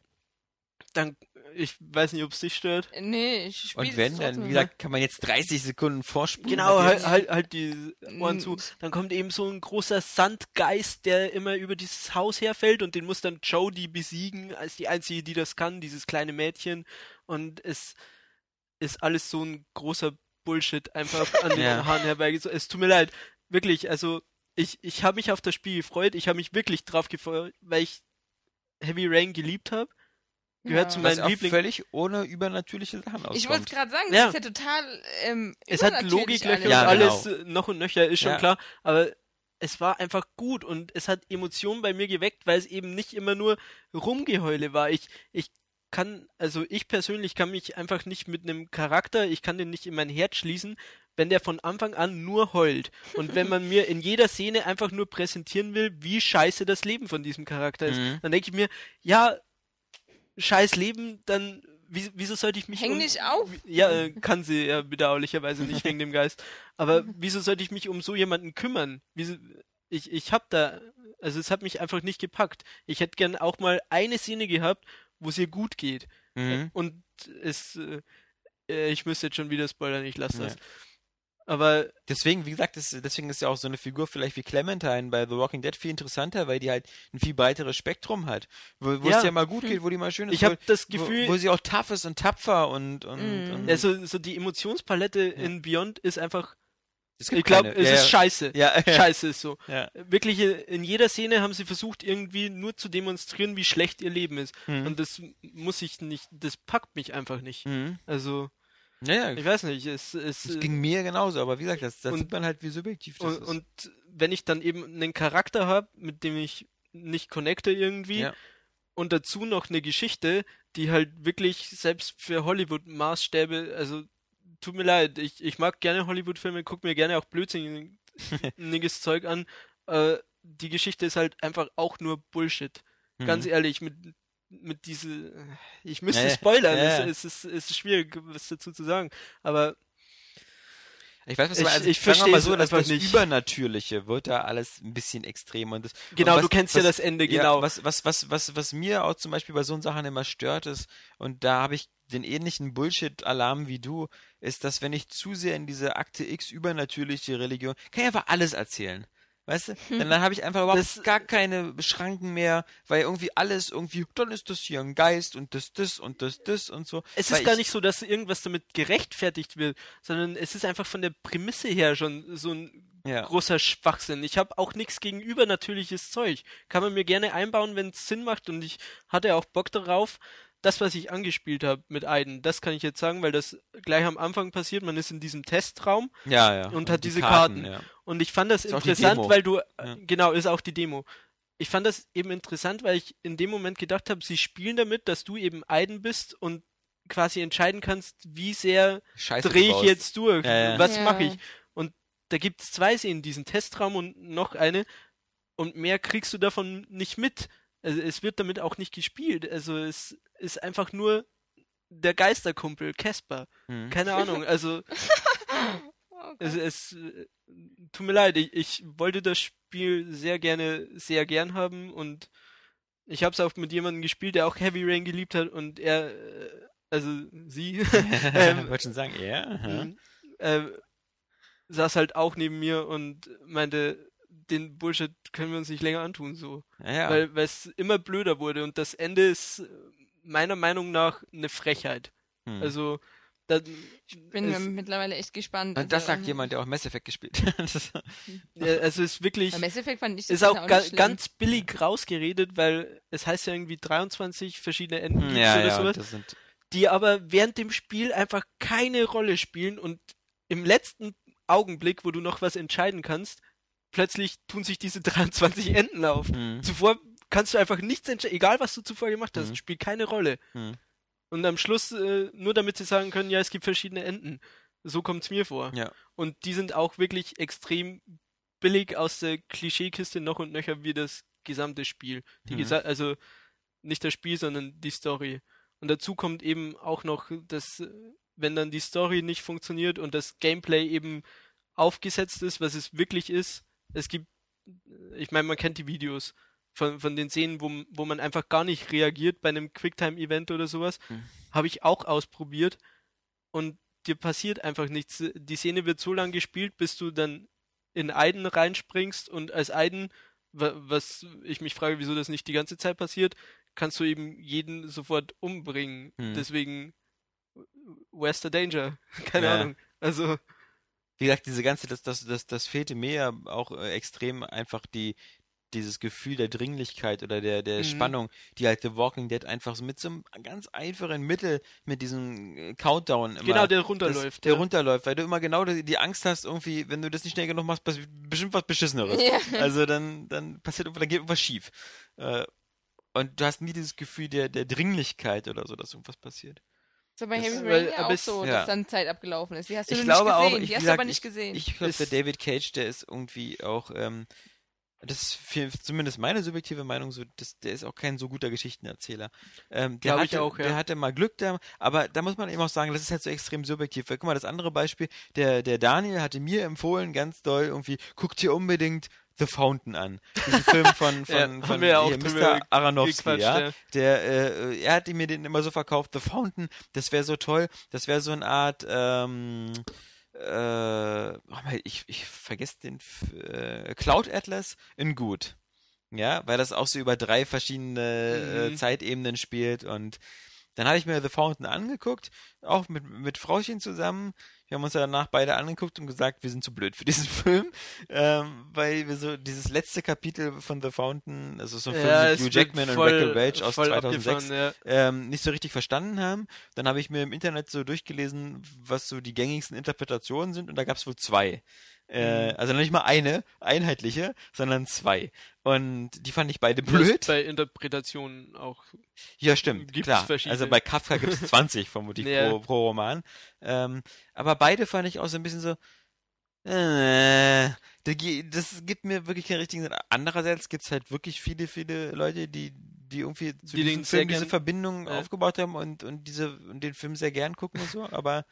dann, ich weiß nicht, ob es dich stört. Nee, ich spiele Und wenn, dann, wie gesagt, kann man jetzt 30 Sekunden vorspulen. Genau, halt, halt, halt die Ohren zu. Dann kommt eben so ein großer Sandgeist, der immer über dieses Haus herfällt und den muss dann Jodie besiegen, als die einzige, die das kann, dieses kleine Mädchen. Und es ist alles so ein großer Bullshit einfach an den Ja. Haaren herbeigezogen. Es tut mir leid. Wirklich, also ich, ich habe mich auf das Spiel gefreut. Ich habe mich wirklich drauf gefreut, weil ich Heavy Rain geliebt habe. Gehört zu was meinen auch Liebling- völlig ohne übernatürliche Sachen auskommt. Ich wollte gerade sagen, Ja. das ist ja total ähm, Es hat Logiklöcher alles. und Ja, alles genau. äh, noch und nöcher, ist schon Ja. klar. Aber es war einfach gut und es hat Emotionen bei mir geweckt, weil es eben nicht immer nur Rumgeheule war. Ich, ich kann, also ich persönlich kann mich einfach nicht mit einem Charakter, ich kann den nicht in mein Herz schließen, wenn der von Anfang an nur heult. Und wenn man mir in jeder Szene einfach nur präsentieren will, wie scheiße das Leben von diesem Charakter ist, Mhm. dann denke ich mir, ja, scheiß Leben, dann wie, wieso sollte ich mich Häng um, dich auf. Ja, äh, kann sie ja bedauerlicherweise nicht wegen dem Geist. Aber wieso sollte ich mich um so jemanden kümmern? Wieso, ich, ich hab da, also es hat mich einfach nicht gepackt. Ich hätte gern auch mal eine Szene gehabt, wo es ihr gut geht. Mhm. Und es, äh, äh, ich müsste jetzt schon wieder spoilern, ich lasse das. Ja. Aber Deswegen, wie gesagt, das, deswegen ist ja auch so eine Figur vielleicht wie Clementine bei The Walking Dead viel interessanter, weil die halt ein viel breiteres Spektrum hat. Wo, wo Ja. es ja mal gut geht, wo die mal schön ist. ich habe wo, das Gefühl, wo, wo sie auch tough ist und tapfer und. und, Mhm. und also so die Emotionspalette in Beyond ist einfach, ich glaube, es ja, ist scheiße. Ja. Scheiße ist so. Wirklich, äh, in jeder Szene haben sie versucht, irgendwie nur zu demonstrieren, wie schlecht ihr Leben ist. Mhm. Und das muss ich nicht, das packt mich einfach nicht. Mhm. Also, Ja, ich weiß nicht, es, es, Das ging mir genauso, aber wie gesagt, das, das und- sieht man halt, wie subjektiv das und, ist. und wenn ich dann eben einen Charakter habe, mit dem ich nicht connecte irgendwie, und dazu noch eine Geschichte, die halt wirklich selbst für Hollywood-Maßstäbe, also tut mir leid, ich, ich mag gerne Hollywood-Filme, guck mir gerne auch blödsinniges Zeug an. Äh, die Geschichte ist halt einfach auch nur Bullshit. Ganz Mhm. ehrlich, mit, mit diese, ich müsste Ja, ja. spoilern, Ja, ja. Es, es, ist, es ist schwierig, was dazu zu sagen, aber Ich weiß, was du Ich- meinst. Also, ich verstehe mal so, dass das nicht. Übernatürliche wird da alles ein bisschen extrem und das, Genau, und was, du kennst was, ja das Ende, Ja, genau. was, was, was, was, was mir auch zum Beispiel bei so Sachen immer stört ist, und da habe ich den ähnlichen Bullshit-Alarm wie du, ist, dass wenn ich zu sehr in diese Akte X übernatürliche Religion, kann ich einfach alles erzählen. Weißt du? Dann, dann habe ich einfach überhaupt Das- gar keine Schranken mehr, weil irgendwie alles irgendwie, dann ist das hier ein Geist und das, das und das, das und so. Es ist gar ich- nicht so, dass irgendwas damit gerechtfertigt wird, sondern es ist einfach von der Prämisse her schon so ein Ja. großer Schwachsinn. Ich habe auch nichts gegen übernatürliches Zeug. Kann man mir gerne einbauen, wenn es Sinn macht und ich hatte auch Bock darauf. Das, was ich angespielt habe mit Aiden, das kann ich jetzt sagen, weil das gleich am Anfang passiert. Man ist in diesem Testraum Ja, ja. und hat die diese Karten. ja. Und ich fand das Ist interessant, weil du, äh, Ja. genau, ist auch die Demo. Ich fand das eben interessant, weil ich in dem Moment gedacht habe, sie spielen damit, dass du eben Aiden bist und quasi entscheiden kannst, wie sehr drehe ich jetzt durch, Ja, ja. was Ja. mache ich. Und da gibt es zwei Szenen, diesen Testraum und noch eine. Und mehr kriegst du davon nicht mit. Also es wird damit auch nicht gespielt. Also es ist einfach nur der Geisterkumpel, Casper. Mhm. Keine Ahnung, also Oh es, es äh, tut mir leid, ich, ich wollte das Spiel sehr gerne, sehr gern haben und ich habe es auch mit jemandem gespielt, der auch Heavy Rain geliebt hat und er, äh, also sie, ähm, Wollte schon sagen, aha. Mhm. äh, saß halt auch neben mir und meinte, den Bullshit können wir uns nicht länger antun, so. Ja, ja. Weil es immer blöder wurde und das Ende ist äh, meiner Meinung nach eine Frechheit. Hm. Also, da, Ich bin es, mittlerweile echt gespannt. Und das Also, sagt ähm, jemand, der auch Mass Effect gespielt hat. Das ist- äh, also es ist wirklich, Bei Mass Effect fand ich das ist auch auch ga, ganz billig rausgeredet, weil es heißt ja irgendwie 23 verschiedene Enden gibt's ja, oder ja, sowas, das sind, die aber während dem Spiel einfach keine Rolle spielen und im letzten Augenblick, wo du noch was entscheiden kannst, plötzlich tun sich diese 23 Enden auf. hm, Zuvor kannst du einfach nichts entscheiden, egal was du zuvor gemacht hast, Mhm. spielt keine Rolle. hm. Und am Schluss, äh, nur damit sie sagen können, ja, es gibt verschiedene Enden. So kommt's mir vor. Ja. Und die sind auch wirklich extrem billig aus der Klischeekiste noch und nöcher wie das gesamte Spiel. Die Mhm. gesa also nicht das Spiel, sondern die Story. Und dazu kommt eben auch noch, dass äh, wenn dann die Story nicht funktioniert und das Gameplay eben aufgesetzt ist, was es wirklich ist, es gibt, ich meine, man kennt die Videos von, von den Szenen, wo, wo man einfach gar nicht reagiert bei einem Quicktime-Event oder sowas, Mhm. habe ich auch ausprobiert und dir passiert einfach nichts. Die Szene wird so lang gespielt, bis du dann in Aiden reinspringst und als Aiden, wa- was ich mich frage, wieso das nicht die ganze Zeit passiert, kannst du eben jeden sofort umbringen. Hm. Deswegen, where's the danger? Keine Ja. Ahnung. Also, Wie gesagt, diese ganze, das, das, das, das fehlte mir ja auch äh, extrem einfach die, dieses Gefühl der Dringlichkeit oder der, der Mhm. Spannung, die halt The Walking Dead einfach so mit so einem ganz einfachen Mittel, mit diesem äh, Countdown immer. genau, der das, runterläuft. der ja. runterläuft, weil du immer genau die, die Angst hast, irgendwie, wenn du das nicht schnell genug machst, passiert bestimmt was Beschisseneres. Ja. Also dann, dann passiert irgendwas, dann geht irgendwas schief. Äh, und du hast nie dieses Gefühl der, der Dringlichkeit oder so, dass irgendwas passiert. So bei Heavy Rain ja aber auch so, ja. dass dann Zeit abgelaufen ist. Die hast du ich glaube nicht auch, gesehen. ich, die hast du aber nicht ich, gesehen. Ich glaube, der David Cage, der ist irgendwie auch, ähm, das ist für, zumindest meine subjektive Meinung, so, das, der ist auch kein so guter Geschichtenerzähler. Ähm, der, hatte, ich auch, ja. der hatte mal Glück da, aber da muss man eben auch sagen, das ist halt so extrem subjektiv. Weil, guck mal, das andere Beispiel, der, der Daniel hatte mir empfohlen, ganz doll, irgendwie, guck dir unbedingt The Fountain an. Diesen Film von, von, Ja, von wir ja hier, Mr. Aronofsky, ja. ja. Der, äh, er hat mir den immer so verkauft, The Fountain, das wäre so toll, das wäre so eine Art, ähm, äh, oh ich, ich vergesse den, äh, Cloud Atlas in gut. Ja, weil das auch so über drei verschiedene äh, Mhm. Zeitebenen spielt und dann habe ich mir The Fountain angeguckt, auch mit, mit Frauchen zusammen. Wir haben uns ja danach beide angeguckt und gesagt, wir sind zu blöd für diesen Film, ähm, weil wir so dieses letzte Kapitel von The Fountain, also so ein Film Ja, mit Hugh Jackman und voll- Rachel Welch aus voll 2006 abgefahren, ja. ähm, nicht so richtig verstanden haben. Dann habe ich mir im Internet so durchgelesen, was so die gängigsten Interpretationen sind und da gab es wohl zwei. Äh, Mhm. also nicht mal eine einheitliche, sondern zwei. Und die fand ich beide blöd. Bei Interpretationen auch. Ja, stimmt, Gibt's klar. Also bei Kafka gibt es 20 vermutlich Ja. pro, pro Roman. Ähm, aber beide fand ich auch so ein bisschen so, äh, das gibt mir wirklich keinen richtigen Sinn. Andererseits gibt es halt wirklich viele, viele Leute, die, die irgendwie zu Die diesem Film diese Verbindung Ja. aufgebaut haben und, und diese und den Film sehr gern gucken und so, aber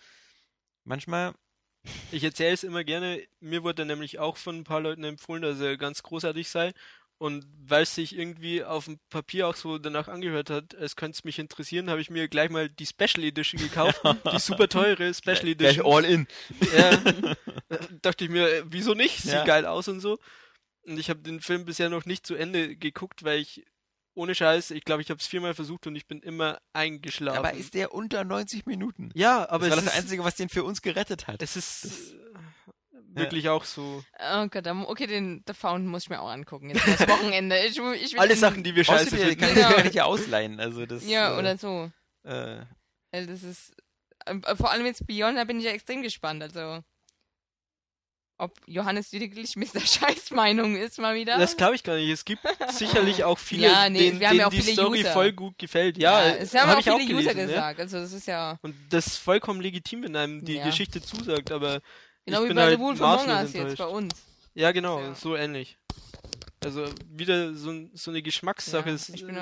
manchmal Ich erzähle es immer gerne. Mir wurde nämlich auch von ein paar Leuten empfohlen, dass er ganz großartig sei. Und weil es sich irgendwie auf dem Papier auch so danach angehört hat, es könnte es mich interessieren, habe ich mir gleich mal die Special Edition gekauft. die super teure Special Edition. all in. Ja, dachte ich mir, äh, wieso nicht? Sieht Ja. geil aus und so. Und ich habe den Film bisher noch nicht zu Ende geguckt, weil ich ohne Scheiß, ich glaube, ich habe es viermal versucht und ich bin immer eingeschlafen. Aber ist der unter 90 Minuten? ja, aber das war das ist, Einzige, was den für uns gerettet hat. es ist äh, wirklich auch so. Oh Gott, dann- okay, den The Fountain muss ich mir auch angucken. Jetzt das Wochenende. Ich, will- ich Alle Sachen, die wir scheiße finden. kann, Genau. kann ich ja ausleihen. Also das, Ja, äh, oder so. Äh, das ist. ähm, Vor allem jetzt Beyond, da bin ich ja extrem gespannt. Also. Ob Johannes wirklich Mr. Scheiß Meinung ist mal wieder. Das glaube ich gar nicht. Es gibt sicherlich auch viele, Ja, nee, denen, wir haben ja denen auch die Story User. voll gut gefällt. Ja, es haben hab auch ich viele auch gelesen, User ja. gesagt. Also, das ist ja. Und das ist vollkommen legitim, wenn einem die Ja. Geschichte zusagt, aber Genau ich wie bin bei halt The Wolf Among Us jetzt bei uns. Ja, genau, Ja. so ähnlich. Also wieder so, so eine Geschmackssache. Ja, ist, ich bin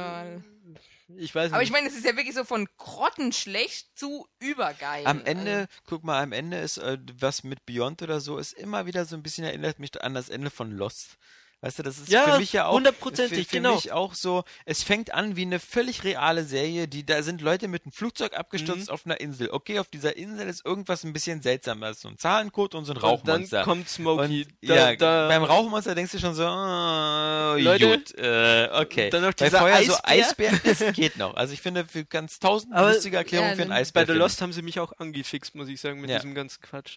ich weiß Aber nicht. ich meine, es ist ja wirklich so von grottenschlecht zu übergeil. am Ende, Also, guck mal, am Ende ist äh, was mit Beyond oder so, ist immer wieder so ein bisschen erinnert mich an das Ende von Lost. Weißt du, das ist Ja, für mich ja auch hundertprozentig, für, für genau. mich auch so, es fängt an wie eine völlig reale Serie, die da sind Leute mit einem Flugzeug abgestürzt Mhm. auf einer Insel. Okay, auf dieser Insel ist irgendwas ein bisschen seltsames, so ein Zahlencode und so ein und dann Rauchmonster. kommt Smokey. Und da, ja, da, beim Rauchmonster denkst du schon so, oh, Leute, gut, äh, okay. dann noch Bei dieser Feuer so Eisbär. Eisbär, das geht noch. Also ich finde, für ganz tausend Aber- lustige Erklärungen Ja, für einen dann- Eisbär. bei The Lost haben sie mich auch angefixt, muss ich sagen, mit Ja. diesem ganzen Quatsch.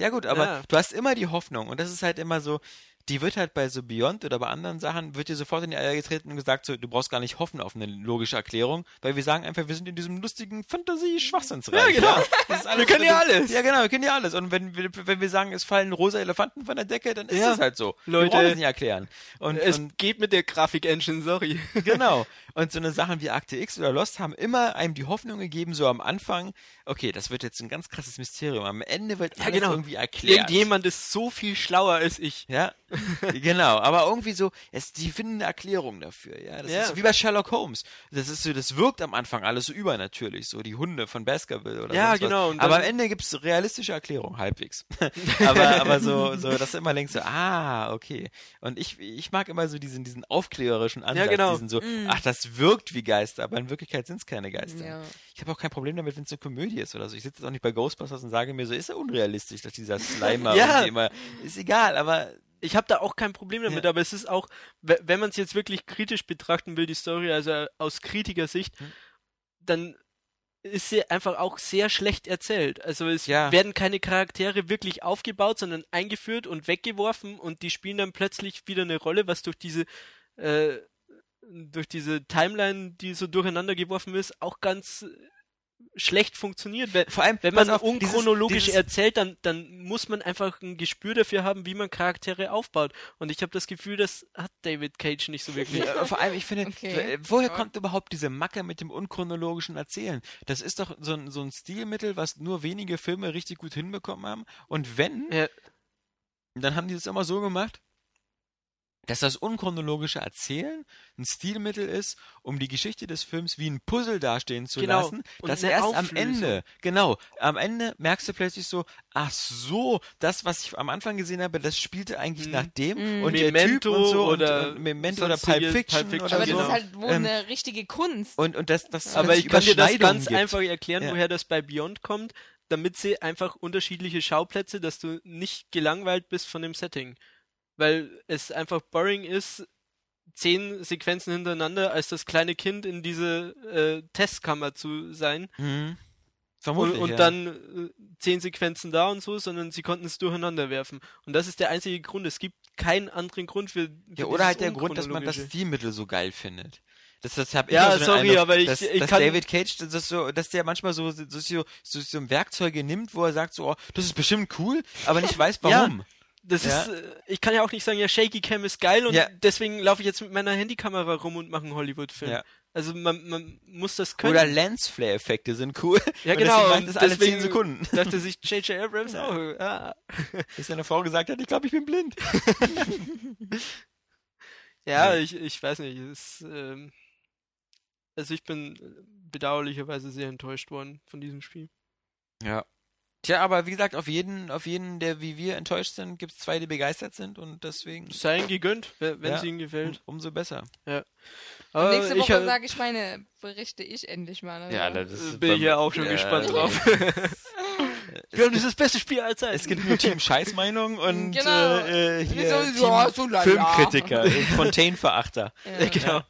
Ja gut, aber Ja. du hast immer die Hoffnung und das ist halt immer so, die wird halt bei so Beyond oder bei anderen Sachen, wird dir sofort in die Eier getreten und gesagt, so, du brauchst gar nicht hoffen auf eine logische Erklärung, weil wir sagen einfach, wir sind in diesem lustigen Fantasie-Schwachsinnsreich. Ja, genau. Alles, Wir können ja alles. Ja, genau, wir können ja alles. Und wenn wir, wenn wir sagen, es fallen rosa Elefanten von der Decke, dann ist Ja. es halt so. Leute, wir brauchen es nicht erklären. Und, es und geht mit der Grafik-Engine, sorry. Genau. Und so eine Sachen wie Akte X oder Lost haben immer einem die Hoffnung gegeben, so am Anfang, okay, das wird jetzt ein ganz krasses Mysterium. Am Ende wird Ja, alles genau. irgendwie erklärt. Irgendjemand ist so viel schlauer als ich. Ja, genau. Aber irgendwie so, es, die finden eine Erklärung dafür. Ja, das Ja. ist so wie bei Sherlock Holmes. Das ist so, das wirkt am Anfang alles so übernatürlich, so die Hunde von Baskerville oder Ja, genau, Aber am Ende gibt's realistische Erklärung, halbwegs. aber, aber so, so, dass du immer denkst so, ah, okay. Und ich, ich mag immer so diesen, diesen aufklärerischen Ansatz, genau. diesen so, ach, das wirkt wie Geister, aber in Wirklichkeit sind's keine Geister. Ja. Ich habe auch kein Problem damit, wenn es eine Komödie ist oder so. Ich sitze jetzt auch nicht bei Ghostbusters und sage mir so, ist ja unrealistisch, dass dieser Slimer Ja. irgendwie immer, ist egal, aber Ich habe da auch kein Problem damit, Ja. aber es ist auch, we- wenn man es jetzt wirklich kritisch betrachten will, die Story, also aus Kritikersicht, Hm. dann ist sie einfach auch sehr schlecht erzählt. Also es Ja. werden keine Charaktere wirklich aufgebaut, sondern eingeführt und weggeworfen und die spielen dann plötzlich wieder eine Rolle, was durch diese äh, durch diese Timeline, die so durcheinander geworfen ist, auch ganz äh, schlecht funktioniert. Wenn, vor allem, wenn man auf, unchronologisch dieses, erzählt, dann, dann muss man einfach ein Gespür dafür haben, wie man Charaktere aufbaut. Und ich habe das Gefühl, das hat David Cage nicht so wirklich. Vor allem, ich finde, Okay. woher kommt überhaupt diese Macke mit dem unchronologischen Erzählen? Das ist doch so ein, so ein Stilmittel, was nur wenige Filme richtig gut hinbekommen haben. Und wenn, Ja. dann haben die das immer so gemacht, dass das unchronologische Erzählen ein Stilmittel ist, um die Geschichte des Films wie ein Puzzle dastehen zu Genau. lassen, Und dass erst am Auflösung. Ende, genau, am Ende merkst du plötzlich so, ach so, das, was ich am Anfang gesehen habe, das spielte eigentlich Mhm. nach dem Mhm. und der Typ Memento und so oder und, und Memento oder Pulp Fiction, Pulp Fiction, oder Aber so. das genau. ist halt wohl Ähm, eine richtige Kunst. und, und das, das Aber ich kann dir das ganz gibt. einfach erklären, Ja. woher das bei Beyond kommt, damit sie einfach unterschiedliche Schauplätze, dass du nicht gelangweilt bist von dem Setting. Weil es einfach boring ist, zehn Sequenzen hintereinander als das kleine Kind in diese äh, Testkammer zu sein. Mhm. Und, Vermutlich, und ja. dann äh, zehn Sequenzen da und so, sondern sie konnten es durcheinander werfen. Und das ist der einzige Grund. Es gibt keinen anderen Grund für. Ja, oder halt der Grund, dass man das. Stilmittel so geil findet. Das, das hab ich Ja, den sorry, Eindruck, aber ich- dass, ich dass kann- David Cage, das so, dass der manchmal so, so, so, so, so Werkzeuge nimmt, wo er sagt so, oh, das ist bestimmt cool, aber nicht weiß Ja. Das Ja. ist, äh, ich kann ja auch nicht sagen, ja, Shaky Cam ist geil und Ja. deswegen laufe ich jetzt mit meiner Handykamera rum und mache einen Hollywood-Film. Ja. Also man, man muss das können. Oder Lens-Flare-Effekte sind cool. ja, und genau. deswegen und das alle 10 deswegen Sekunden. dachte sich J.J. Abrams auch. Ja. Bis seine Frau gesagt hat, ich glaube, ich bin blind. Ja, Ja. ich, ich weiß nicht. Es, ähm, also ich bin bedauerlicherweise sehr enttäuscht worden von diesem Spiel. Ja. Tja, aber wie gesagt, auf jeden, auf jeden, der wie wir enttäuscht sind, gibt es zwei, die begeistert sind und deswegen Sei ihnen gegönnt, wenn Ja. es ihnen gefällt. um, umso besser. Aber Nächste ich Woche hab- sage ich meine, berichte ich endlich mal. Also. das bin ich ja auch schon gespannt drauf. Wir haben das beste Spiel aller Zeiten. Es gibt nur Team Scheißmeinung und Genau. äh, äh, hier So, ja, Team so lala. Filmkritiker, äh, Fontaine-Verachter. Ja. genau.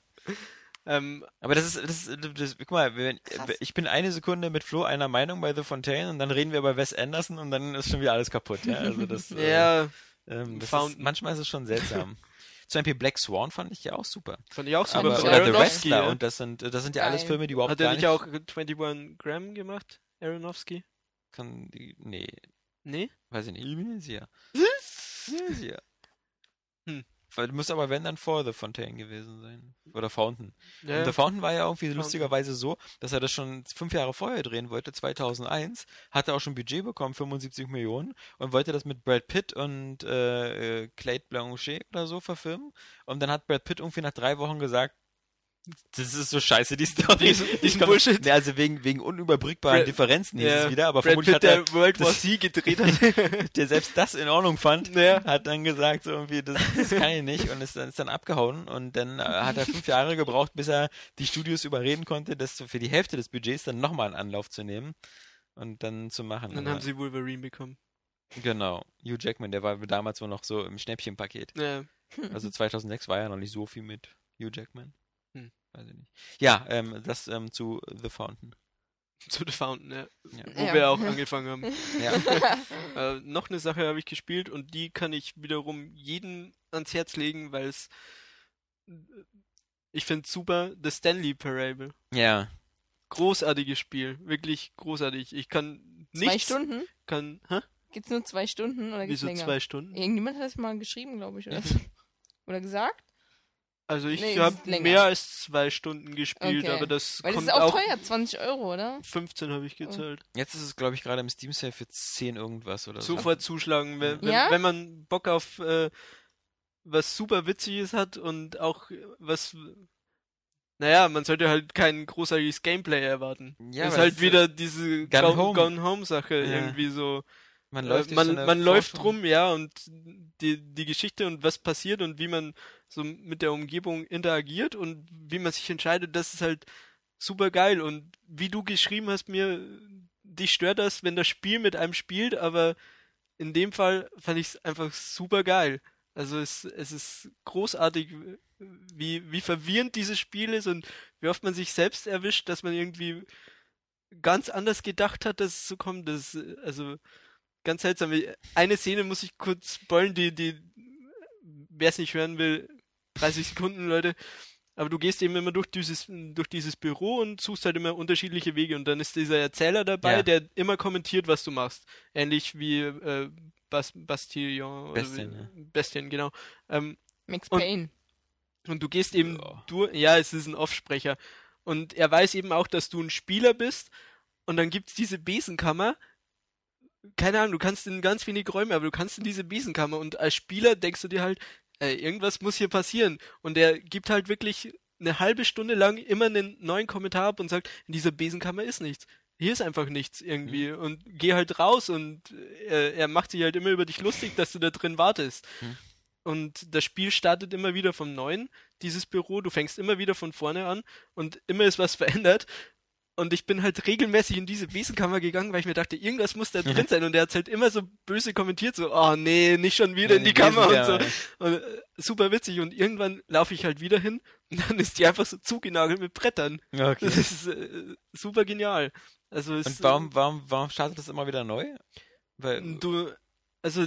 Ähm, Aber das ist, das, ist- das, guck mal, Krass. ich bin eine Sekunde mit Flo einer Meinung bei The Fontaine und dann reden wir über Wes Anderson und dann ist schon wieder alles kaputt. Ja, also das, äh, ja, ähm, das ist, manchmal ist es schon seltsam. Zum Beispiel Black Swan fand ich ja auch super. fand ich auch super. Aber, oder The Wrestler ja. und das sind, das sind ja alles. Filme, die überhaupt Hat gar er nicht auch 21 Gramm gemacht? Aronofsky? Kann, nee, Nee? weiß ich nicht. Ich bin sicher. Hm. Muss aber wenn dann vor The Fontaine gewesen sein. Oder Fountain. Ja. Und The Fountain war ja irgendwie Fountain. lustigerweise so, dass er das schon fünf Jahre vorher drehen wollte, 2001, hatte auch schon Budget bekommen, 75 Millionen, und wollte das mit Brad Pitt und äh, äh, Cate Blanchett oder so verfilmen. Und dann hat Brad Pitt irgendwie nach drei Wochen gesagt, das ist so scheiße, die Story. Diesen- Ich diesen Bullshit. Nee, also wegen, wegen unüberbrückbaren Brad- Differenzen hieß Ja, es wieder, aber Brad vermutlich Pitt, hat er, der World War Z gedreht hat. der selbst das in Ordnung fand, Ja. hat dann gesagt, so irgendwie, das, das kann ich nicht und ist dann, ist dann abgehauen und dann äh, hat er fünf Jahre gebraucht, bis er die Studios überreden konnte, das so für die Hälfte des Budgets dann nochmal einen Anlauf zu nehmen und dann zu machen. Dann haben sie Wolverine bekommen. Genau, Hugh Jackman, der war damals wohl noch so im Schnäppchenpaket. Ja. Also 2006 war ja noch nicht so viel mit Hugh Jackman. Weiß ich nicht. Ja, ähm, das ähm, zu The Fountain. Zu The Fountain, ja. Ja. Wo Ja. wir auch angefangen haben. Ja. Äh, noch eine Sache habe ich gespielt und die kann ich wiederum jedem ans Herz legen, weil es ich finde super, The Stanley Parable. ja. Großartiges Spiel, wirklich großartig. Ich kann Zwei nichts, Stunden? kann, hä? Geht's nur zwei Stunden oder geht's Wieso länger? zwei Stunden? Irgendjemand hat das mal geschrieben, glaube ich, oder so. Oder gesagt? Also ich Nee, habe ist mehr als zwei Stunden gespielt, Okay. aber das Weil das kommt ist auch, auch, teuer, 20 Euro, oder? 15 habe ich gezahlt. Jetzt ist es, glaube ich, gerade im Steam Sale für 10 irgendwas oder so. Sofort zuschlagen, wenn, wenn, Ja? wenn man Bock auf äh, was super Witziges hat und auch was. Naja, man sollte halt kein großartiges Gameplay erwarten. Ja, ist aber halt das ist wieder diese Gone Gone Home. Gone Home Sache Ja. irgendwie so. Man Äh, läuft, durch man, so man läuft rum, ja, und die, die Geschichte und was passiert und wie man so mit der Umgebung interagiert und wie man sich entscheidet, das ist halt super geil. Und wie du geschrieben hast, mir, dich stört das, wenn das Spiel mit einem spielt, aber in dem Fall fand ich es einfach super geil. Also es, es ist großartig, wie, wie verwirrend dieses Spiel ist und wie oft man sich selbst erwischt, dass man irgendwie ganz anders gedacht hat, dass es so kommt. Das ist, also ganz seltsam. Eine Szene muss ich kurz spoilen, die, die, wer es nicht hören will, 30 Sekunden, Leute. Aber du gehst eben immer durch dieses, durch dieses Büro und suchst halt immer unterschiedliche Wege und dann ist dieser Erzähler dabei, Ja. der immer kommentiert, was du machst. Ähnlich wie äh, Bas Bastillon. oder Bestien, wie, ja. Bestien, genau. Ähm, Max Und- Payne. und du gehst eben Ja. durch, ja, es ist ein Offsprecher. Und er weiß eben auch, dass du ein Spieler bist. Und dann gibt's diese Besenkammer. Keine Ahnung, du kannst in ganz wenig Räume, aber du kannst in diese Besenkammer. Und als Spieler denkst du dir halt, äh, irgendwas muss hier passieren. Und er gibt halt wirklich eine halbe Stunde lang immer einen neuen Kommentar ab und sagt, in dieser Besenkammer ist nichts. Hier ist einfach nichts irgendwie. Mhm. Und geh halt raus und äh, er macht sich halt immer über dich lustig, dass du da drin wartest. Mhm. Und das Spiel startet immer wieder vom Neuen, dieses Büro. Du fängst immer wieder von vorne an und immer ist was verändert. Und ich bin halt regelmäßig in diese Besenkammer gegangen, weil ich mir dachte, irgendwas muss da drin sein. Und er hat halt immer so böse kommentiert, so, oh nee, nicht schon wieder in die Kammer und so. Und, äh, super witzig. Und irgendwann laufe ich halt wieder hin und dann ist die einfach so zugenagelt mit Brettern. Okay. Das ist äh, super genial. Also es, Und warum, warum, warum startet das immer wieder neu? Weil, äh, du, also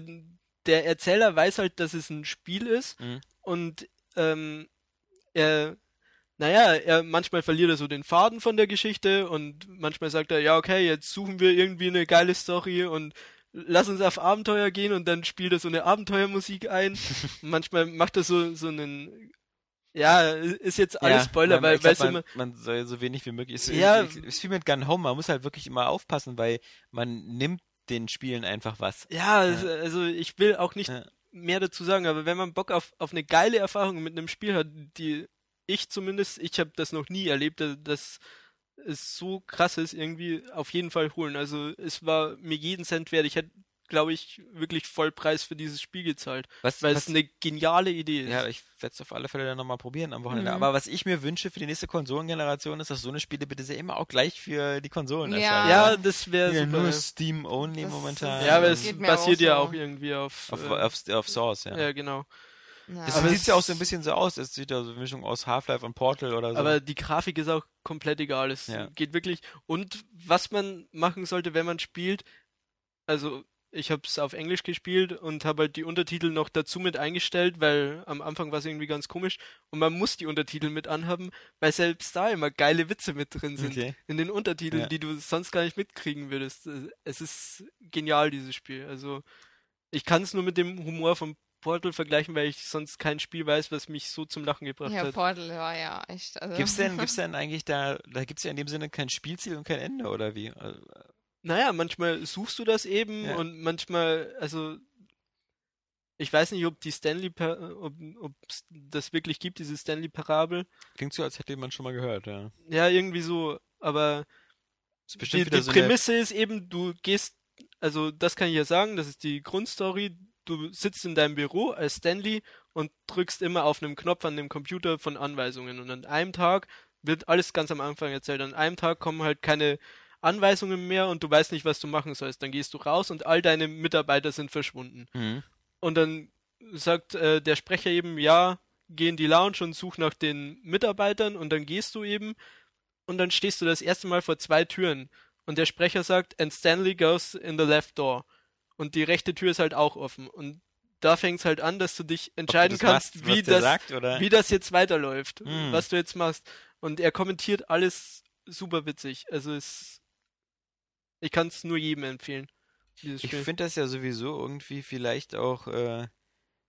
der Erzähler weiß halt, dass es ein Spiel ist Mhm. und ähm, er, naja, er manchmal verliert er so den Faden von der Geschichte und manchmal sagt er, ja okay, jetzt suchen wir irgendwie eine geile Story und lass uns auf Abenteuer gehen und dann spielt er so eine Abenteuermusik ein. Manchmal macht er so so einen ja, ist jetzt alles Spoiler, man- weil, ich glaub, weißt man, immer, man soll so wenig wie möglich. Es, Ja. ist wie mit Gun Home, man muss halt wirklich immer aufpassen, weil man nimmt den Spielen einfach was. ja, also, also ich will auch nicht Ja. mehr dazu sagen, aber wenn man Bock auf, auf eine geile Erfahrung mit einem Spiel hat, die ich zumindest, ich habe das noch nie erlebt, dass es so krass ist, irgendwie auf jeden Fall holen. Also es war mir jeden Cent wert. Ich hätte, glaube ich, wirklich Vollpreis für dieses Spiel gezahlt. Was, Weil was, es eine geniale Idee ist. ja, ich werde es auf alle Fälle dann nochmal probieren am Wochenende. Mhm. Aber was ich mir wünsche für die nächste Konsolengeneration ist, dass so eine Spiele bitte sehr immer auch gleich für die Konsolen Ja. erscheinen. ja, das wäre Ja, super. nur Steam only Das- momentan. Ja, aber Das es basiert auch ja auch irgendwie auf. auf, äh, auf, auf Source, ja. ja, genau. Ja. Das Aber sieht es- ja auch so ein bisschen so aus. Es sieht ja so eine Mischung aus Half-Life und Portal oder so. Aber die Grafik ist auch komplett egal. Es Ja. geht wirklich. Und was man machen sollte, wenn man spielt, also ich habe es auf Englisch gespielt und habe halt die Untertitel noch dazu mit eingestellt, weil am Anfang war es irgendwie ganz komisch und man muss die Untertitel mit anhaben, weil selbst da immer geile Witze mit drin sind Okay. in den Untertiteln, Ja. die du sonst gar nicht mitkriegen würdest. Es ist genial dieses Spiel. Also ich kann es nur mit dem Humor von Portal vergleichen, weil ich sonst kein Spiel weiß, was mich so zum Lachen gebracht ja, hat. Portal war ja echt. Also, Gibt's denn, gibt's denn eigentlich da, da gibt's ja in dem Sinne kein Spielziel und kein Ende, oder wie? Also, Naja, manchmal suchst du das eben Ja. und manchmal, also ich weiß nicht, ob die Stanley, ob ob's das wirklich gibt, diese Stanley Parabel. Klingt so, als hätte man schon mal gehört, ja. Ja, irgendwie so, aber die, die so Prämisse ist eben, du gehst, also das kann ich ja sagen, das ist die Grundstory. Du sitzt in deinem Büro als Stanley und drückst immer auf einem Knopf an dem Computer von Anweisungen. Und an einem Tag wird alles ganz am Anfang erzählt. An einem Tag kommen halt keine Anweisungen mehr und du weißt nicht, was du machen sollst. Dann gehst du raus und all deine Mitarbeiter sind verschwunden. Mhm. Und dann sagt äh, der Sprecher eben, ja, geh in die Lounge und such nach den Mitarbeitern und dann gehst du eben und dann stehst du das erste Mal vor zwei Türen und der Sprecher sagt, and Stanley goes in the left door. Und die rechte Tür ist halt auch offen. Und da fängt es halt an, dass du dich entscheiden du kannst, machst, wie, das, sagt, wie das jetzt weiterläuft, Hm. was du jetzt machst. Und er kommentiert alles super witzig. Also es, ich kann es nur jedem empfehlen. Ich finde das ja sowieso irgendwie vielleicht auch äh,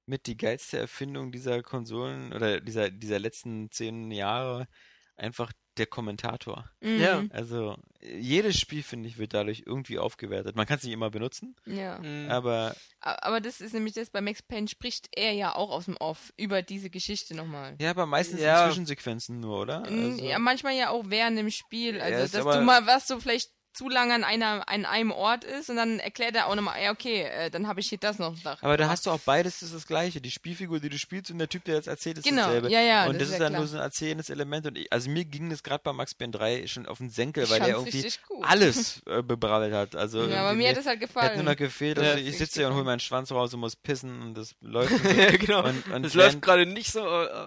mit die geilste Erfindung dieser Konsolen oder dieser, dieser letzten zehn Jahre einfach der Kommentator. Mhm. Ja. Also äh, jedes Spiel, finde ich, wird dadurch irgendwie aufgewertet. Man kann es nicht immer benutzen, ja. Mhm. aber Aber das ist nämlich das, bei Max Payne spricht er ja auch aus dem Off über diese Geschichte nochmal. ja, aber meistens Ja. in Zwischensequenzen nur, oder? Mm, Also, Ja, manchmal ja auch während dem Spiel. Ja, Also, ist dass aber- du mal was so vielleicht zu lange an einer an einem Ort ist und dann erklärt er auch nochmal, ja okay, äh, dann habe ich hier das noch. Da aber da hast du auch beides, das ist das Gleiche. Die Spielfigur, die du spielst und der Typ, der jetzt erzählt, ist Genau, dasselbe. ja, ja, und das das, ist ja dann nur klar. so ein erzählendes Element. Und ich, also mir ging das gerade bei Max Payne 3 schon auf den Senkel, Ich weil der irgendwie alles äh, bebrabbelt hat. Also Ja, aber mir hat das halt gefallen. nur noch gefehlt, Ja, also das ich sitze hier und hole meinen Schwanz raus und muss pissen und das läuft. Ja, genau. und, und Es während- läuft gerade nicht so. Äh,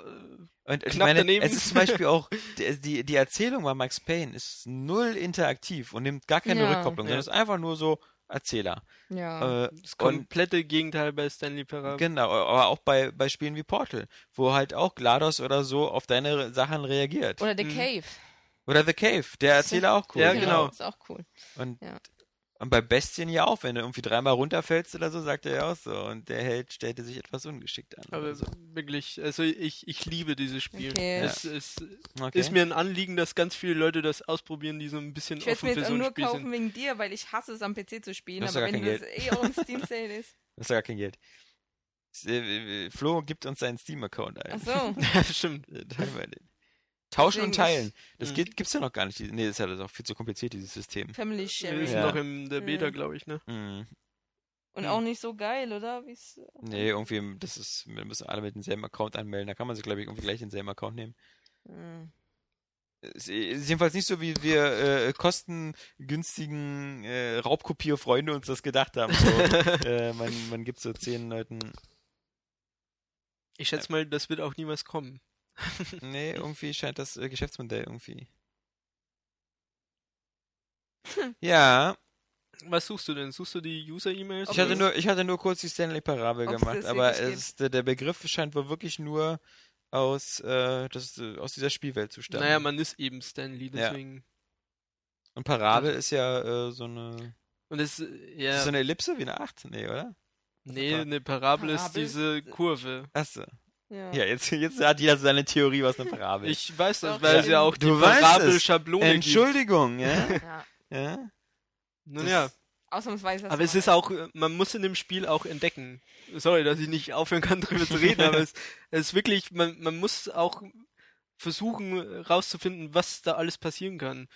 und ich knapp meine, daneben. es ist zum Beispiel auch, die, die, die Erzählung bei Max Payne ist null interaktiv und nimmt gar keine Ja. Rückkopplung, Ja. sondern ist einfach nur so Erzähler. ja. Äh, das und komplette Gegenteil bei Stanley Parable. genau, aber auch bei, bei Spielen wie Portal, wo halt auch GLaDOS oder so auf deine Sachen reagiert. Oder The Mhm. Cave. Oder The Cave, der Erzähler auch cool. Ja, genau. Ist auch cool. Und, Ja. Und bei Bestien ja auch, wenn du irgendwie dreimal runterfällst oder so, sagt er ja auch so. Und der Held stellte sich etwas ungeschickt an. Aber so. wirklich, also ich, ich liebe dieses Spiel. Okay. Es, es Okay. ist mir ein Anliegen, dass ganz viele Leute das ausprobieren, die so ein bisschen Ich werde es offen mir für jetzt so auch ein nur Spiel kaufen sind. wegen dir, weil ich hasse es am PC zu spielen. Aber wenn das eh auch im Steam Sale ist. Das ist ja gar kein Geld. Flo gibt uns seinen Steam-Account ein. Ach so. Stimmt. Äh, wir. Tauschen und teilen. Das Mhm. geht, gibt's ja noch gar nicht. Nee, das ist ja das ist auch viel zu kompliziert, dieses System. Family Wir Sharing. sind Ja. noch in der Beta, Mhm. glaube ich, ne? Mhm. Und Mhm. auch nicht so geil, oder? Wie's, Nee, irgendwie, das ist, wir müssen alle mit demselben Account anmelden. Da kann man sich, glaube ich, irgendwie gleich denselben Account nehmen. Hm. Es ist jedenfalls nicht so, wie wir äh, kostengünstigen äh, Raubkopierfreunde uns das gedacht haben. So, äh, man, man gibt so zehn Leuten. Ich schätze mal, das wird auch niemals kommen. Nee, irgendwie scheint das äh, Geschäftsmodell irgendwie. Ja, Was suchst du denn? Suchst du die User-E-Mails? ich hatte nur, ich hatte nur kurz die Stanley Parabel Ob's gemacht, aber es, der, der Begriff scheint wohl wirklich nur aus, äh, das, äh, aus dieser Spielwelt zu stammen. Naja, man ist eben Stanley, Ja. deswegen. Und Parabel ist ja äh, so eine, Und es, äh, ist ja, das so eine Ellipse wie eine 8? Nee, oder? nee, eine Parabel ist Parabel diese ist- Kurve. Achso. Ja. Ja, jetzt, jetzt hat jeder seine Theorie, was eine Parabel ist. Ich weiß das, weil es ja. auch die Du es. Parabel-Schablone gibt. Entschuldigung, ja? ja. ja? Nun ja, Ausnahmsweise. aber es ist auch, man muss in dem Spiel auch entdecken. Sorry, dass ich nicht aufhören kann, drüber zu reden, aber es, es ist wirklich, man, man muss auch versuchen rauszufinden, was da alles passieren kann.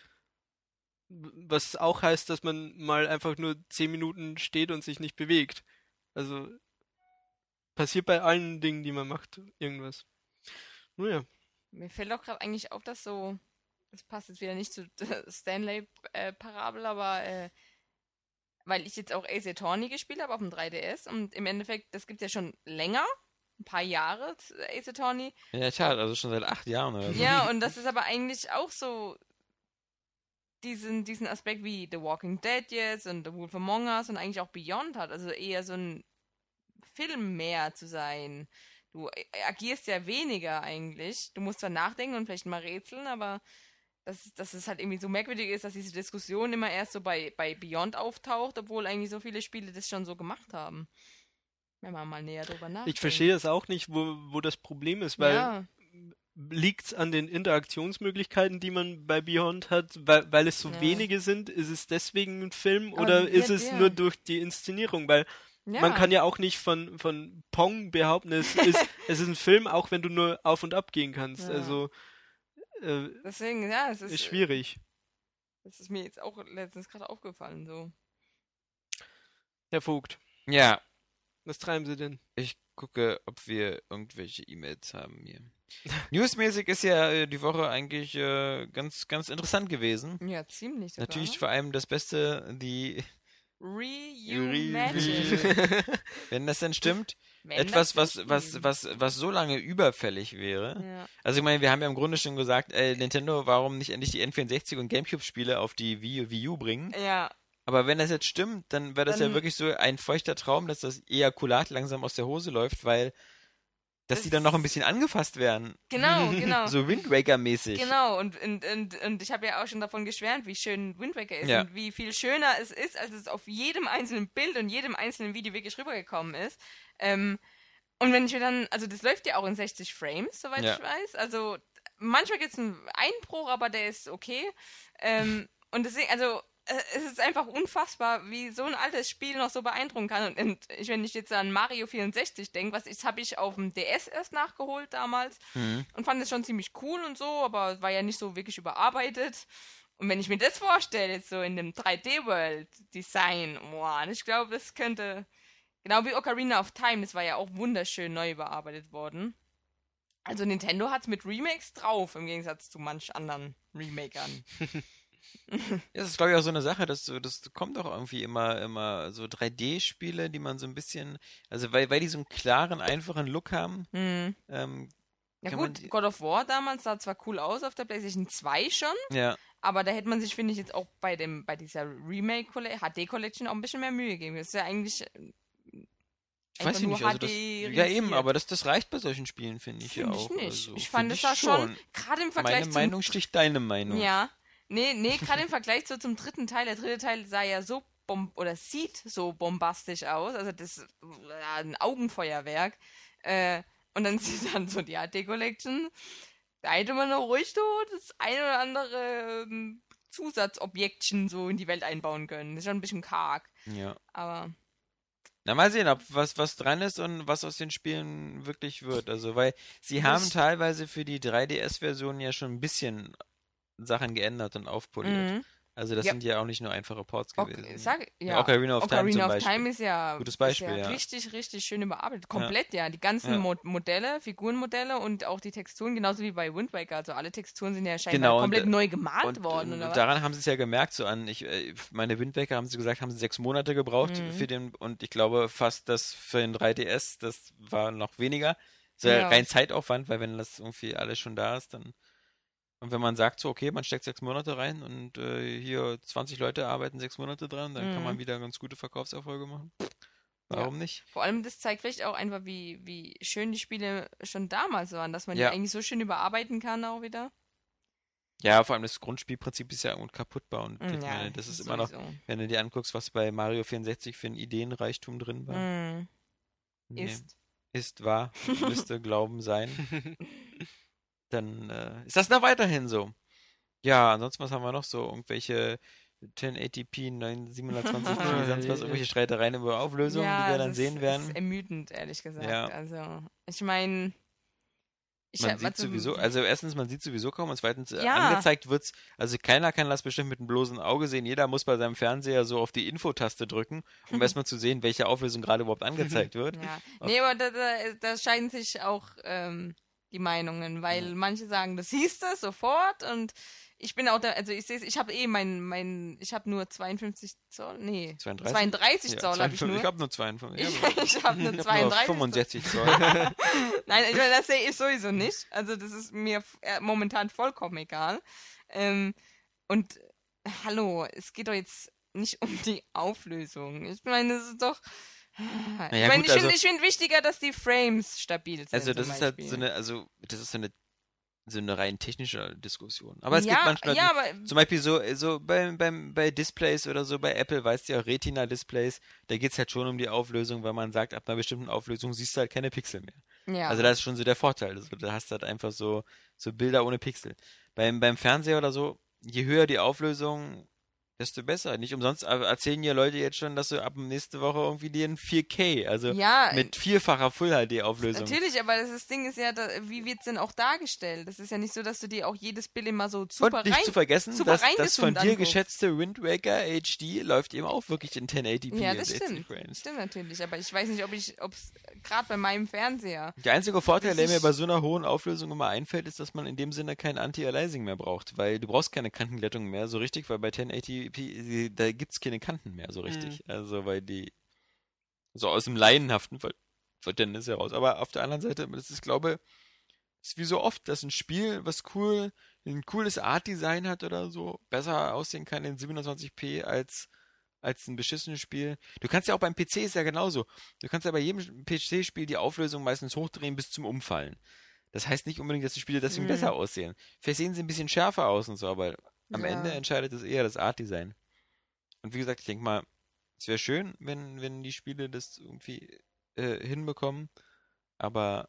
Was auch heißt, dass man mal einfach nur 10 Minuten steht und sich nicht bewegt. Also passiert bei allen Dingen, die man macht, irgendwas. Naja. Mir fällt auch gerade eigentlich auf, dass so, das passt jetzt wieder nicht zu Stanley-Parabel, aber äh, weil ich jetzt auch Ace Attorney gespielt habe auf dem 3DS und im Endeffekt, das gibt es ja schon länger, ein paar Jahre, Ace Attorney. Ja, klar, also schon seit acht Jahren oder so. Ja, und das ist aber eigentlich auch so diesen, diesen Aspekt wie The Walking Dead jetzt und The Wolf Among Us und eigentlich auch Beyond hat, also eher so ein Film mehr zu sein. Du agierst ja weniger eigentlich. Du musst zwar nachdenken und vielleicht mal rätseln, aber dass, dass es halt irgendwie so merkwürdig ist, dass diese Diskussion immer erst so bei, bei Beyond auftaucht, obwohl eigentlich so viele Spiele das schon so gemacht haben. Wenn man mal näher drüber nachdenkt. Ich verstehe das auch nicht, wo, wo das Problem ist, weil ja. liegt es an den Interaktionsmöglichkeiten, die man bei Beyond hat, weil, weil es so Ja. wenige sind? Ist es deswegen ein Film Aber oder ist es der- nur durch die Inszenierung? Weil ja. man kann ja auch nicht von, von Pong behaupten, es ist, es ist ein Film, auch wenn du nur auf und ab gehen kannst. Ja. Also äh, Deswegen, ja, es ist, ist schwierig. Das ist mir jetzt auch letztens gerade aufgefallen, so. Herr Vogt, Ja, was treiben Sie denn? ich gucke, ob wir irgendwelche E-Mails haben hier. Newsmäßig ist ja äh, die Woche eigentlich äh, ganz, ganz interessant gewesen. Ja, ziemlich sogar. Natürlich ne? vor allem das Beste, die, Reimagine. wenn das denn stimmt, Wenn etwas, was, was, was, was so lange überfällig wäre. Ja. Also ich meine, wir haben ja im Grunde schon gesagt, äh, Nintendo, warum nicht endlich die N64 und Gamecube-Spiele auf die Wii, Wii U bringen? ja, Aber wenn das jetzt stimmt, dann wäre das ja Dann- wirklich so ein feuchter Traum, dass das Ejakulat langsam aus der Hose läuft, weil dass Das- die dann noch ein bisschen angefasst werden. genau, genau. So Wind Waker-mäßig. Genau, und, und, und, und ich habe ja auch schon davon geschwärmt, wie schön Wind Waker ist Ja. und wie viel schöner es ist, als es auf jedem einzelnen Bild und jedem einzelnen Video wirklich rübergekommen ist. Ähm, und wenn ich mir dann, also das läuft ja auch in 60 Frames, soweit Ja. ich weiß. Also manchmal gibt es einen Einbruch, aber der ist okay. Ähm, und deswegen, also es ist einfach unfassbar, wie so ein altes Spiel noch so beeindrucken kann. Und, und wenn ich jetzt an Mario 64 denke, was ich habe ich auf dem DS erst nachgeholt damals Mhm. und fand es schon ziemlich cool und so, aber es war ja nicht so wirklich überarbeitet. Und wenn ich mir das vorstelle, jetzt so in dem 3D-World-Design, boah, ich glaube, das könnte, genau wie Ocarina of Time, das war ja auch wunderschön neu überarbeitet worden. Also Nintendo hat es mit Remakes drauf, im Gegensatz zu manch anderen Remakern. Das ist, glaube ich, auch so eine Sache, dass so, das kommt auch irgendwie immer, immer so 3D-Spiele, die man so ein bisschen, also weil, weil die so einen klaren, einfachen Look haben, Hm. ähm, Ja man gut, die- God of War damals sah zwar cool aus auf der PlayStation 2 schon, ja. aber da hätte man sich, finde ich, jetzt auch bei dem, bei dieser Remake HD Collection auch ein bisschen mehr Mühe geben. Das ist ja eigentlich äh, Ich weiß ich nicht, also das, ja eben, aber das, das reicht bei solchen Spielen, finde ich Finde ja ich auch. nicht. Also, ich fand find es da schon, gerade im Vergleich Meine Meinung sticht deine Meinung. Ja. Nee, nee, gerade im Vergleich so zum dritten Teil. Der dritte Teil sah ja so bom oder sieht so bombastisch aus. Also das ist ein Augenfeuerwerk. Äh, und dann sieht dann so die HD Collection. Da hätte man noch ruhig so das ein oder andere ähm, Zusatzobjektchen so in die Welt einbauen können. Das ist schon ein bisschen karg. ja. Aber Na, mal sehen, ob was, was dran ist und was aus den Spielen wirklich wird. Also, weil sie haben teilweise für die 3DS-Version ja schon ein bisschen Sachen geändert und aufpoliert. mhm. Also, das Ja. sind ja auch nicht nur einfache Ports gewesen. sag, ja, Ocarina of Time Ocarina zum of Beispiel. Time ist ja, Gutes Beispiel, ist ja, ja. richtig, richtig schön überarbeitet. Komplett, ja. Die ganzen Ja. Mo Modelle, Figurenmodelle und auch die Texturen, genauso wie bei Wind Waker. Also alle Texturen sind ja scheinbar Genau, und, komplett äh, neu gemalt Und, worden, und was? daran haben sie es ja gemerkt, so an, ich, äh, meine Windwecker haben sie gesagt, haben sie sechs Monate gebraucht Mhm. für den, und ich glaube fast das für den 3DS, das war noch weniger. So Ja. rein Zeitaufwand, weil wenn das irgendwie alles schon da ist, dann. Und wenn man sagt so, okay, man steckt sechs Monate rein und äh, hier 20 Leute arbeiten sechs Monate dran, dann kann Mhm. man wieder ganz gute Verkaufserfolge machen. Warum nicht? Vor allem, das zeigt vielleicht auch einfach, wie, wie schön die Spiele schon damals waren, dass man Ja. die eigentlich so schön überarbeiten kann auch wieder. Ja, vor allem das Grundspielprinzip ist ja unkaputtbar und Mm, ich ja, meine, das ist immer noch, wenn du dir anguckst, was bei Mario 64 für ein Ideenreichtum drin war. Mm, Nee. ist. ist wahr, müsste Glauben sein, dann äh, ist das noch weiterhin so. Ja, ansonsten, was haben wir noch so? Irgendwelche 1080p, 927p, sonst was, irgendwelche Streitereien über Auflösungen, ja, die wir dann es sehen ist, werden. ist ermüdend, ehrlich gesagt. Ja. Also, ich meine, Ich Man sieht sowieso, also erstens, man sieht sowieso kaum und zweitens äh, Ja. angezeigt wird's, also keiner kann das bestimmt mit einem bloßen Auge sehen. Jeder muss bei seinem Fernseher so auf die Infotaste drücken, um erstmal zu sehen, welche Auflösung gerade überhaupt angezeigt wird. Ja. Nee, aber da, da, da scheiden sich auch ähm, die Meinungen, weil manche sagen, das hieß das sofort und ich bin auch da, also ich sehe ich habe eh mein, mein, ich habe nur 52 Zoll, nee, 32? 32 Ja, Zoll habe ich 52 nur. Ich habe nur 52. Ich, Ja, ich habe nur ich hab 32 Zoll. 65 Zoll. Nein, ich meine, das sehe ich sowieso nicht. Also das ist mir äh, momentan vollkommen egal. Ähm, und hallo, es geht doch jetzt nicht um die Auflösung. Ich meine, es ist doch. Naja, ich meine, ich finde also- find wichtiger, dass die Frames stabil sind. Also das ist halt so eine, also das ist so eine so eine rein technische Diskussion. Aber es ja, gibt manchmal ja, aber Zum Beispiel so, so bei, beim, bei Displays oder so, bei Apple weißt du ja, Retina-Displays, da geht's halt schon um die Auflösung, weil man sagt, ab einer bestimmten Auflösung siehst du halt keine Pixel mehr. ja. Also das ist schon so der Vorteil. Also, da hast du halt einfach so, so Bilder ohne Pixel. Beim, beim Fernseher oder so, je höher die Auflösung, desto besser. Nicht umsonst er- erzählen ja Leute jetzt schon, dass du ab nächste Woche irgendwie dir ein 4K, also ja, mit vierfacher Full-HD-Auflösung. Natürlich, aber das, das Ding ist ja, da, wie wird's denn auch dargestellt? Das ist ja nicht so, dass du dir auch jedes Bild immer so Und super nicht rein... zu vergessen, super dass das von dir anguckst. geschätzte Wind Waker HD läuft eben auch wirklich in 1080p Ja, das 60 stimmt. Frames. Stimmt natürlich, aber ich weiß nicht, ob ich, ob es gerade bei meinem Fernseher. Der einzige Vorteil, der mir bei so einer hohen Auflösung immer einfällt, ist, dass man in dem Sinne kein Anti-Aliasing mehr braucht, weil du brauchst keine Kantenglättung mehr so richtig, weil bei 1080p, da gibt's keine Kanten mehr so richtig. Mhm. Also, weil die so aus dem laienhaften Ver Verständnis heraus. Aber auf der anderen Seite, das ist, glaube ist wie so oft, dass ein Spiel, was cool, ein cooles Art-Design hat oder so, besser aussehen kann in 27p als als ein beschissenes Spiel. Du kannst ja auch beim PC ist ja genauso. Du kannst ja bei jedem PC-Spiel die Auflösung meistens hochdrehen bis zum Umfallen. Das heißt nicht unbedingt, dass die Spiele deswegen Mhm. besser aussehen. Vielleicht sehen sie ein bisschen schärfer aus und so, aber am Ja. Ende entscheidet es eher das Art-Design. Und wie gesagt, ich denke mal, es wäre schön, wenn, wenn die Spiele das irgendwie äh, hinbekommen, aber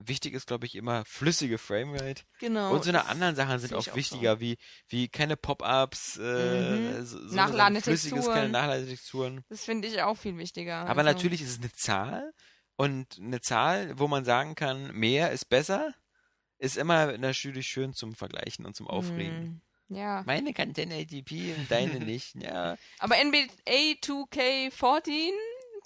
wichtig ist, glaube ich, immer flüssige Framerate. Genau. und so eine anderen Sachen sind auch auch wichtiger, wie, wie keine Pop-Ups, äh, Mhm. so, Nachladende flüssiges, Texturen. keine Nachladetexturen. Das finde ich auch viel wichtiger. Aber also, natürlich ist es eine Zahl und eine Zahl, wo man sagen kann, mehr ist besser, ist immer natürlich schön zum Vergleichen und zum Aufregen. mm, Ja. Meine kann 1080p und deine nicht. Ja, Aber NBA 2K14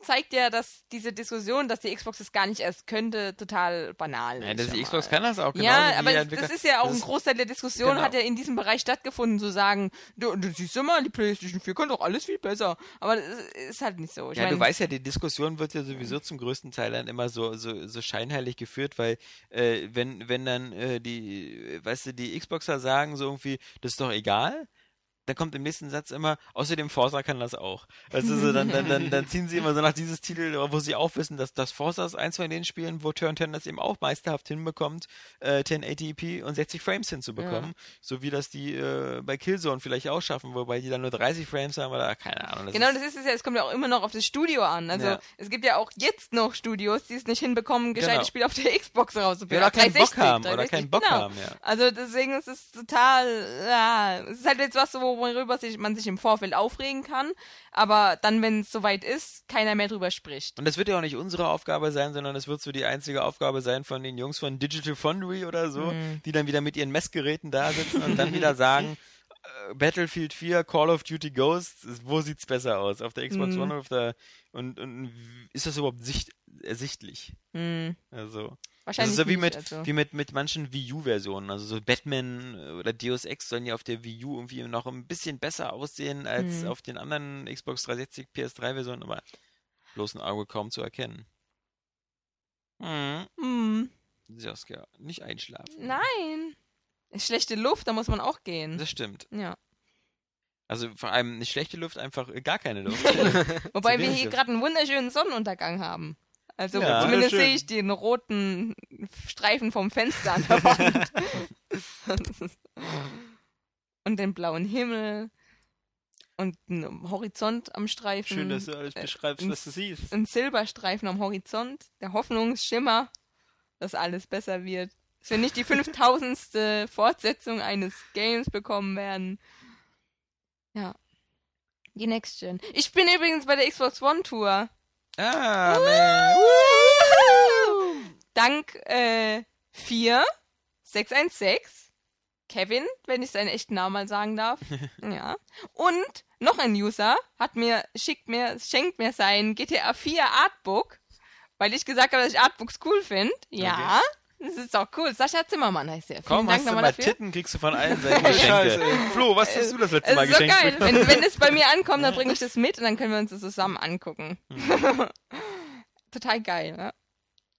zeigt ja, dass diese Diskussion, dass die Xbox das gar nicht erst könnte, total banal ist. schon die. Xbox kann das auch genau. Ja, aber es- das ist ja auch ein Großteil der Diskussion, genau. hat ja in diesem Bereich stattgefunden, zu sagen, du, du siehst du mal, die PlayStation 4 kann doch alles viel besser. Aber das ist halt nicht so. Ich ja, mein, du weißt ja, die Diskussion wird ja sowieso zum größten Teil dann immer so, so, so scheinheilig geführt, weil äh, wenn, wenn dann äh, die, weißt du, die Xboxer sagen so irgendwie, das ist doch egal, dann kommt im nächsten Satz immer, außerdem Forza kann das auch. Also so, dann, dann, dann, dann ziehen sie immer so nach dieses Titel, wo sie auch wissen, dass das Forza ist eins von den Spielen, wo Turn 10 das eben auch meisterhaft hinbekommt, äh, 1080p und 60 Frames hinzubekommen. So wie das die äh, bei Killzone vielleicht auch schaffen, wobei die dann nur 30 Frames haben oder keine Ahnung. Das Genau, ist, das ist es ja, es kommt ja auch immer noch auf das Studio an. Also Ja. es gibt ja auch jetzt noch Studios, die es nicht hinbekommen, gescheite Genau. Spiele auf der Xbox rauszubringen. oder keinen Bock 360, haben, oder 360, keinen Bock genau. haben, ja. Also deswegen ist es total, ja, es ist halt jetzt was, worüber man sich im Vorfeld aufregen kann, aber dann, wenn es soweit ist, keiner mehr drüber spricht. Und das wird ja auch nicht unsere Aufgabe sein, sondern es wird so die einzige Aufgabe sein von den Jungs von Digital Foundry oder so, Mhm. die dann wieder mit ihren Messgeräten da sitzen und dann wieder sagen, äh, Battlefield 4, Call of Duty Ghosts, wo sieht's besser aus? Auf der Xbox Mhm. One oder auf der und, und ist das überhaupt sicht, ersichtlich? Hm, Also, das wahrscheinlich ist so wie nicht, mit, also. wie mit, mit manchen Wii U-Versionen. Also so Batman äh, oder Deus Ex sollen ja auf der Wii U irgendwie noch ein bisschen besser aussehen als Mhm. auf den anderen Xbox 360 PS3-Versionen, aber bloß ein Auge kaum zu erkennen. Hm. Hm, Saskia, nicht einschlafen. nein. Ist schlechte Luft, da muss man auch gehen. Das stimmt. Ja. Also vor allem nicht schlechte Luft, einfach gar keine Luft. Wobei wir hier gerade einen wunderschönen Sonnenuntergang haben. Also Ja. zumindest sehe ich den roten Streifen vom Fenster an der Wand. und den blauen Himmel und einen Horizont am Streifen. Schön, dass du alles Äh, beschreibst, ein- was du siehst. Ein Silberstreifen am Horizont, der Hoffnungsschimmer, dass alles besser wird. Dass wir nicht die 5000. Fortsetzung eines Games bekommen werden. Ja. Die Next Gen. Ich bin übrigens bei der Xbox One Tour. Ah, man. Dank äh, 4 616 Kevin, wenn ich seinen echten Namen mal sagen darf. ja. Und noch ein User hat mir, schickt mir, schenkt mir sein GTA 4 Artbook, weil ich gesagt habe, dass ich Artbooks cool finde. Ja. Das ist auch cool. Sascha Zimmermann heißt er. Vielen Komm, Dank hast du mal dafür. Titten, kriegst du von allen Scheiße, Geschenke. Flo, was hast du das letzte Es Mal ist so geschenkt? geil. Wenn, wenn es bei mir ankommt, dann bringe ich das mit und dann können wir uns das zusammen angucken. Hm. Total geil, ne?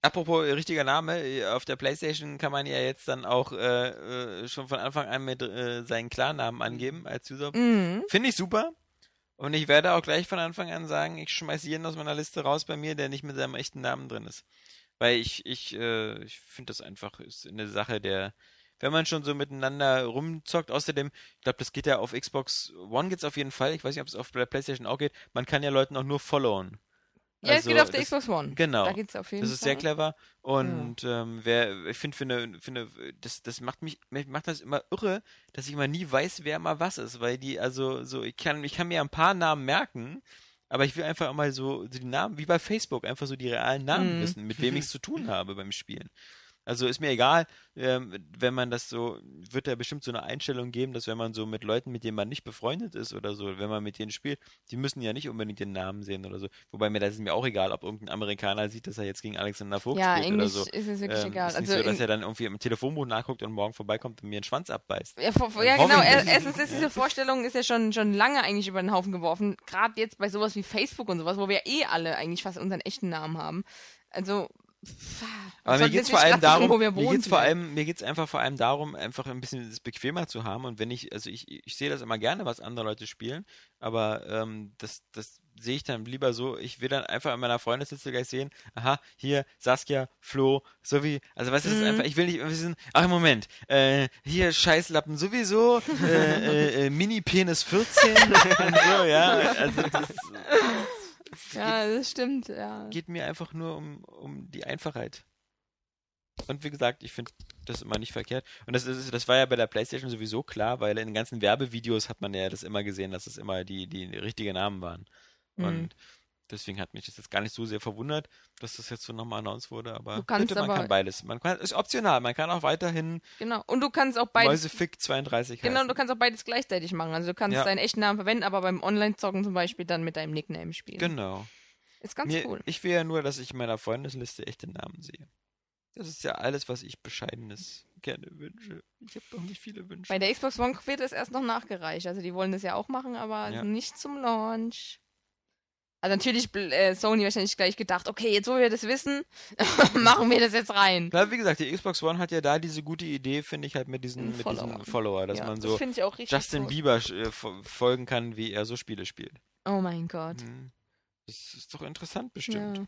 Apropos äh, richtiger Name, äh, auf der Playstation kann man ja jetzt dann auch äh, äh, schon von Anfang an mit äh, seinen Klarnamen angeben als User. Mhm. Finde ich super. Und ich werde auch gleich von Anfang an sagen, ich schmeiße jeden aus meiner Liste raus bei mir, der nicht mit seinem echten Namen drin ist. Weil ich, ich, äh, ich finde das einfach ist eine Sache der, wenn man schon so miteinander rumzockt, außerdem, ich glaube, das geht ja auf Xbox One geht's auf jeden Fall, ich weiß nicht, ob es auf der Playstation auch geht, man kann ja Leuten auch nur followen. Ja, es geht auf der das- Xbox One. Genau. Da geht's auf jeden Das ist Fall. sehr clever und ähm, wer, ich finde, eine, für eine, das, das macht mich, mich macht das immer irre, dass ich immer nie weiß, wer mal was ist, weil die, also so, ich kann, ich kann mir ein paar Namen merken, aber ich will einfach mal so, so die Namen, wie bei Facebook, einfach so die realen Namen Mhm. wissen, mit wem ich es zu tun habe beim Spielen. Also ist mir egal, ähm, wenn man das so, wird da bestimmt so eine Einstellung geben, dass wenn man so mit Leuten, mit denen man nicht befreundet ist oder so, wenn man mit denen spielt, die müssen ja nicht unbedingt den Namen sehen oder so. Wobei mir das ist mir auch egal, ob irgendein Amerikaner sieht, dass er jetzt gegen Alexander Vogt Ja, spielt oder eigentlich so. ist es wirklich Ähm, egal. Ist nicht Also so, dass er dann irgendwie im Telefonbuch nachguckt und morgen vorbeikommt und mir einen Schwanz abbeißt. Ja, vor, vor, ja genau. Er- Erstens ist diese Vorstellung ist ja schon, schon lange eigentlich über den Haufen geworfen. Gerade jetzt bei sowas wie Facebook und sowas, wo wir eh alle eigentlich fast unseren echten Namen haben. Also. Aber mir geht's jetzt vor allem darum, wo wir mir geht's vor allem, mir geht's einfach vor allem darum, einfach ein bisschen das bequemer zu haben. Und wenn ich, also ich, ich sehe das immer gerne, was andere Leute spielen, aber ähm, das, das sehe ich dann lieber so, ich will dann einfach in meiner Freundesliste gleich sehen, aha, hier Saskia, Flo, so wie, also was ist Mhm. einfach, ich will nicht wissen, ach Moment, äh, hier Scheißlappen sowieso, äh, äh, äh, Mini-Penis 14 und so, ja, also das Ja, das stimmt, ja. geht mir einfach nur um, um die Einfachheit. Und wie gesagt, ich finde das immer nicht verkehrt. Und das, ist, das war ja bei der PlayStation sowieso klar, weil in den ganzen Werbevideos hat man ja das immer gesehen, dass es immer die, die richtigen Namen waren. Mhm. Und deswegen hat mich das jetzt gar nicht so sehr verwundert, dass das jetzt so nochmal announced wurde. Aber, Du kannst bitte, man aber- kann beides. Man kann, ist optional. Man kann auch weiterhin Genau. Und du kannst auch beides. Mäusefick 32 Genau, heißen. du kannst auch beides gleichzeitig machen. Also du kannst Ja. deinen echten Namen verwenden, aber beim Online-Zocken zum Beispiel dann mit deinem Nickname spielen. Genau. Ist ganz Mir, cool. Ich will ja nur, dass ich in meiner Freundesliste echte Namen sehe. Das ist ja alles, was ich Bescheidenes gerne wünsche. Ich habe doch nicht viele Wünsche. Bei der Xbox One wird es erst noch nachgereicht. Also die wollen das ja auch machen, aber Ja. nicht zum Launch. Also natürlich äh, Sony wahrscheinlich gleich gedacht, okay, jetzt wo wir das wissen, machen wir das jetzt rein. Na, wie gesagt, die Xbox One hat ja da diese gute Idee, finde ich, halt mit diesen, mit Follower. diesen Follower, dass ja, man das so richtig Justin gut. Bieber äh, fo- folgen kann, wie er so Spiele spielt. Oh mein Gott. Hm. Das ist doch interessant bestimmt. Ja.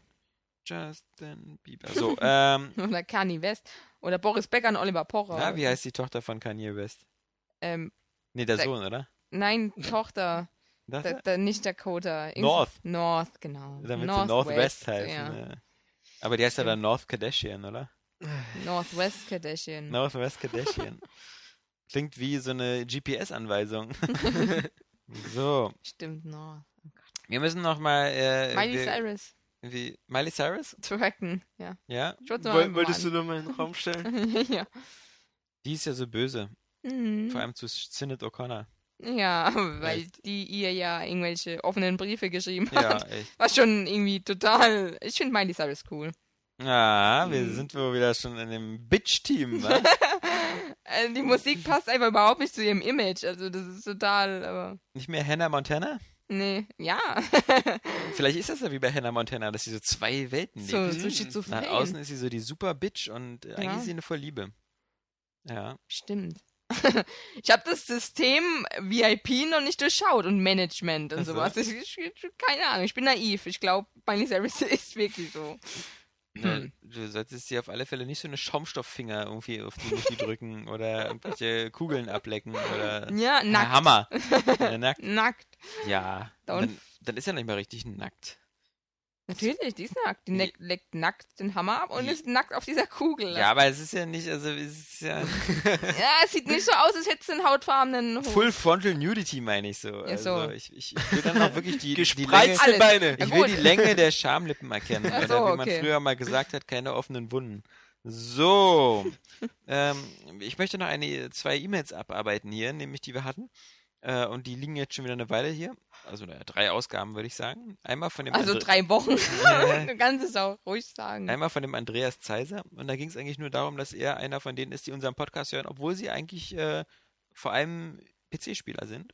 Justin Bieber. So, ähm, Oder Kanye West. Oder Boris Becker und Oliver Pocher. na, wie heißt die Tochter von Kanye West? Ähm, Nee, der Der- Sohn, oder? nein, Tochter. Das, Da, da, nicht Dakota. North. North, genau. damit sie Northwest heißen. Ja. Ja. Aber die heißt ja dann North Kardashian, oder? Northwest Kardashian. Northwest Kardashian. Klingt wie so eine GPS-Anweisung. so, Stimmt, North. wir müssen noch mal äh, Miley wir, Cyrus. wie Miley Cyrus? Tracken, ja. Ja, Woll, wolltest du nur mal in den Raum stellen? ja. die ist ja so böse, Mhm. vor allem zu Sinead O'Connor. Ja, weil Echt? die ihr ja irgendwelche offenen Briefe geschrieben Ja, hat. echt. Was schon irgendwie total. Ich finde Miley Cyrus cool. Ja, wir Mhm. sind wohl wieder schon in dem Bitch-Team? Also die Musik passt einfach überhaupt nicht zu ihrem Image. Also das ist total, aber. Nicht mehr Hannah Montana? Nee, ja. Vielleicht ist das ja wie bei Hannah Montana, dass sie so zwei Welten so, lebt. so Nach schizophren. außen ist sie so die super Bitch und eigentlich Ja. ist sie eine voll Liebe. Ja. Stimmt. ich habe das System VIP noch nicht durchschaut und Management und sowas. Ich, ich, ich, keine Ahnung, ich bin naiv. Ich glaube, Miley Cyrus ist wirklich so. Ne, Hm. Du solltest dir auf alle Fälle nicht so eine Schaumstofffinger irgendwie auf die Muschi drücken oder irgendwelche Kugeln ablecken oder Ja, Ein nackt. Hammer. Ja, nackt. Nackt. Ja. Da Dann, dann ist er nicht mehr richtig nackt. Natürlich, die ist nackt. Die leckt, leckt nackt den Hammer ab und Die- ist nackt auf dieser Kugel. Ja, aber es ist ja nicht, also es ist ja Ja, es sieht nicht so aus, als hätte es einen hautfarbenen Hof. Full Frontal Nudity, meine ich so. Ja, so. Also ich, ich, ich will dann auch wirklich die, die Länge. Beine. Ja, ich will die Länge der Schamlippen erkennen. Oder so, wie man okay. früher mal gesagt hat, keine offenen Wunden. So, ähm, ich möchte noch eine, zwei E-Mails abarbeiten hier, nämlich die wir hatten. Äh, und die liegen jetzt schon wieder eine Weile hier. Also naja, drei Ausgaben, würde ich sagen. Einmal von dem Also Andre- drei Wochen. Du kannst es auch ruhig sagen. Einmal von dem Andreas Zeiser. Und da ging es eigentlich nur darum, dass er einer von denen ist, die unseren Podcast hören, obwohl sie eigentlich äh, vor allem PC-Spieler sind.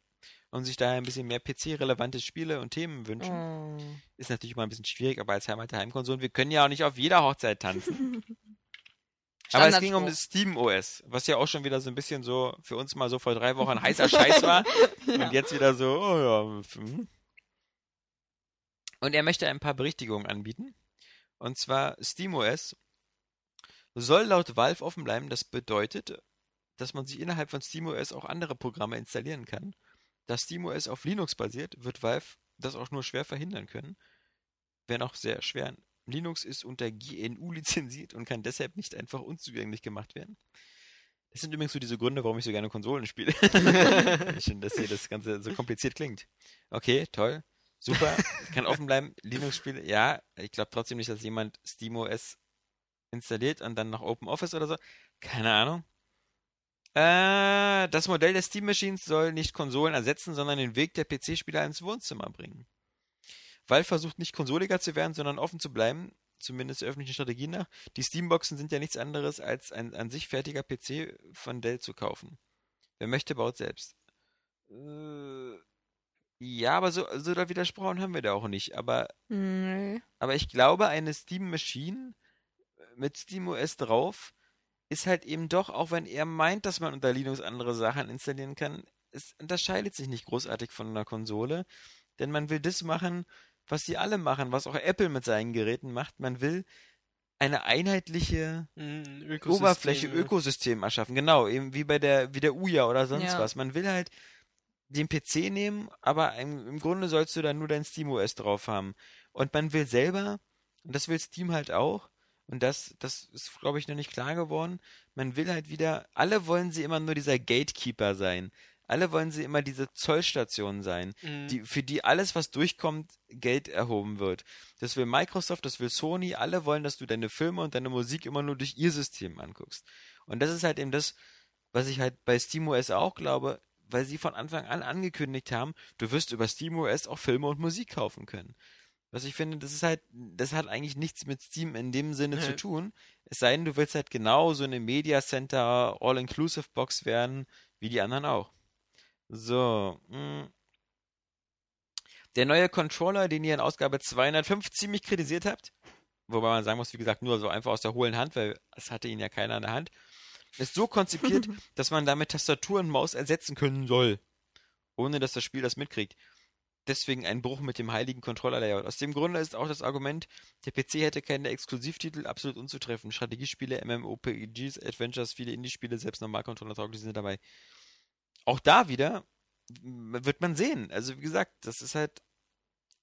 Und sich daher ein bisschen mehr PC-relevante Spiele und Themen wünschen. Oh. Ist natürlich mal ein bisschen schwierig, aber als Heimat der Heimkonsolen, wir können ja auch nicht auf jeder Hochzeit tanzen. aber es ging um das Steam OS, was ja auch schon wieder so ein bisschen so für uns mal so vor drei Wochen heißer Scheiß war. Und jetzt wieder so, oh ja. hm. Und er möchte ein paar Berichtigungen anbieten. Und zwar SteamOS soll laut Valve offen bleiben. Das bedeutet, dass man sich innerhalb von SteamOS auch andere Programme installieren kann. Da SteamOS auf Linux basiert, wird Valve das auch nur schwer verhindern können. Wenn auch sehr schwer. Linux ist unter GNU lizenziert und kann deshalb nicht einfach unzugänglich gemacht werden. Das sind übrigens so diese Gründe, warum ich so gerne Konsolen spiele. Schön, dass hier das Ganze so kompliziert klingt. Okay, toll. Super. Kann offen bleiben. Linux-Spiele, ja. Ich glaube trotzdem nicht, dass jemand SteamOS installiert und dann noch OpenOffice oder so. Keine Ahnung. Äh, das Modell der Steam Machines soll nicht Konsolen ersetzen, sondern den Weg der PC-Spieler ins Wohnzimmer bringen. Valve versucht nicht konsoliger zu werden, sondern offen zu bleiben, zumindest der öffentlichen Strategie nach. Die Steamboxen sind ja nichts anderes, als ein an sich fertiger PC von Dell zu kaufen. Wer möchte, baut selbst. Äh, ja, aber so, so da widersprochen haben wir da auch nicht. Aber, Nee. aber ich glaube, eine Steam Machine mit SteamOS drauf ist halt eben doch, auch wenn er meint, dass man unter Linux andere Sachen installieren kann, es unterscheidet sich nicht großartig von einer Konsole. Denn man will das machen, was sie alle machen, was auch Apple mit seinen Geräten macht. Man will eine einheitliche Mm, Ökosystem, Oberfläche. Ökosystem erschaffen. Genau, eben wie bei der, wie der Uja oder sonst Ja. was. Man will halt den PC nehmen, aber im, im Grunde sollst du dann nur dein SteamOS drauf haben. Und man will selber, und das will Steam halt auch, und das, das ist, glaube ich, noch nicht klar geworden, man will halt wieder, alle wollen sie immer nur dieser Gatekeeper sein. Alle wollen sie immer diese Zollstation sein Mm, die, für die alles, was durchkommt, Geld erhoben wird. Das will Microsoft, das will Sony, alle wollen, dass du deine Filme und deine Musik immer nur durch ihr System anguckst. Und das ist halt eben das, was ich halt bei SteamOS auch glaube, weil sie von Anfang an angekündigt haben, du wirst über SteamOS auch Filme und Musik kaufen können. Was ich finde, das ist halt, das hat eigentlich nichts mit Steam in dem Sinne zu Nee. tun. Es sei denn, du willst halt genau so eine Media Center All-Inclusive Box werden, wie die anderen auch. So, mh. Der neue Controller, den ihr in Ausgabe 205 ziemlich kritisiert habt, wobei man sagen muss, wie gesagt, nur so einfach aus der hohlen Hand, weil es hatte ihn ja keiner in der Hand, ist so konzipiert, dass man damit Tastatur und Maus ersetzen können soll, ohne dass das Spiel das mitkriegt. Deswegen ein Bruch mit dem heiligen Controller-Layout. Aus dem Grunde ist auch das Argument, der PC hätte keine Exklusivtitel, absolut unzutreffend. Strategiespiele, MMOPGs, Adventures, viele Indie-Spiele, selbst Normalcontroller tauglich sind dabei. Auch da wieder wird man sehen. Also wie gesagt, das ist halt,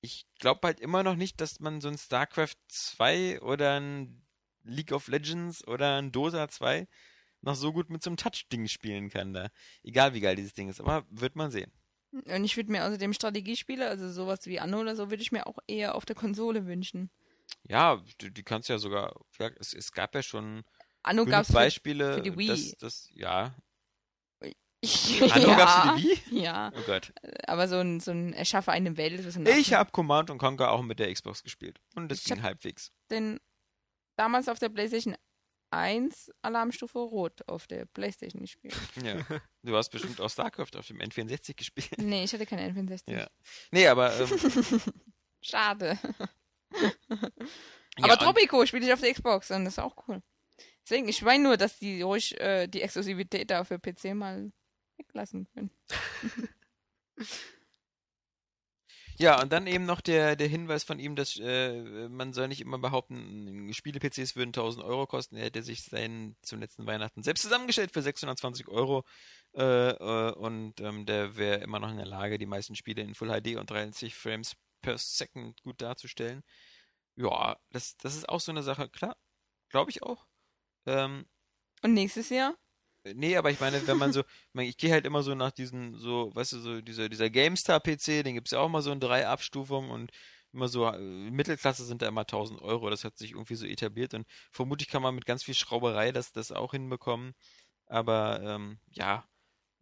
ich glaube halt immer noch nicht, dass man so ein StarCraft 2 oder ein League of Legends oder ein Dota 2 noch so gut mit so einem Touch-Ding spielen kann da. Egal wie geil dieses Ding ist, aber wird man sehen. Und ich würde mir außerdem Strategiespiele, also sowas wie Anno oder so, würde ich mir auch eher auf der Konsole wünschen. Ja, die, die kannst ja sogar, ja, es, es gab ja schon Anno genug gab es Beispiele, für die Wii. dass das, ja. Ja, Anno gab's für die Wii? Ja, Oh Gott. aber so ein, so ein Erschaffe eine Welt. Ein Ich habe Command und Conquer auch mit der Xbox gespielt. Und das Ich ging halbwegs. den damals auf der PlayStation 1 Alarmstufe Rot auf der PlayStation gespielt. Ja. Du hast bestimmt auch StarCraft auf dem N64 gespielt. Nee, ich hatte keine N64. Ja. Nee, aber. Ähm, Schade. ja, Aber Tropico spiele ich auf der Xbox und das ist auch cool. Deswegen, ich meine nur, dass die ruhig äh, die Exklusivität da für PC mal weglassen können. Ja, und dann eben noch der, der Hinweis von ihm, dass äh, man soll nicht immer behaupten, Spiele-PCs würden 1000 Euro kosten. Er hätte sich seinen zum letzten Weihnachten selbst zusammengestellt für 620 Euro. Äh, äh, und ähm, der wäre immer noch in der Lage, die meisten Spiele in Full HD und 30 Frames per Second gut darzustellen. Ja, das, das ist auch so eine Sache. Klar, glaube ich auch. Ähm, Und nächstes Jahr? Nee, aber ich meine, wenn man so, ich, meine, ich gehe halt immer so nach diesen, so, weißt du, so dieser, dieser GameStar-PC, den gibt's ja auch mal so in drei Abstufungen und immer so, äh, Mittelklasse sind da immer 1000 Euro. Das hat sich irgendwie so etabliert und vermutlich kann man mit ganz viel Schrauberei das, das auch hinbekommen. Aber ähm, ja,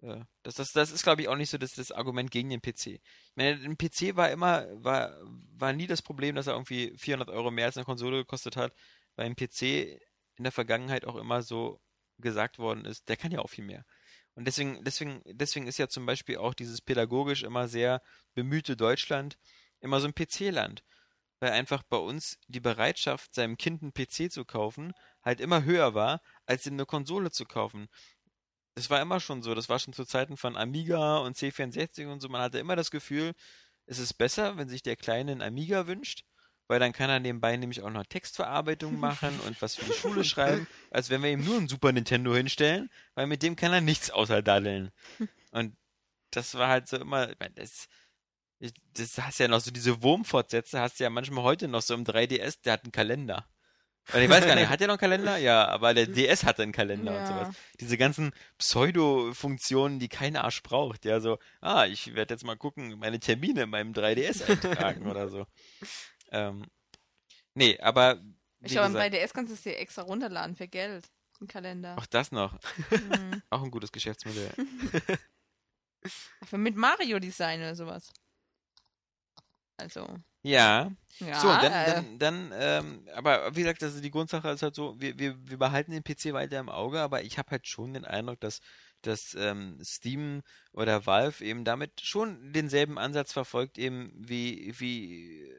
äh, das, das, das ist, glaube ich, auch nicht so das, das Argument gegen den PC. Ich meine, ein PC war immer, war, war nie das Problem, dass er irgendwie 400 Euro mehr als eine Konsole gekostet hat, weil ein PC in der Vergangenheit auch immer so gesagt worden ist, der kann ja auch viel mehr. Und deswegen, deswegen, deswegen ist ja zum Beispiel auch dieses pädagogisch immer sehr bemühte Deutschland immer so ein PC-Land. Weil einfach bei uns die Bereitschaft, seinem Kind einen PC zu kaufen, halt immer höher war, als ihm eine Konsole zu kaufen. Das war immer schon so. Das war schon zu Zeiten von Amiga und C64 und so. Man hatte immer das Gefühl, es ist besser, wenn sich der Kleine einen Amiga wünscht, weil dann kann er nebenbei nämlich auch noch Textverarbeitung machen und was für die Schule schreiben, als wenn wir ihm nur ein Super Nintendo hinstellen, weil mit dem kann er nichts außer daddeln. Und das war halt so immer, ich meine, das, das hast ja noch so diese Wurmfortsätze, hast du ja manchmal heute noch so im 3DS, der hat einen Kalender. Oder ich weiß gar nicht, hat der noch einen Kalender? Ja, aber der DS hatte einen Kalender ja. und sowas. Diese ganzen Pseudo-Funktionen, die kein Arsch braucht. Ja, so, ah, ich werde jetzt mal gucken, meine Termine in meinem 3DS eintragen oder so. Ähm, nee, aber. Ich glaube, bei DS kannst du es dir extra runterladen für Geld. Ein Kalender. Auch das noch. Mhm. Auch ein gutes Geschäftsmodell. für mit Mario-Design oder sowas. Also. Ja. ja so, dann, äh, dann, dann ähm, aber wie gesagt, also die Grundsache ist halt so, wir, wir, wir behalten den PC weiter im Auge, aber ich habe halt schon den Eindruck, dass dass ähm, Steam oder Valve eben damit schon denselben Ansatz verfolgt, eben wie, wie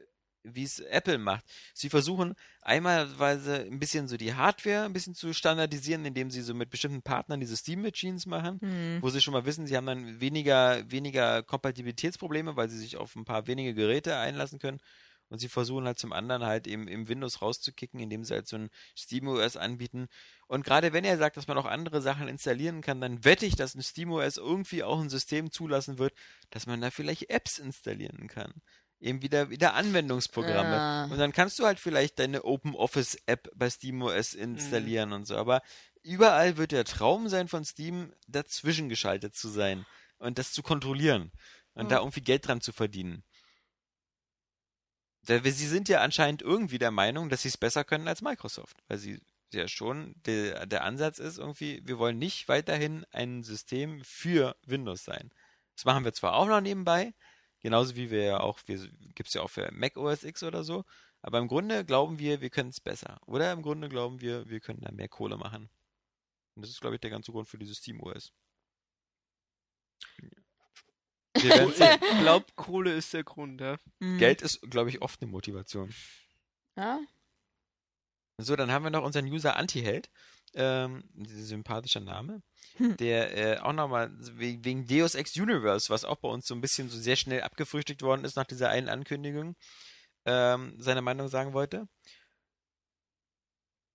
wie es Apple macht. Sie versuchen einmalweise ein bisschen so die Hardware ein bisschen zu standardisieren, indem sie so mit bestimmten Partnern diese Steam-Machines machen, mhm. wo sie schon mal wissen, sie haben dann weniger, weniger Kompatibilitätsprobleme, weil sie sich auf ein paar wenige Geräte einlassen können. Und sie versuchen halt zum anderen halt eben im Windows rauszukicken, indem sie halt so ein SteamOS anbieten. Und gerade wenn er sagt, dass man auch andere Sachen installieren kann, dann wette ich, dass ein SteamOS irgendwie auch ein System zulassen wird, dass man da vielleicht Apps installieren kann eben wieder, wieder Anwendungsprogramme. Ja. Und dann kannst du halt vielleicht deine Open Office App bei SteamOS installieren mhm. und so. Aber überall wird der Traum sein von Steam, dazwischen geschaltet zu sein und das zu kontrollieren und mhm. da irgendwie Geld dran zu verdienen. Sie sind ja anscheinend irgendwie der Meinung, dass sie es besser können als Microsoft, weil sie ja schon der, der Ansatz ist irgendwie, wir wollen nicht weiterhin ein System für Windows sein. Das machen wir zwar auch noch nebenbei, Genauso wie wir ja auch, gibt es ja auch für Mac OS X oder so. Aber im Grunde glauben wir, wir können es besser. Oder im Grunde glauben wir, wir können da mehr Kohle machen. Und das ist, glaube ich, der ganze Grund für dieses Steam OS. Wir werden sehen. Ich glaube, Kohle ist der Grund, ja. Mhm. Geld ist, glaube ich, oft eine Motivation. Ja. So, dann haben wir noch unseren User Antiheld. Ähm, sympathischer Name. Der äh, auch nochmal wegen Deus Ex Universe, was auch bei uns so ein bisschen so sehr schnell abgefrühstückt worden ist nach dieser einen Ankündigung, ähm, seine Meinung sagen wollte.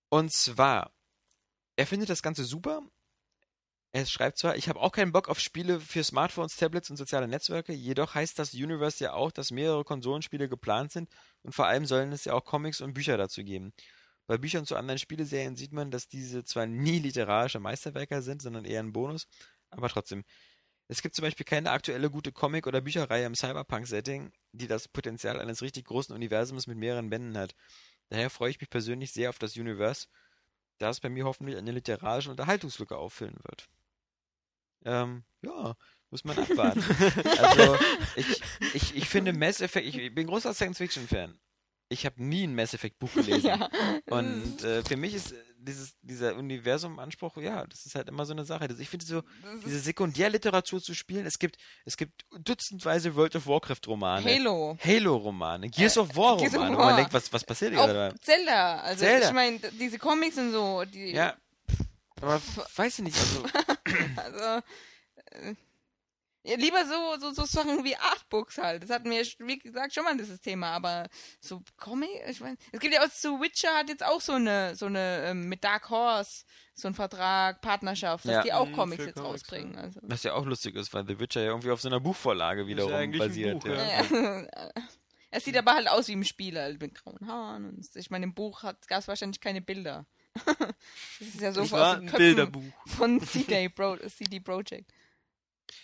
Und zwar, er findet das Ganze super. Er schreibt zwar, ich habe auch keinen Bock auf Spiele für Smartphones, Tablets und soziale Netzwerke, jedoch heißt das Universe ja auch, dass mehrere Konsolenspiele geplant sind und vor allem sollen es ja auch Comics und Bücher dazu geben. Bei Büchern zu anderen Spieleserien sieht man, dass diese zwar nie literarische Meisterwerke sind, sondern eher ein Bonus, aber trotzdem. Es gibt zum Beispiel keine aktuelle gute Comic- oder Bücherreihe im Cyberpunk-Setting, die das Potenzial eines richtig großen Universums mit mehreren Bänden hat. Daher freue ich mich persönlich sehr auf das Universe, da es bei mir hoffentlich eine literarische Unterhaltungslücke auffüllen wird. Ähm, ja, muss man abwarten. also, ich, ich, ich finde Mass Effect, ich bin großer Science-Fiction-Fan ich habe nie ein Mass Effect Buch gelesen. ja. Und äh, für mich ist äh, dieses, dieser Universum-Anspruch, ja, das ist halt immer so eine Sache. Ich finde so, diese Sekundärliteratur zu spielen, es gibt, es gibt dutzendweise World of Warcraft-Romane. Halo. Halo-Romane, Gears of War-Romane, wo man denkt, was, was passiert hier gerade? Zelda, also Zelda. ich meine, diese Comics und so, die. Ja. Aber weiß ich nicht, also. also. Äh, ja, lieber so, so, so Sachen wie Artbooks halt. Das hatten wir, wie gesagt, schon mal dieses Thema, aber so Comic, ich meine, es gibt ja auch so Witcher hat jetzt auch so eine, so eine, ähm, mit Dark Horse, so ein Vertrag, Partnerschaft, dass ja. die auch mhm, Comics jetzt Comics, rausbringen. Also. Was ja auch lustig ist, weil The Witcher ja irgendwie auf so einer Buchvorlage wiederum ja basiert. Buch, ja. es sieht aber halt aus wie im Spiel, halt mit grauen Haaren. Und ich meine, im Buch gab es wahrscheinlich keine Bilder. das ist ja so das war ein Bilderbuch. von CD, Pro, CD Projekt.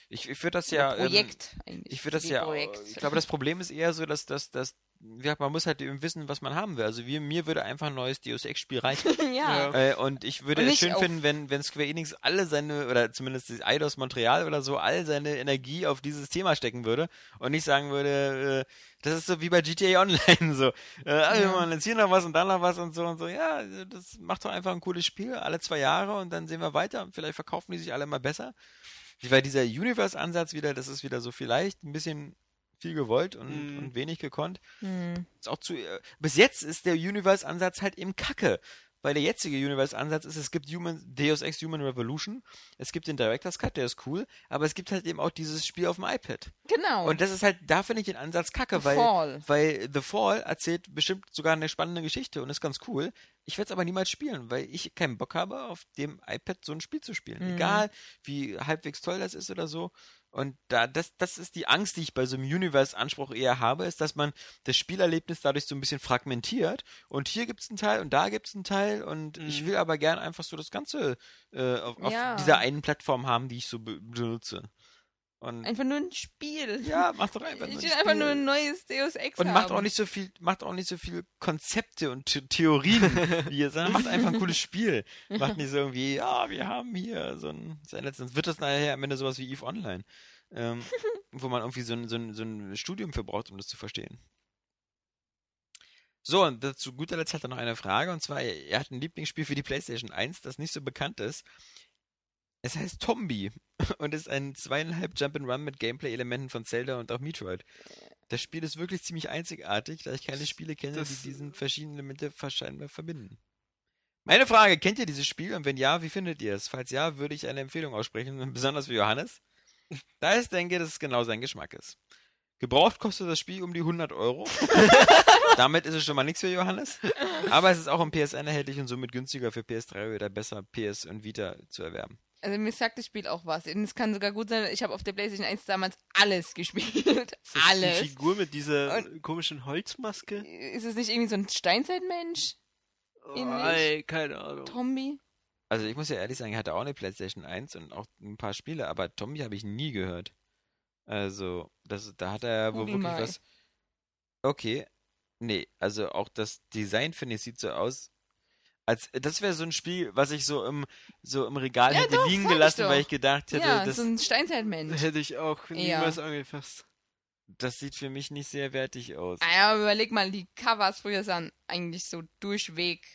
Ich, ich würde das ja. Projekt ähm, eigentlich. Ich würde das ja. Projekt. Ich glaube, das Problem ist eher so, dass, dass, dass ja, man muss halt eben wissen, was man haben will. Also wie, mir würde einfach ein neues Deus Ex-Spiel reichen. ja. Äh, und ich würde Und es schön auf- finden, wenn, wenn Square Enix alle seine, oder zumindest das Eidos Montreal oder so, all seine Energie auf dieses Thema stecken würde und nicht sagen würde, äh, das ist so wie bei GTA Online so. Äh, wir Ja. machen jetzt hier noch was und dann noch was und so und so. Ja, das macht doch einfach ein cooles Spiel, alle zwei Jahre und dann sehen wir weiter und vielleicht verkaufen die sich alle mal besser. Weil dieser Universe-Ansatz wieder, das ist wieder so vielleicht ein bisschen viel gewollt und, Mhm. und wenig gekonnt Hm. ist auch zu. Äh, bis jetzt ist der Universe-Ansatz halt eben Kacke. Weil der jetzige Universe-Ansatz ist, es gibt Human, Deus Ex Human Revolution, es gibt den Director's Cut, der ist cool, aber es gibt halt eben auch dieses Spiel auf dem iPad. Genau. Und das ist halt, da finde ich den Ansatz kacke, weil, Fall. weil The Fall erzählt bestimmt sogar eine spannende Geschichte und ist ganz cool. Ich werde es aber niemals spielen, weil ich keinen Bock habe, auf dem iPad so ein Spiel zu spielen. Mhm. Egal, wie halbwegs toll das ist oder so. Und da, das, das ist die Angst, die ich bei so einem Universe-Anspruch eher habe, ist, dass man das Spielerlebnis dadurch so ein bisschen fragmentiert. Und hier gibt es einen Teil und da gibt es einen Teil. Und ich Mhm. will aber gern einfach so das Ganze äh, auf, auf Ja. dieser einen Plattform haben, die ich so be benutze. Und Einfach nur ein Spiel. ja, mach doch einfach ich nur ein einfach Spiel. nur ein neues Deus Ex Und haben. macht auch nicht so viel, macht auch nicht so viel Konzepte und The Theorien hier, sondern macht einfach ein cooles Spiel. Macht nicht so irgendwie, ja, wir haben hier so ein, sein letztens wird das nachher am Ende sowas wie Eve Online. Ähm, wo man irgendwie so ein, so, ein, so ein Studium für braucht, um das zu verstehen. So, und zu guter Letzt hat er noch eine Frage, und zwar, er er hat ein Lieblingsspiel für die PlayStation 1, das nicht so bekannt ist. Es heißt Tombi und ist ein zweieinhalb Jump'n'Run mit Gameplay-Elementen von Zelda und auch Metroid. Das Spiel ist wirklich ziemlich einzigartig, da ich keine Spiele kenne, Das- die diesen verschiedenen Elemente scheinbar verbinden. Meine Frage, kennt ihr dieses Spiel und wenn ja, wie findet ihr es? Falls ja, würde ich eine Empfehlung aussprechen, besonders für Johannes, da ich denke, dass es genau sein Geschmack ist. Gebraucht kostet das Spiel um die 100 Euro. Damit ist es schon mal nichts für Johannes. Aber es ist auch im PSN erhältlich und somit günstiger für PS3 oder besser PS und Vita zu erwerben. Also mir sagt das Spiel auch was. Und es kann sogar gut sein, ich habe auf der PlayStation 1 damals alles gespielt. Ist das alles. Die Figur mit dieser komischen Holzmaske? Ist es nicht irgendwie so ein Steinzeitmensch? Oh, ey, keine Ahnung. Tombi? Also ich muss ja ehrlich sagen, ich hatte auch eine PlayStation 1 und auch ein paar Spiele, aber Tommy habe ich nie gehört. Also, das, da hat er ja wohl wirklich mal. was. Okay. Nee, also auch das Design, finde ich, sieht so aus. Als, das wäre so ein Spiel, was ich so im, so im Regal Ja, hätte doch, liegen ich gelassen, doch. weil ich gedacht hätte, Ja, das, so ein Steinzeitmensch. Hätte ich auch niemals angefasst. das sieht für mich nicht sehr wertig aus. Ah ja, aber überleg mal, die Covers früher sahen eigentlich so durchweg.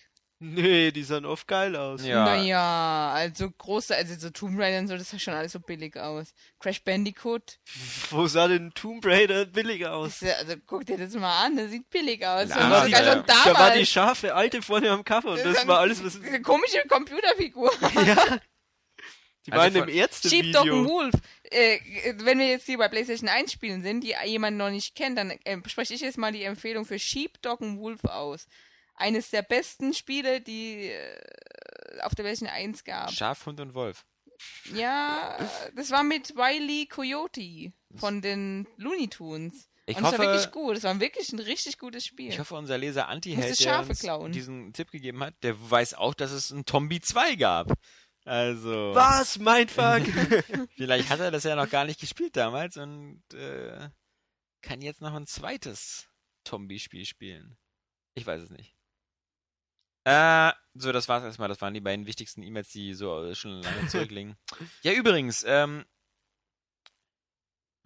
Nee, die sahen oft geil aus. Ja. Naja, also große, also so Tomb Raider und so, das sah schon alles so billig aus. Crash Bandicoot, Wo sah denn Tomb Raider billig aus? das, ist ja- also guck dir das mal an, das sieht billig aus. Aber sogar die- schon Da war die damals. scharfe Alte vorne am Cover und Das das war alles, was. Diese komische Computerfigur. ja. Die Also waren im Sheep Dog Ärztevideo. Wolf. Äh, wenn wir jetzt hier bei PlayStation 1 spielen sind, die jemand noch nicht kennt, dann äh, spreche ich jetzt mal die Empfehlung für Sheep Dog Wolf aus. Eines der besten Spiele, die äh, auf der PlayStation 1 gab. Schafhund und Wolf. Ja, das war mit Wiley Coyote von den Looney Tunes. Ich und es war hoffe- wirklich gut. Es war wirklich ein richtig gutes Spiel. Ich hoffe, unser Leser Anti-Held, der uns klauen. diesen Tipp gegeben hat, der weiß auch, dass es ein Tombi 2 gab. Also. Was? Mein Fuck? Vielleicht hat er das ja noch gar nicht gespielt damals und äh, kann jetzt noch ein zweites Tombi-Spiel spielen. Ich weiß es nicht. Äh, so, das war's erstmal. Das waren die beiden wichtigsten E-Mails, die so schon lange zurückliegen. Ja, übrigens, ähm,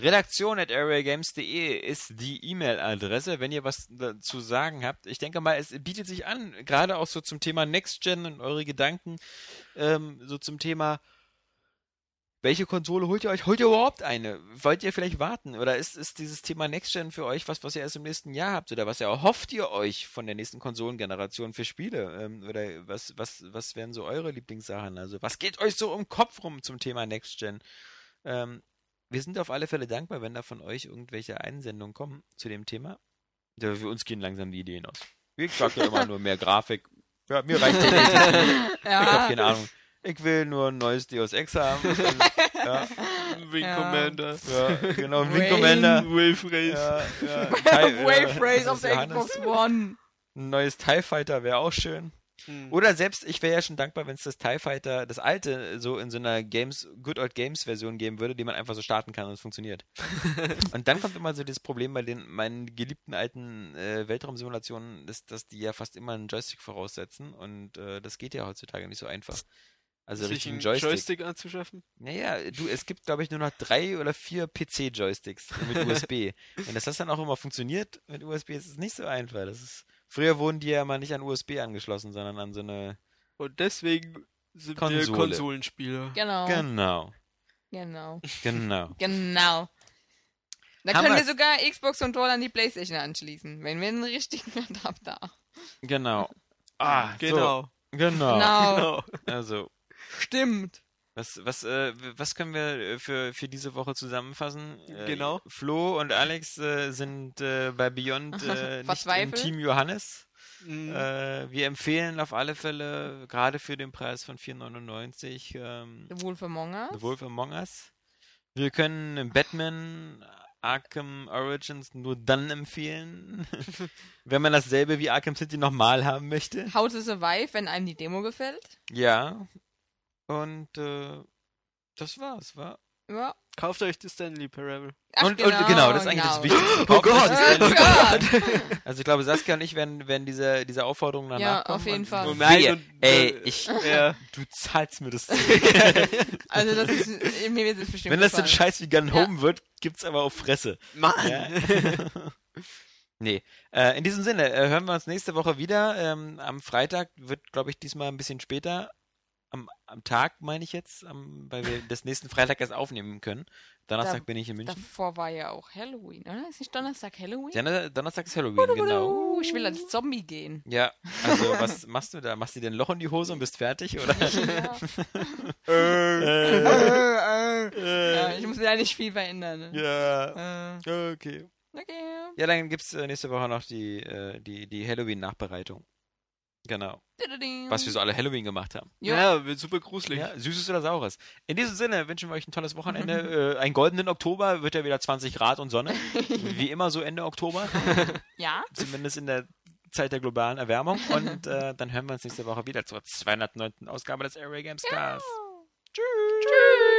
redaktion at areagames.de ist die E-Mail-Adresse, wenn ihr was dazu sagen habt. Ich denke mal, es bietet sich an, gerade auch so zum Thema Next Gen und eure Gedanken, ähm, so zum Thema welche Konsole holt ihr euch? Holt ihr überhaupt eine? Wollt ihr vielleicht warten? Oder ist, ist dieses Thema Next Gen für euch was, was ihr erst im nächsten Jahr habt? Oder was erhofft ihr euch von der nächsten Konsolengeneration für Spiele? Ähm, oder was, was, was wären so eure Lieblingssachen? Also, was geht euch so im Kopf rum zum Thema Next Gen? Ähm, wir sind auf alle Fälle dankbar, wenn da von euch irgendwelche Einsendungen kommen zu dem Thema. Ja, für uns gehen langsam die Ideen aus. Ich sag ja immer nur mehr Grafik. Ja, mir reicht der nicht. Ich hab ja. keine Ahnung. Ich will nur ein neues Deus Ex haben. Ja, Wing Ja. Commander. ja, genau, ein Wing Wayne. Commander. Wave Race. Ja, ja, TIE- Wave Race auf der. Xbox One. Ein neues TIE Fighter wäre auch schön. Hm. Oder selbst, ich wäre ja schon dankbar, wenn es das TIE Fighter, das alte, so in so einer Games, Good Old Games Version geben würde, die man einfach so starten kann und es funktioniert. und dann kommt immer so das Problem bei den meinen geliebten alten äh, Weltraumsimulationen, ist, dass die ja fast immer einen Joystick voraussetzen und äh, das geht ja heutzutage nicht so einfach. Also sich richtigen einen Joystick. Joystick anzuschaffen? Naja, du, es gibt, glaube ich, nur noch drei oder vier PC-Joysticks mit USB. Wenn das, das dann auch immer funktioniert mit USB, ist es nicht so einfach. Das ist, früher wurden die ja mal nicht an USB angeschlossen, sondern an so eine. Und deswegen sind Konsole. wir Konsolenspieler. Genau. Genau, Genau. genau. Genau. Da können wir sogar Xbox-Controller an die Playstation anschließen, wenn wir einen richtigen Adapter haben. Genau. Ah, Genau. So, genau. Genau. Genau. Also, Stimmt. was, was, äh, was können wir äh, für, für diese Woche zusammenfassen? Äh, Genau. Flo und Alex äh, sind äh, bei Beyond nicht im. Team Johannes. Mhm. Wir empfehlen auf alle Fälle, gerade für den Preis von 4,99 ähm, The Wolf Among Us. The Wolf Among Us. Wir können Batman Arkham Origins nur dann empfehlen, wenn man dasselbe wie Arkham City nochmal haben möchte. How to Survive, wenn einem die Demo gefällt. Ja. Und äh, das war's, war. Ja. Kauft euch das Stanley Parable. Ach, und, und genau, das ist eigentlich das Wichtigste. Oh Gott. Oh Gott. Also ich glaube, Saskia und ich werden, werden diese, dieser Aufforderung danach Ja, auf jeden und- Fall. Oh, Nein, wehe. und, Ey, äh, ich, Ja. du zahlst mir das. Also das ist, mir wird es bestimmt Wenn das ein gefallen. Scheiß wie Gun Ja. Home wird, gibt's aber auf Fresse. Mann. Ja. nee. Äh, in diesem Sinne, äh, hören wir uns nächste Woche wieder. Ähm, am Freitag wird, glaube ich, diesmal ein bisschen später. Am, am Tag, meine ich jetzt, am, weil wir das nächsten Freitag erst aufnehmen können. Donnerstag Da- bin ich in München. Davor war ja auch Halloween, oder? Ist nicht Donnerstag Halloween? Donner- Donnerstag ist Halloween, genau. Uh, ich will als Zombie gehen. Ja, also was machst du da? Machst du dir ein Loch in die Hose und bist fertig, oder? Ja. ja, ich muss da nicht viel verändern. Ne? ja. Äh, Okay. okay. Ja, dann gibt's äh, nächste Woche noch die, äh, die, die Halloween-Nachbereitung. Genau. Was wir so alle Halloween gemacht haben. Ja. Ja, wird super gruselig. Ja, Süßes oder Saures. In diesem Sinne wünschen wir euch ein tolles Wochenende. äh, einen goldenen Oktober wird ja wieder 20 Grad und Sonne. Wie immer so Ende Oktober. Ja? Zumindest in der Zeit der globalen Erwärmung. Und äh, dann hören wir uns nächste Woche wieder zur 209. Ausgabe des Airway Games Cast. Tschüss. Tschüss.